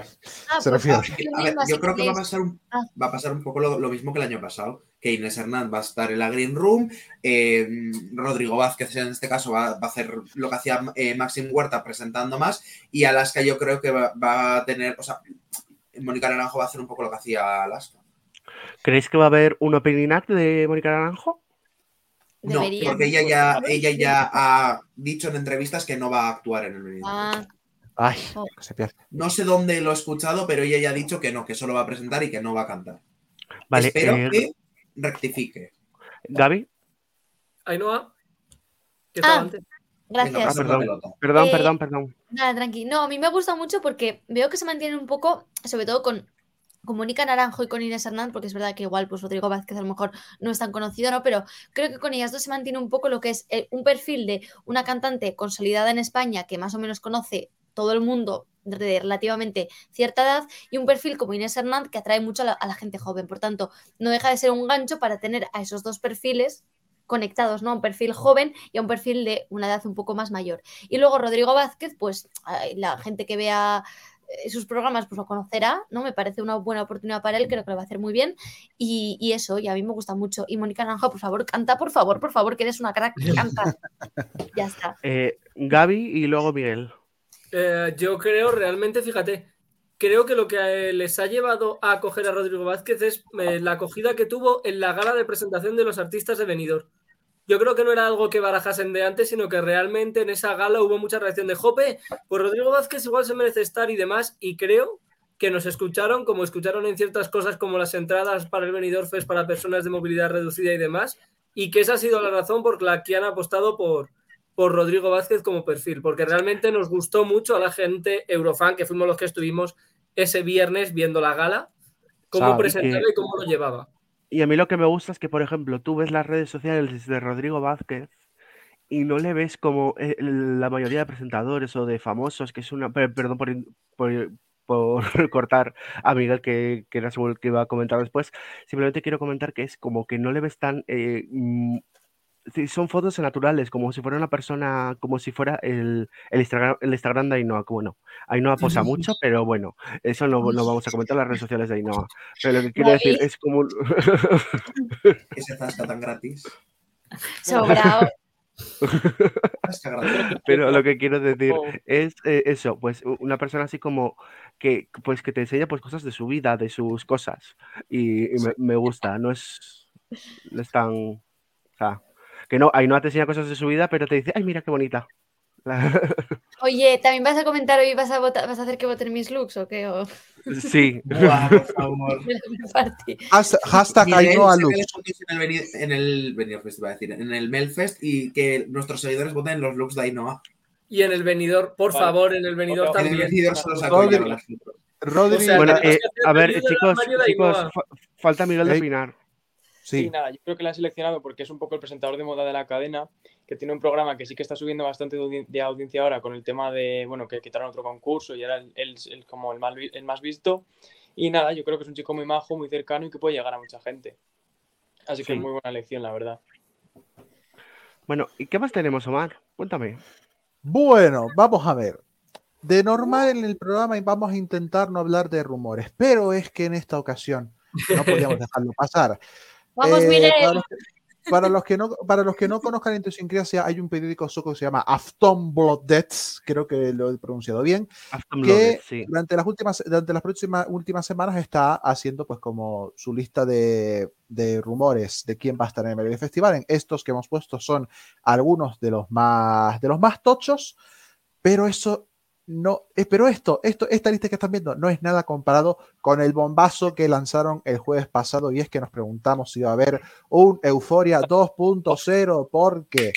Ah, Se pues refiere. A ver, yo creo que va a pasar un, Ah. va a pasar un poco lo, lo mismo que el año pasado, que Inés Hernán va a estar en la Green Room, eh, Rodrigo Vázquez en este caso va, va a hacer lo que hacía eh, Maxim Huerta presentando más, y Alaska yo creo que va, va a tener, o sea, Mónica Naranjo va a hacer un poco lo que hacía Alaska. ¿Creéis que va a haber un opening act de Mónica Naranjo? No, porque ella ya, ella ya ha dicho en entrevistas que no va a actuar en el. Ah, Ay, Oh. se pierde. No sé dónde lo he escuchado, pero ella ya ha dicho que no, que solo va a presentar y que no va a cantar. Vale, Espero eh, que rectifique. Gaby, Ainhoa, estaba Ah, antes. Gracias. Ah, perdón, perdón, Eh, perdón, perdón. Nada, tranqui. No, a mí me gusta mucho porque veo que se mantienen un poco, sobre todo con, con Mónica Naranjo y con Inés Hernández, porque es verdad que igual pues Rodrigo Vázquez a lo mejor no es tan conocido, ¿no? Pero creo que con ellas dos se mantiene un poco lo que es eh, un perfil de una cantante consolidada en España que más o menos conoce todo el mundo de relativamente cierta edad y un perfil como Inés Hernández que atrae mucho a la, a la gente joven. Por tanto, no deja de ser un gancho para tener a esos dos perfiles conectados, ¿no? A un perfil joven y a un perfil de una edad un poco más mayor. Y luego Rodrigo Vázquez, pues la gente que vea eh, sus programas pues lo conocerá, ¿no? Me parece una buena oportunidad para él, creo que lo va a hacer muy bien. Y, y eso, y a mí me gusta mucho. Y Mónica Naranjo, por favor, canta, por favor, por favor, que eres una crack, canta. ya está. Eh, Gaby y luego Miguel. Eh, yo creo realmente, fíjate, creo que lo que eh, les ha llevado a acoger a Rodrigo Vázquez es eh, la acogida que tuvo en la gala de presentación de los artistas de Benidorm. Yo creo que no era algo que barajasen de antes, sino que realmente en esa gala hubo mucha reacción de Jope, pues Rodrigo Vázquez igual se merece estar y demás, y creo que nos escucharon, como escucharon en ciertas cosas como las entradas para el Benidorm Fest para personas de movilidad reducida y demás, y que esa ha sido la razón por la que han apostado por, por Rodrigo Vázquez como perfil, porque realmente nos gustó mucho a la gente Eurofan, que fuimos los que estuvimos ese viernes viendo la gala, cómo Sabe presentaba que- y cómo lo llevaba. Y a mí lo que me gusta es que, por ejemplo, tú ves las redes sociales de Rodrigo Vázquez y no le ves como eh, la mayoría de presentadores o de famosos, que es una... per- Perdón por, por, por cortar a Miguel, que, que era seguro que iba a comentar después. Simplemente quiero comentar que es como que no le ves tan... eh, sí, son fotos naturales, como si fuera una persona, como si fuera el, el Instagram, el Instagram de Ainhoa, bueno, Ainhoa posa mucho, pero bueno, eso no, no vamos a comentar en las redes sociales de Ainhoa. Pero lo que quiero decir es como... un- Ese zasca tan gratis. Gratis. Pero lo que quiero decir Oh. es eh, eso, pues una persona así como que, pues, que te enseña pues cosas de su vida, de sus cosas. Y, y me, me gusta, no es, no es tan... O sea, que no, Ainhoa te enseña cosas de su vida, pero te dice, ay, mira qué bonita. La- Oye, ¿también vas a comentar hoy, vas a, votar, vas a hacer que voten mis looks o qué? O... Sí. Buah, por favor. Has- Hashtag Lux. las fotos en el, en el Benidorm Fest, iba a decir, en el Melfest y que nuestros seguidores voten los looks de Ainhoa. Y en el venidor, por Vale. favor, en el venidor En el En el también. Benidorm solo saco Rodri- yo las fotos. Rodri, O sea, Bueno, eh, a ver, chicos, chicos, fa- falta Miguel de. Pinar. Sí, nada, yo creo que la he seleccionado porque es un poco el presentador de moda de la cadena, que tiene un programa que sí que está subiendo bastante de audi- de audiencia ahora con el tema de, bueno, que quitaron otro concurso y era el, el- el- como el más, el más visto. Y nada, yo creo que es un chico muy majo, muy cercano y que puede llegar a mucha gente. Así que Sí. muy buena elección, la verdad. Bueno, ¿y qué más tenemos, Omar? Cuéntame. Bueno, vamos a ver. De normal en el programa vamos a intentar no hablar de rumores, pero es que en esta ocasión no podíamos dejarlo pasar. Vamos, Eh, Miguel. para, los que, para los que no, para los que no conozcan idiosincrasia, hay un periódico sueco que se llama Aftonbladet, creo que lo he pronunciado bien, Aftonbladet, que sí. durante las últimas, durante las próximas últimas semanas está haciendo pues como su lista de, de rumores de quién va a estar en el Melody Festival. En estos que hemos puesto son algunos de los más de los más tochos, pero eso no, eh, pero esto, esto, esta lista que están viendo no es nada comparado con el bombazo que lanzaron el jueves pasado y es que nos preguntamos si iba a haber un Euforia 2.0 porque,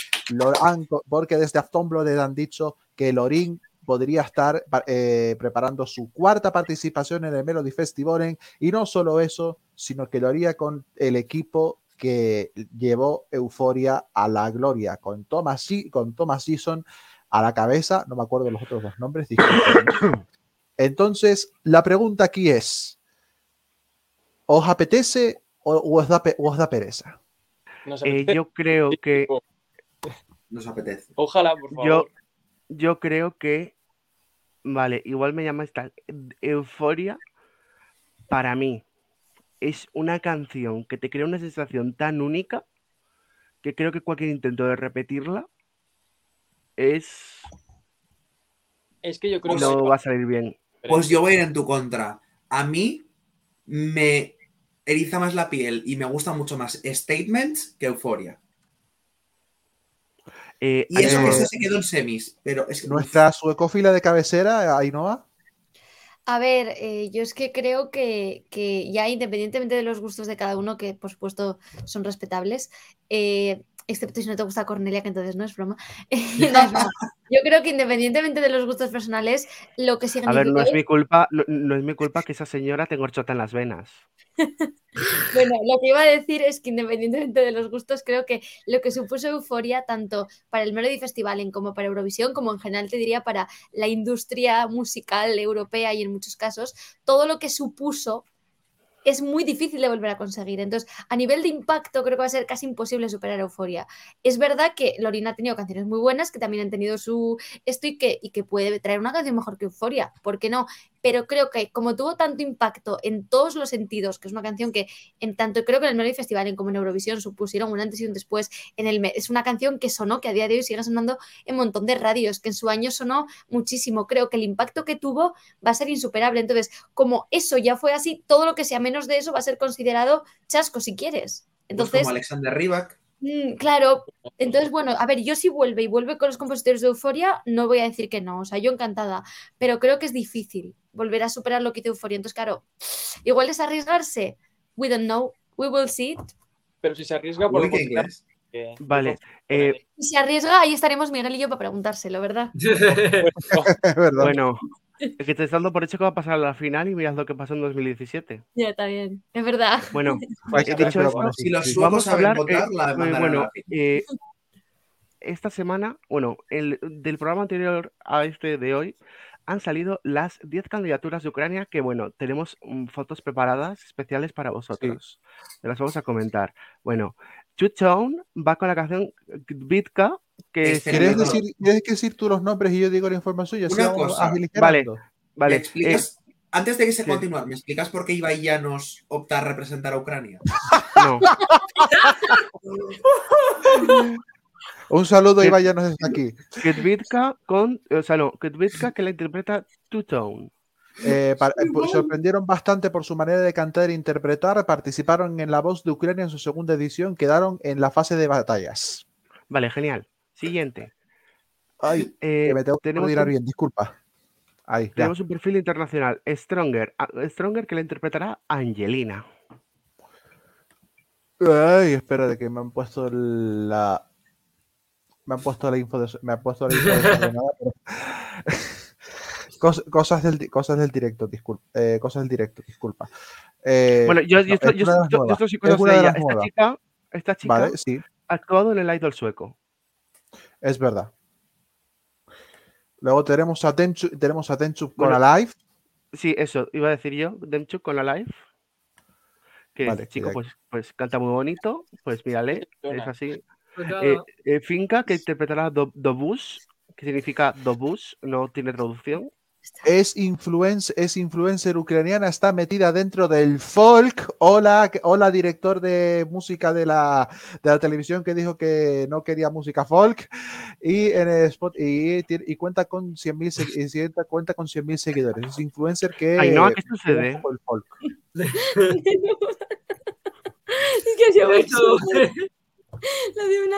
porque desde Aftonbladet han dicho que Lorin podría estar eh, preparando su cuarta participación en el Melody Festival y no solo eso, sino que lo haría con el equipo que llevó Euforia a la gloria, con Thomas, con Thomas Gison a la cabeza, no me acuerdo los otros dos nombres. Entonces, la pregunta aquí es, ¿os apetece o, o os, da, o os da pereza? Eh, apetece. yo creo que Nos apetece. Ojalá, por favor. yo, yo creo que, vale, igual me llama esta euforia. Para mí es una canción que te crea una sensación tan única que creo que cualquier intento de repetirla es Es que yo creo que no va a salir bien. Pues yo voy a ir en tu contra. A mí me eriza más la piel y me gusta mucho más Statements que Euforia. Eh, Y eso que eh, eso se quedó en semis, pero es que Nuestra suecófila de cabecera, Ainhoa. A ver, eh, yo es que creo que, que ya independientemente de los gustos de cada uno, que por supuesto son respetables, eh, excepto si no te gusta Cornelia, que entonces no es broma. No es broma. Yo creo que independientemente de los gustos personales, lo que A significa... ver, no es mi culpa, no, no es mi culpa que esa señora tenga horchata en las venas. Bueno, lo que iba a decir es que independientemente de los gustos, creo que lo que supuso euforia tanto para el Melody Festival en como para Eurovisión, como en general te diría para la industria musical europea y en muchos casos, todo lo que supuso es muy difícil de volver a conseguir. Entonces, a nivel de impacto, creo que va a ser casi imposible superar Euforia. Es verdad que Lorina ha tenido canciones muy buenas, que también han tenido su esto y que, y que puede traer una canción mejor que Euforia, ¿por qué no? Pero creo que como tuvo tanto impacto en todos los sentidos, que es una canción que en tanto creo que en el Melody Festival como en Eurovisión supusieron un antes y un después, en el, es una canción que sonó, que a día de hoy sigue sonando en un montón de radios, que en su año sonó muchísimo. Creo que el impacto que tuvo va a ser insuperable. Entonces, como eso ya fue así, todo lo que sea menos de eso va a ser considerado chasco si quieres. Pues Entonces, como Alexander Rybak. Mm, claro, entonces bueno, a ver, yo si vuelve y vuelve con los compositores de Euforia, no voy a decir que no, o sea, yo encantada, pero creo que es difícil volver a superar lo que hizo Euforia, entonces claro, igual es arriesgarse, we don't know, we will see it. Pero si se arriesga por lo inglés. que- Vale, eh, Si se arriesga, ahí estaremos Miguel y yo para preguntárselo, ¿verdad? Es verdad. bueno, es que te estás dando por hecho que va a pasar a la final y miras lo que pasó en 2017. Ya, está bien, es verdad. Bueno, eh, tener dicho. Si los vamos a saben hablar. votar, eh, la eh, bueno, eh, esta semana, bueno, el, del programa anterior a este de hoy, han salido las 10 candidaturas de Ucrania que, bueno, tenemos mm, fotos preparadas especiales para vosotros. Te las vamos a comentar. Bueno, Tone va con la canción Vitka, que ¿Quieres decir, ¿Quieres decir tú los nombres y yo digo la información? Y así Una cosa. ¿Me Vale, explicas? Antes de que se sí. continuar, ¿me explicas por qué Ibai Llanos opta a representar a Ucrania? eh, no. Un saludo ¿Qué- y vayanos desde aquí. Ketvitka con, o sea, no, Ketvitka que la interpreta Two Tone. Eh, sorprendieron bastante por su manera de cantar e interpretar. Participaron en La Voz de Ucrania en su segunda edición. Quedaron en la fase de batallas. Vale, genial. Siguiente. Ay, Eh, que me tengo que coordinar un- bien, disculpa. Ahí, ya. Tenemos un perfil internacional, Stronger, Stronger que la interpretará Angelina. Ay, espera de que me han puesto la. Me han puesto la info de. Me han puesto la info desordenada, pero- Cos- cosas, del, cosas del directo, disculpa. eh, cosas del directo, disculpa. Eh, Bueno, yo, no, yo, esto- yo, yo- sí conozco de ella. Esta chica, esta chica Vale, sí, ha actuado en el Idol sueco. es verdad. Luego tenemos a Tenchu, tenemos a con Bueno, Alive. Sí, eso, iba a decir yo, Demchuk con la live. Que Vale, el chico pues, pues canta muy bonito, pues mírale, es así. Eh, eh, Finca que interpretará Do- Dobus, que significa Dobus, no tiene traducción. Es, influencer, es influencer ucraniana, está metida dentro del folk. Hola, hola director de música de la, de la televisión que dijo que no quería música folk. Y, en el spot, y, y cuenta con 100.000 segui- y sienta- cuenta con 100.000 seguidores. Es influencer que... Ay, no, ¿qué sucede? el folk. es que De lo de una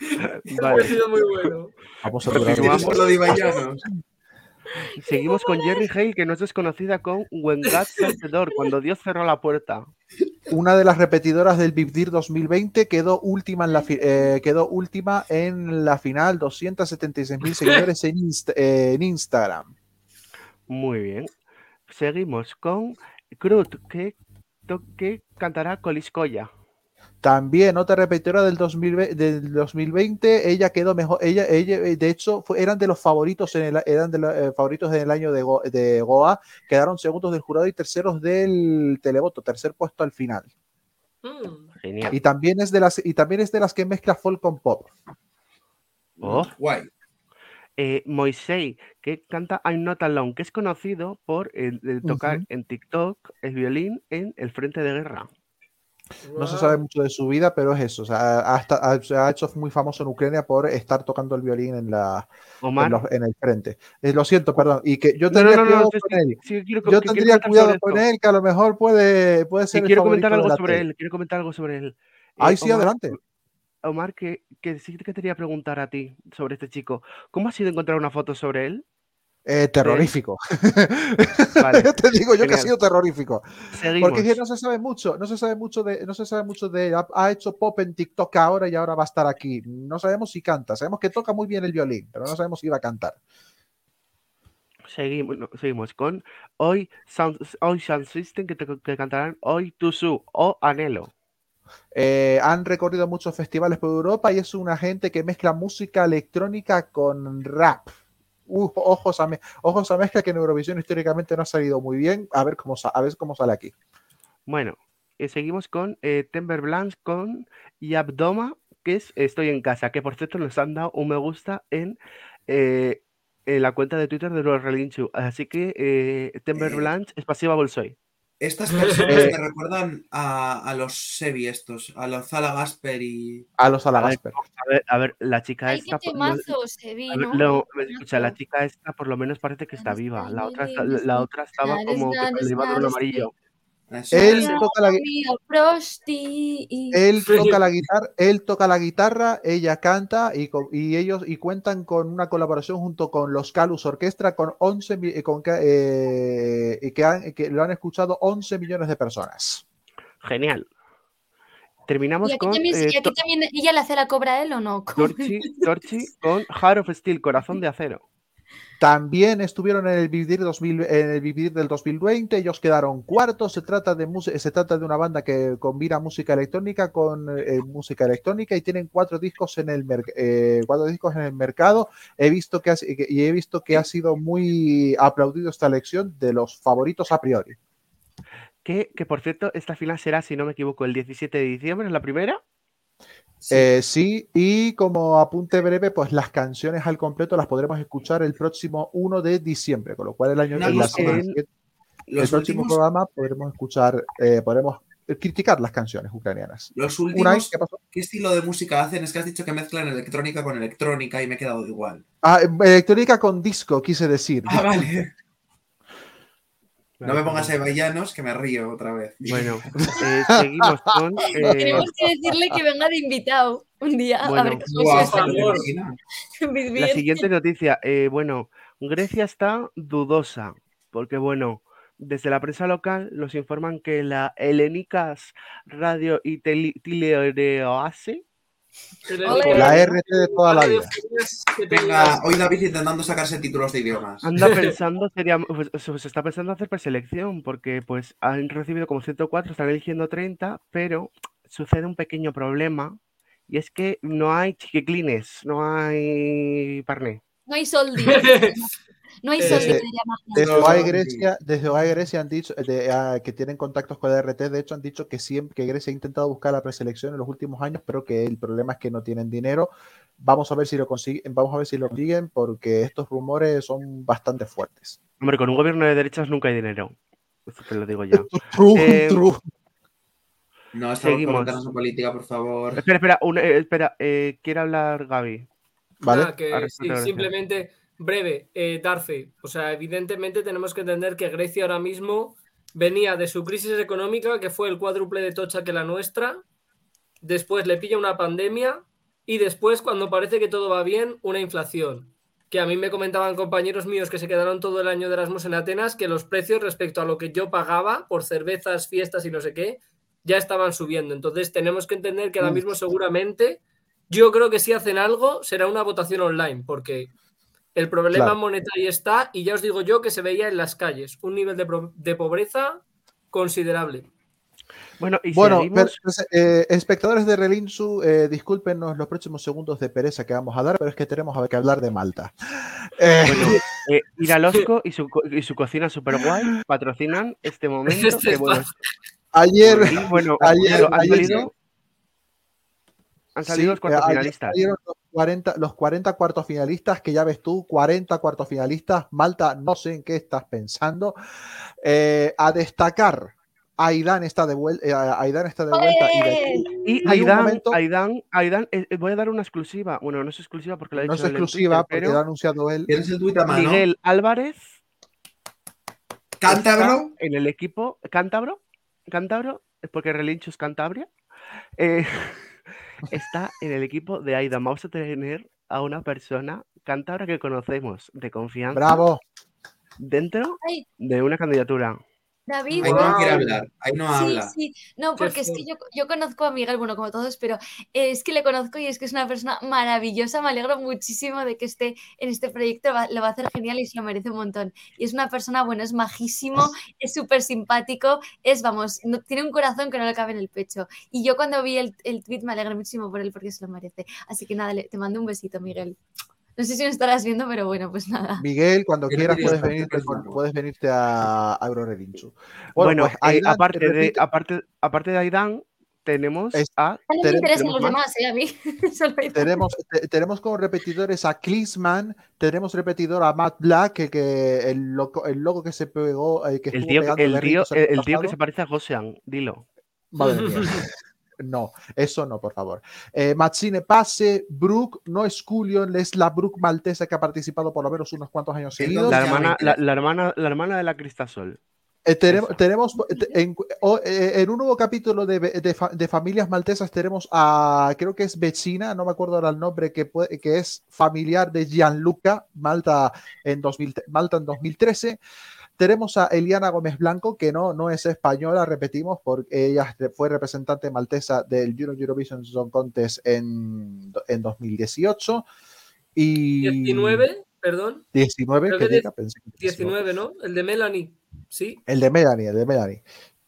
ha Vale, sido muy bueno. Vamos a Continuamos. durar ¿Tienes por lo de seguimos con Jerry Hale, que no es desconocida con When God Shut the Door, cuando Dios cerró la puerta. Una de las repetidoras del Deal 2020 quedó última en la, fi- eh, quedó última en la final, 276.000 seguidores en, Insta- eh, en Instagram. Muy bien. Seguimos con Krut, que, que cantará Koliskoya. También otra repetidora del 2020, del 2020, ella quedó mejor, ella, ella eh, de hecho fue- eran de los favoritos en el, eran de los eh, favoritos en el año de, Go- de Goa, quedaron segundos del jurado y terceros del televoto, tercer puesto al final. Mm. Genial. Y también es de las y también es de las que mezcla folk con pop. Oh. Guay. eh, Moisei, que canta I'm Not Alone, que es conocido por el, el tocar en TikTok el violín en el frente de guerra. No se sabe mucho de su vida, pero es eso. O sea, hasta, ha- se ha hecho muy famoso en Ucrania por estar tocando el violín en, la, en, los- en el frente. Eh, lo siento, perdón. Y que yo no, tendría no, no, cuidado sí, con sí, él. sí, quiero, Yo que- tendría cuidado con él, que a lo mejor puede, puede Sí, ser el quiero comentar algo sobre tele. él, quiero comentar algo sobre él. Eh, Ay, sí, Omar, adelante. Omar, que, que sí que te quería preguntar a ti sobre este chico. ¿Cómo ha sido encontrar una foto sobre él? Eh, terrorífico. Vale, Te digo yo que ha sido terrorífico. Seguimos. Porque no se sabe mucho, no se sabe mucho de, no se sabe mucho de, ha, ha hecho pop en TikTok ahora y ahora va a estar aquí. No sabemos si canta, sabemos que toca muy bien el violín, pero no sabemos si va a cantar. Seguimos, no, seguimos con Hoy Sound, Hoy Sound System que, te- que cantarán Hoy Tusu o Anhelo. Eh, han recorrido muchos festivales por Europa y es una gente que mezcla música electrónica con rap. Uf, ojos, a mezcla que en Eurovisión históricamente no ha salido muy bien. A ver cómo, a ver cómo sale aquí. Bueno, eh, seguimos con eh, Timber Blanche con Yabdoma, que es Estoy en casa, que por cierto nos han dado un me gusta en, eh, la cuenta de Twitter de los Relinchu. Así que eh, Timber Eh, Blanche es pasiva Bolsoy. Estas personas me recuerdan a, a los Sebi estos, a los Zala Gasper y... A los A ver, Alagasper. a ver, a ver, la chica Ay, qué esta, no- temazo se vi, a ver, ¿no? lo- Qué escucha, la chica esta por lo menos parece que está viva. La otra, está- Nares, la otra estaba como que le iba a dar un amarillo. Él toca la, él toca guitarra, él toca la guitarra, ella canta y, y ellos y cuentan con una colaboración junto con los Calus Orquestra con 11 mi- eh, con, que- eh, y que, han- que lo han escuchado 11 millones de personas. Genial. Y Terminamos aquí con también, eh, y aquí también ella le hace la cobra a él o no? Torchi con Heart of Steel, Corazón de Acero. También estuvieron en el Vivir, 2000 en Vivir del 2020, ellos quedaron cuartos. Se trata de, se trata de una banda que combina música electrónica con eh, música electrónica y tienen cuatro discos en el, eh, cuatro discos en el mercado. He visto que, ha, y he visto que ha sido muy aplaudido esta elección de los favoritos a priori. Que, que por cierto, esta final será, si no me equivoco, el 17 de diciembre, ¿es la primera? Sí. Eh, sí, y como apunte breve, pues las canciones al completo las podremos escuchar el próximo 1 de diciembre, con lo cual el año la semana el próximo últimos, programa podremos escuchar, eh, podremos criticar las canciones ucranianas. los Unai, últimos, ¿qué pasó? ¿qué estilo de música hacen? Es que has dicho que mezclan electrónica con electrónica y me he quedado igual. Ah, electrónica con disco, quise decir. Ah, vale. No me pongas perdón. evallanos que me río otra vez. Bueno, eh, seguimos con. eh, Tenemos que decirle que venga de invitado un día a Bueno, ver cómo Guau, se por ¿te favor. imaginas? la siguiente noticia. eh, bueno, Grecia está dudosa, porque bueno, desde la prensa local nos informan que la Helenicas Radio y Tele- Teleoase. La RT de toda la vida. Venga, hoy David intentando sacarse títulos de idiomas. anda pensando, sería, pues, se está pensando hacer preselección, porque pues han recibido como 104, están eligiendo 30, pero sucede un pequeño problema, y es que no hay chiquiclines, no hay parné. No hay soldi. No hay Eh, soldi desde-. Desde OAE. Grecia, desde OAE Grecia han dicho de, ah, que tienen contactos con la RT, de hecho han dicho que siempre que Grecia ha intentado buscar la preselección en los últimos años, pero que el problema es que no tienen dinero. Vamos a ver si lo consiguen, vamos a ver si lo consiguen porque estos rumores son bastante fuertes. Hombre, con un gobierno de derechas nunca hay dinero. Eso te lo digo ya. True, Eh, true. No, estamos meternos en política, por favor. Espera, espera, una- eh, espera, eh, quiere hablar Gaby. ¿Vale? Que sí, simplemente breve, eh, Darce. O sea, evidentemente tenemos que entender que Grecia ahora mismo venía de su crisis económica, que fue el cuádruple de tocha que la nuestra. Después le pilla una pandemia y después, cuando parece que todo va bien, una inflación. Que a mí me comentaban compañeros míos que se quedaron todo el año de Erasmus en Atenas que los precios respecto a lo que yo pagaba por cervezas, fiestas y no sé qué, ya estaban subiendo. Entonces tenemos que entender que ahora Uf. mismo seguramente yo creo que si hacen algo será una votación online, porque el problema Claro. monetario está y ya os digo yo que se veía en las calles, un nivel de, de pobreza considerable. Bueno, y Bueno, seguimos. per- pues, eh, espectadores de Relinsu, eh, discúlpenos los próximos segundos de pereza que vamos a dar, pero es que tenemos que hablar de Malta. Eh, Bueno, eh, Iralosco y su, co- y su cocina super guay patrocinan este momento. Este que, bueno, ayer, bueno, ayer- bueno, han ayer- salido, han salido Sí, los cuartos eh, ayer finalistas. 40, los 40 cuartos finalistas, que ya ves tú, 40 cuartos finalistas. Malta, no sé en qué estás pensando. Eh, a destacar, Aidan está de, vuel- eh, Aidan está de vuelta. Y, de- Y Aidan, momento- Aidan, Aidan, eh, voy a dar una exclusiva. Bueno, no es exclusiva porque ha no dicho es él en exclusiva Twitter, porque pero lo ha anunciado él. Miguel Álvarez ¿Cántabro? en el equipo cántabro, cántabro, es porque Relincho es Cantabria, eh, está en el equipo de Aidan. Vamos a tener a una persona cántabra que conocemos de confianza. Bravo. dentro de una candidatura. David, Ahí no quiere hablar, ahí no Sí, habla. sí, no, porque es que yo, yo conozco a Miguel, bueno, como todos, pero eh, es que le conozco y es que es una persona maravillosa. Me alegro muchísimo de que esté en este proyecto, va- lo va a hacer genial y se lo merece un montón. Y es una persona, bueno, es majísimo, es súper simpático, es, vamos, no- tiene un corazón que no le cabe en el pecho. Y yo cuando vi el, el tweet me alegré muchísimo por él porque se lo merece. Así que nada, le- te mando un besito, Miguel. No sé si me estarás viendo, pero bueno, pues nada. Miguel, cuando quieras puedes estar venirte, puedes venirte a, a Eurorelinchu. Bueno, pues eh, aparte, de, aparte, aparte de Aidan, tenemos Es- a... Me Tenemos- interesan tenemos los más. demás, ¿eh? A mí. Solo tenemos, te- tenemos como repetidores a Klinsman, tenemos repetidor a Matt Black, que, que el, loco, el logo que se pegó, eh, que El tío, pegando el, tío, el tío que se parece a Josean, dilo. Madre mía. No, eso no, por favor. Eh, Pase, Brooke, no es Julian, es la Brooke maltesa que ha participado por lo menos unos cuantos años seguidos. La hermana, la, la hermana, la hermana de la Cristasol. Eh, tenemos, tenemos te- en, eh, en un nuevo capítulo de, de de familias maltesas tenemos a, creo que es vecina, no me acuerdo ahora el nombre, que, puede- que es familiar de Gianluca, Malta en, 2000 Malta en 2013. Tenemos a Eliana Gómez Blanco, que no, no es española, repetimos, porque ella fue representante maltesa del Euro Eurovision Song Contest en, en 2018. Y 19, perdón. 19, Creo que que diga, pensé que 19. 19, ¿no? El de Melanie. Sí. El de Melanie, el de Melanie.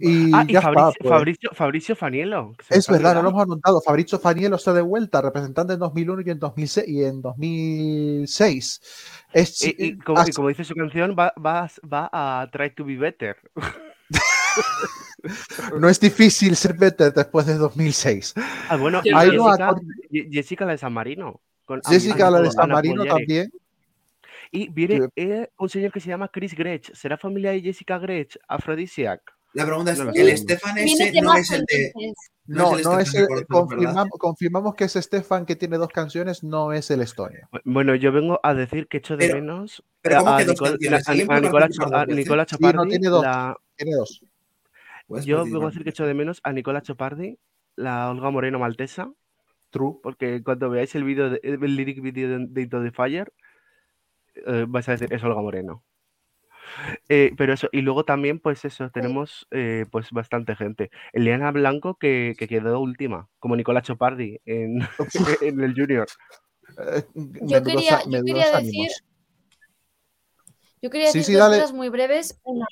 Y Ah, y ya está, Fabricio, pues. Fabricio, Fabricio me Es verdad, no lo hemos anotado. Fabrizio Faniello está de vuelta, representante en 2001 y en 2006. Y en 2006. Es, Y, y como, y como dice su canción, va, va, va a Try to be better. no es difícil ser better después de 2006. Ah, bueno, y Jessica, la de San Marino. con Jessica, la de San Marino también. Y viene eh, un señor que se llama Chris Gretsch. ¿Será familia de Jessica Gretsch? Afrodisiac. La pregunta es, No ¿el Viene ese no es el de... No, el no es el, ¿verdad? confirmamos, confirmamos que es Stefan que tiene dos canciones, no es el Estonia. Bueno, yo vengo a decir que echo de Pero- menos pero ¿cómo a, que dos Nicole- canciones? a- ¿Alguien a puede Nicola? Nicola Sí, no, tiene dos. la- Tiene dos. Puedes yo participar vengo a decir que echo de menos a Nicola Chopardi, la Olga Moreno maltesa. True. Porque cuando veáis el vídeo, de- el lyric video de, de Into the Fire, eh, vais a decir, es Olga Moreno. Eh, pero eso, y luego también, pues eso, tenemos eh, pues bastante gente. Eliana Blanco, que, que quedó última, como Nicola Chopardi en, en el Junior. Eh, Yo quería, a- yo quería decir, yo quería Sí, decir sí, dos dale. cosas muy breves. Una,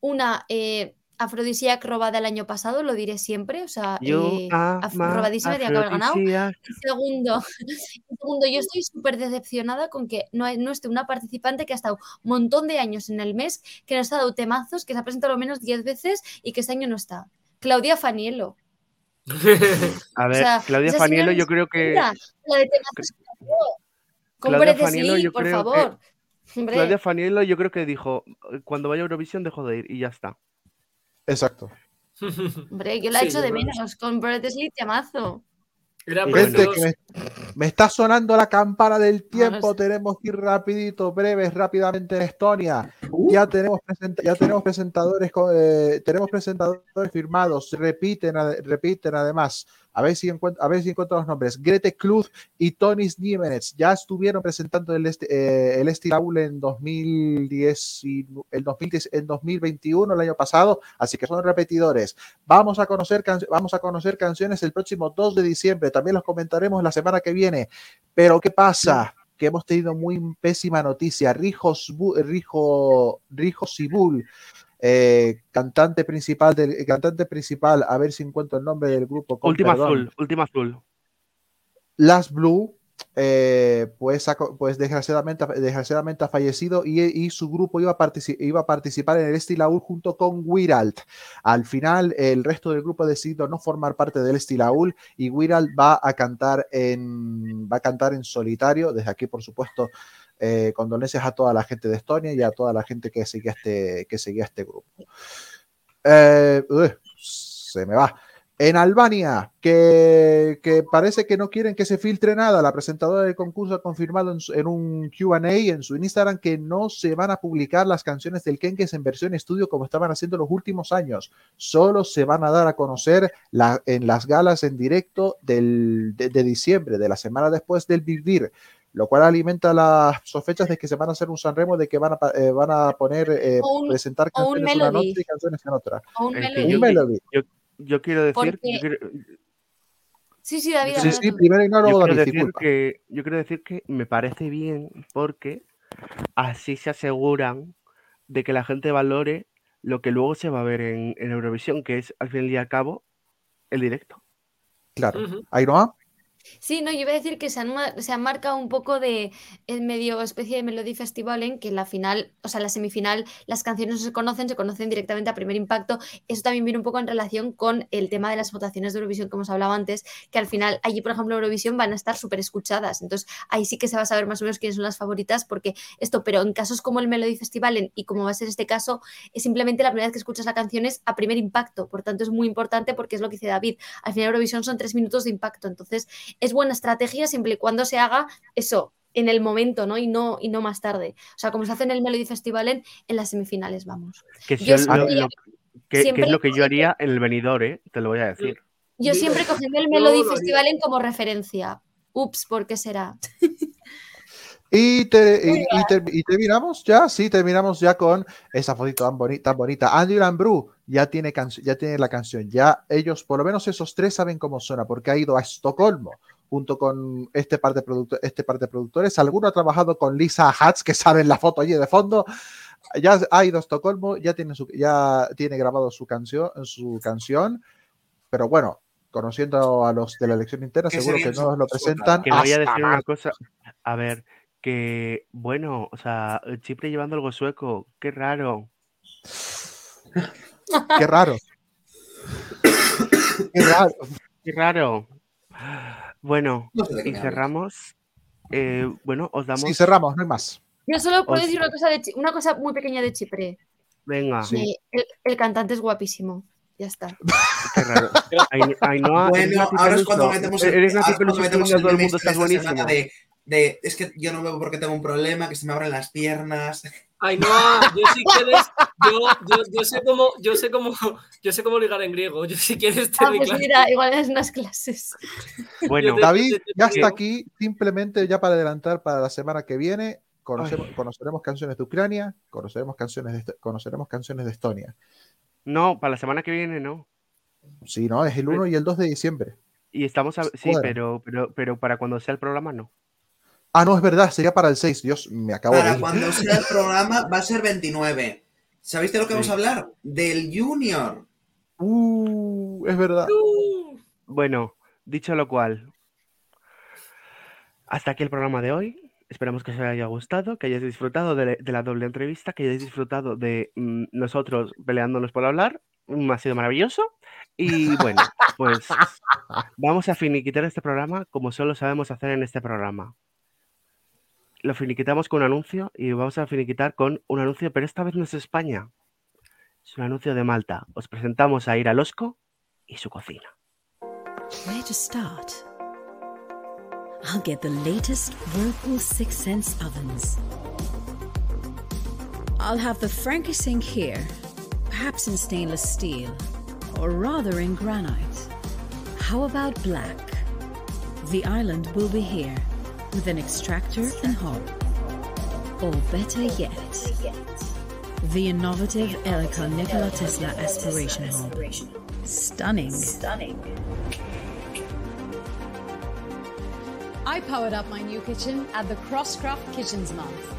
una eh, Afrodisíac robada el año pasado, lo diré siempre. O sea, Yo eh, af- ama robadísima tenía que haber ganado. Y segundo, y segundo, yo estoy súper decepcionada con que no, hay- no esté una participante que ha estado un montón de años en el mes, que nos ha dado temazos, que se ha presentado lo menos 10 veces y que este año no está. Claudia Fanielo. A O ver, sea, Claudia Fanielo, yo creo que. Mira, la de temazos que Claudia Fanielo, Lee, yo por creo que- favor. Hombre. Claudia Fanielo, yo creo que dijo: cuando vaya a Eurovisión, dejo de ir y ya está. Exacto. Hombre, yo la Sí, echo de yo creo que menos con Brett Lee, temazo. Era Y Gente, precioso. que me, me está sonando la campana del tiempo. Tenemos que ir rapidito, breves, rápidamente en Estonia. Ya tenemos, ya tenemos presentadores, eh, tenemos presentadores firmados. Repiten, repiten además. A ver si encuentro, a ver si encuentro los nombres. Grete Kluth y Tonis Niemenez ya estuvieron presentando el, este, eh, el Estilaul en 2010 y el 2010 en 2021 el año pasado, así que son repetidores. Vamos a conocer vamos a conocer canciones el próximo 2 de diciembre. También los comentaremos la semana que viene. Pero ¿qué pasa? Que hemos tenido muy pésima noticia. Rijo, Sbu- Rijo, Rijo Sibul, eh, cantante principal del cantante principal, a ver si encuentro el nombre del grupo. con Última perdón. azul, última azul. Last Blue, eh, pues, pues desgraciadamente, desgraciadamente ha fallecido y, su grupo iba a, iba a participar en el Estilaul junto con Wiralt. Al final, el resto del grupo ha decidido no formar parte del Estilaul y Wiralt va a cantar en, va a cantar en solitario. Desde aquí, por supuesto, eh, condolencias a toda la gente de Estonia y a toda la gente que seguía este, que seguía este grupo. Eh, se me va. En Albania, que, que parece que no quieren que se filtre nada, la presentadora del concurso ha confirmado en, su- en un QA en su Instagram que no se van a publicar las canciones del Kenkes en versión estudio como estaban haciendo los últimos años. Solo se van a dar a conocer la- en las galas en directo del, de, de diciembre, de la semana después del Vivir. lo cual alimenta las sospechas de que se van a hacer un Sanremo, de que van a, eh, van a poner, eh, un- presentar canciones una noche y canciones en otra. O un melody. yo, Un melody. yo, yo quiero decir, Porque- yo quiero, Sí, sí, David. Sí, sí, primero y no, yo quiero que yo quiero decir que me parece bien porque así se aseguran de que la gente valore lo que luego se va a ver en, en Eurovisión, que es al fin y al cabo el directo. Claro. Ujú. Ainhoa, Sí, no, yo iba a decir que se han, marcado un poco de el medio especie de Melody Festival en que en la final, o sea, la semifinal, las canciones no se conocen, se conocen directamente a primer impacto. Eso también viene un poco en relación con el tema de las votaciones de Eurovisión que hemos hablado antes, que al final allí, por ejemplo, Eurovisión van a estar súper escuchadas. Entonces, ahí sí que se va a saber más o menos quiénes son las favoritas, porque esto, pero en casos como el Melody Festival en- y como va a ser este caso, es simplemente la primera vez que escuchas la canción es a primer impacto. Por tanto, es muy importante porque es lo que dice David. Al final, Eurovisión son tres minutos de impacto. Entonces, es buena estrategia siempre y cuando se haga eso en el momento, ¿no? Y no, y no más tarde. O sea, como se hace en el Melody Festival en, en las semifinales, vamos. Que, Yo es lo- que- que siempre es lo que yo haría en el venidor, ¿eh? Te lo voy a decir. Yo siempre cogiendo el Melody. Festival en como referencia. Ups, ¿por qué será? Y, te- y- y ter- y terminamos ya, sí, terminamos ya con esa fotito tan, boni- tan bonita. Andy Lambrou ya tiene, ya tiene la canción, ya ellos, por lo menos esos tres saben cómo suena, porque ha ido a Estocolmo junto con este par de, producto- este par de productores. Alguno ha trabajado con Lisa Hatch, que saben la foto allí de fondo. Ya ha ido a Estocolmo, ya tiene, su, ya tiene grabado su canción, su canción, pero bueno, conociendo a los de la elección interna, seguro que no nos lo presentan. Que voy a hasta decir una cosa. A ver, que bueno, o sea, Chipre llevando algo sueco, qué raro. Qué raro. Qué raro. Qué raro. Bueno, No sé y cerramos. eh, bueno, os damos. Sí, cerramos, no hay más. Yo solo puedo Os- decir una cosa, de una cosa muy pequeña de Chipre. Venga, Sí. Eh, el, el cantante es guapísimo. Ya está. qué raro. Bueno, ahora es cuando metemos el, metemos el todo el mundo semana buenísimo. de, de, es que yo no bebo porque tengo un problema, que se me abren las piernas. Ainhoa, yo si quieres, yo, yo, yo sé cómo, yo sé cómo, yo sé cómo ligar en griego. Yo si quieres te Ah, doy pues clase. mira, igual es unas clases. Bueno, te- David, te- te- ya está aquí. Simplemente ya para adelantar para la semana que viene, conocemos- conoceremos canciones de Ucrania, conoceremos canciones de, conoceremos canciones de Estonia. no, para la semana que viene no. Sí, ¿no? Es el 1 y el 2 de diciembre. Y estamos a... Sí, pero, pero, pero para cuando sea el programa no. Ah, no, es verdad, sería para el 6. Dios, me acabo de Para cuando sea el programa va a ser 29. ¿Sabéis de lo que vamos a hablar? Del Junior. Uh, es verdad. Bueno, dicho lo cual, hasta aquí el programa de hoy. Esperamos que os haya gustado, que hayáis disfrutado de, de la doble entrevista, que hayáis disfrutado de mm, nosotros peleándonos por hablar. Mm, ha sido maravilloso. Y bueno, pues vamos a finiquitar este programa como solo sabemos hacer en este programa. Lo finiquitamos con un anuncio y vamos a finiquitar con un anuncio, pero esta vez no es España. Es un anuncio de Malta. Os presentamos a Ira Losco y su cocina. Where to start? I'll get the latest Whirlpool Six Sense ovens. I'll have the Frankie here, perhaps in stainless steel, or rather in granite. How about black? The island will be here, with an extractor and hob. Or better yet, the innovative Elica Nikola Tesla aspiration hob. Stunning. Stunning. I powered up my new kitchen at the Crosscraft Kitchens month.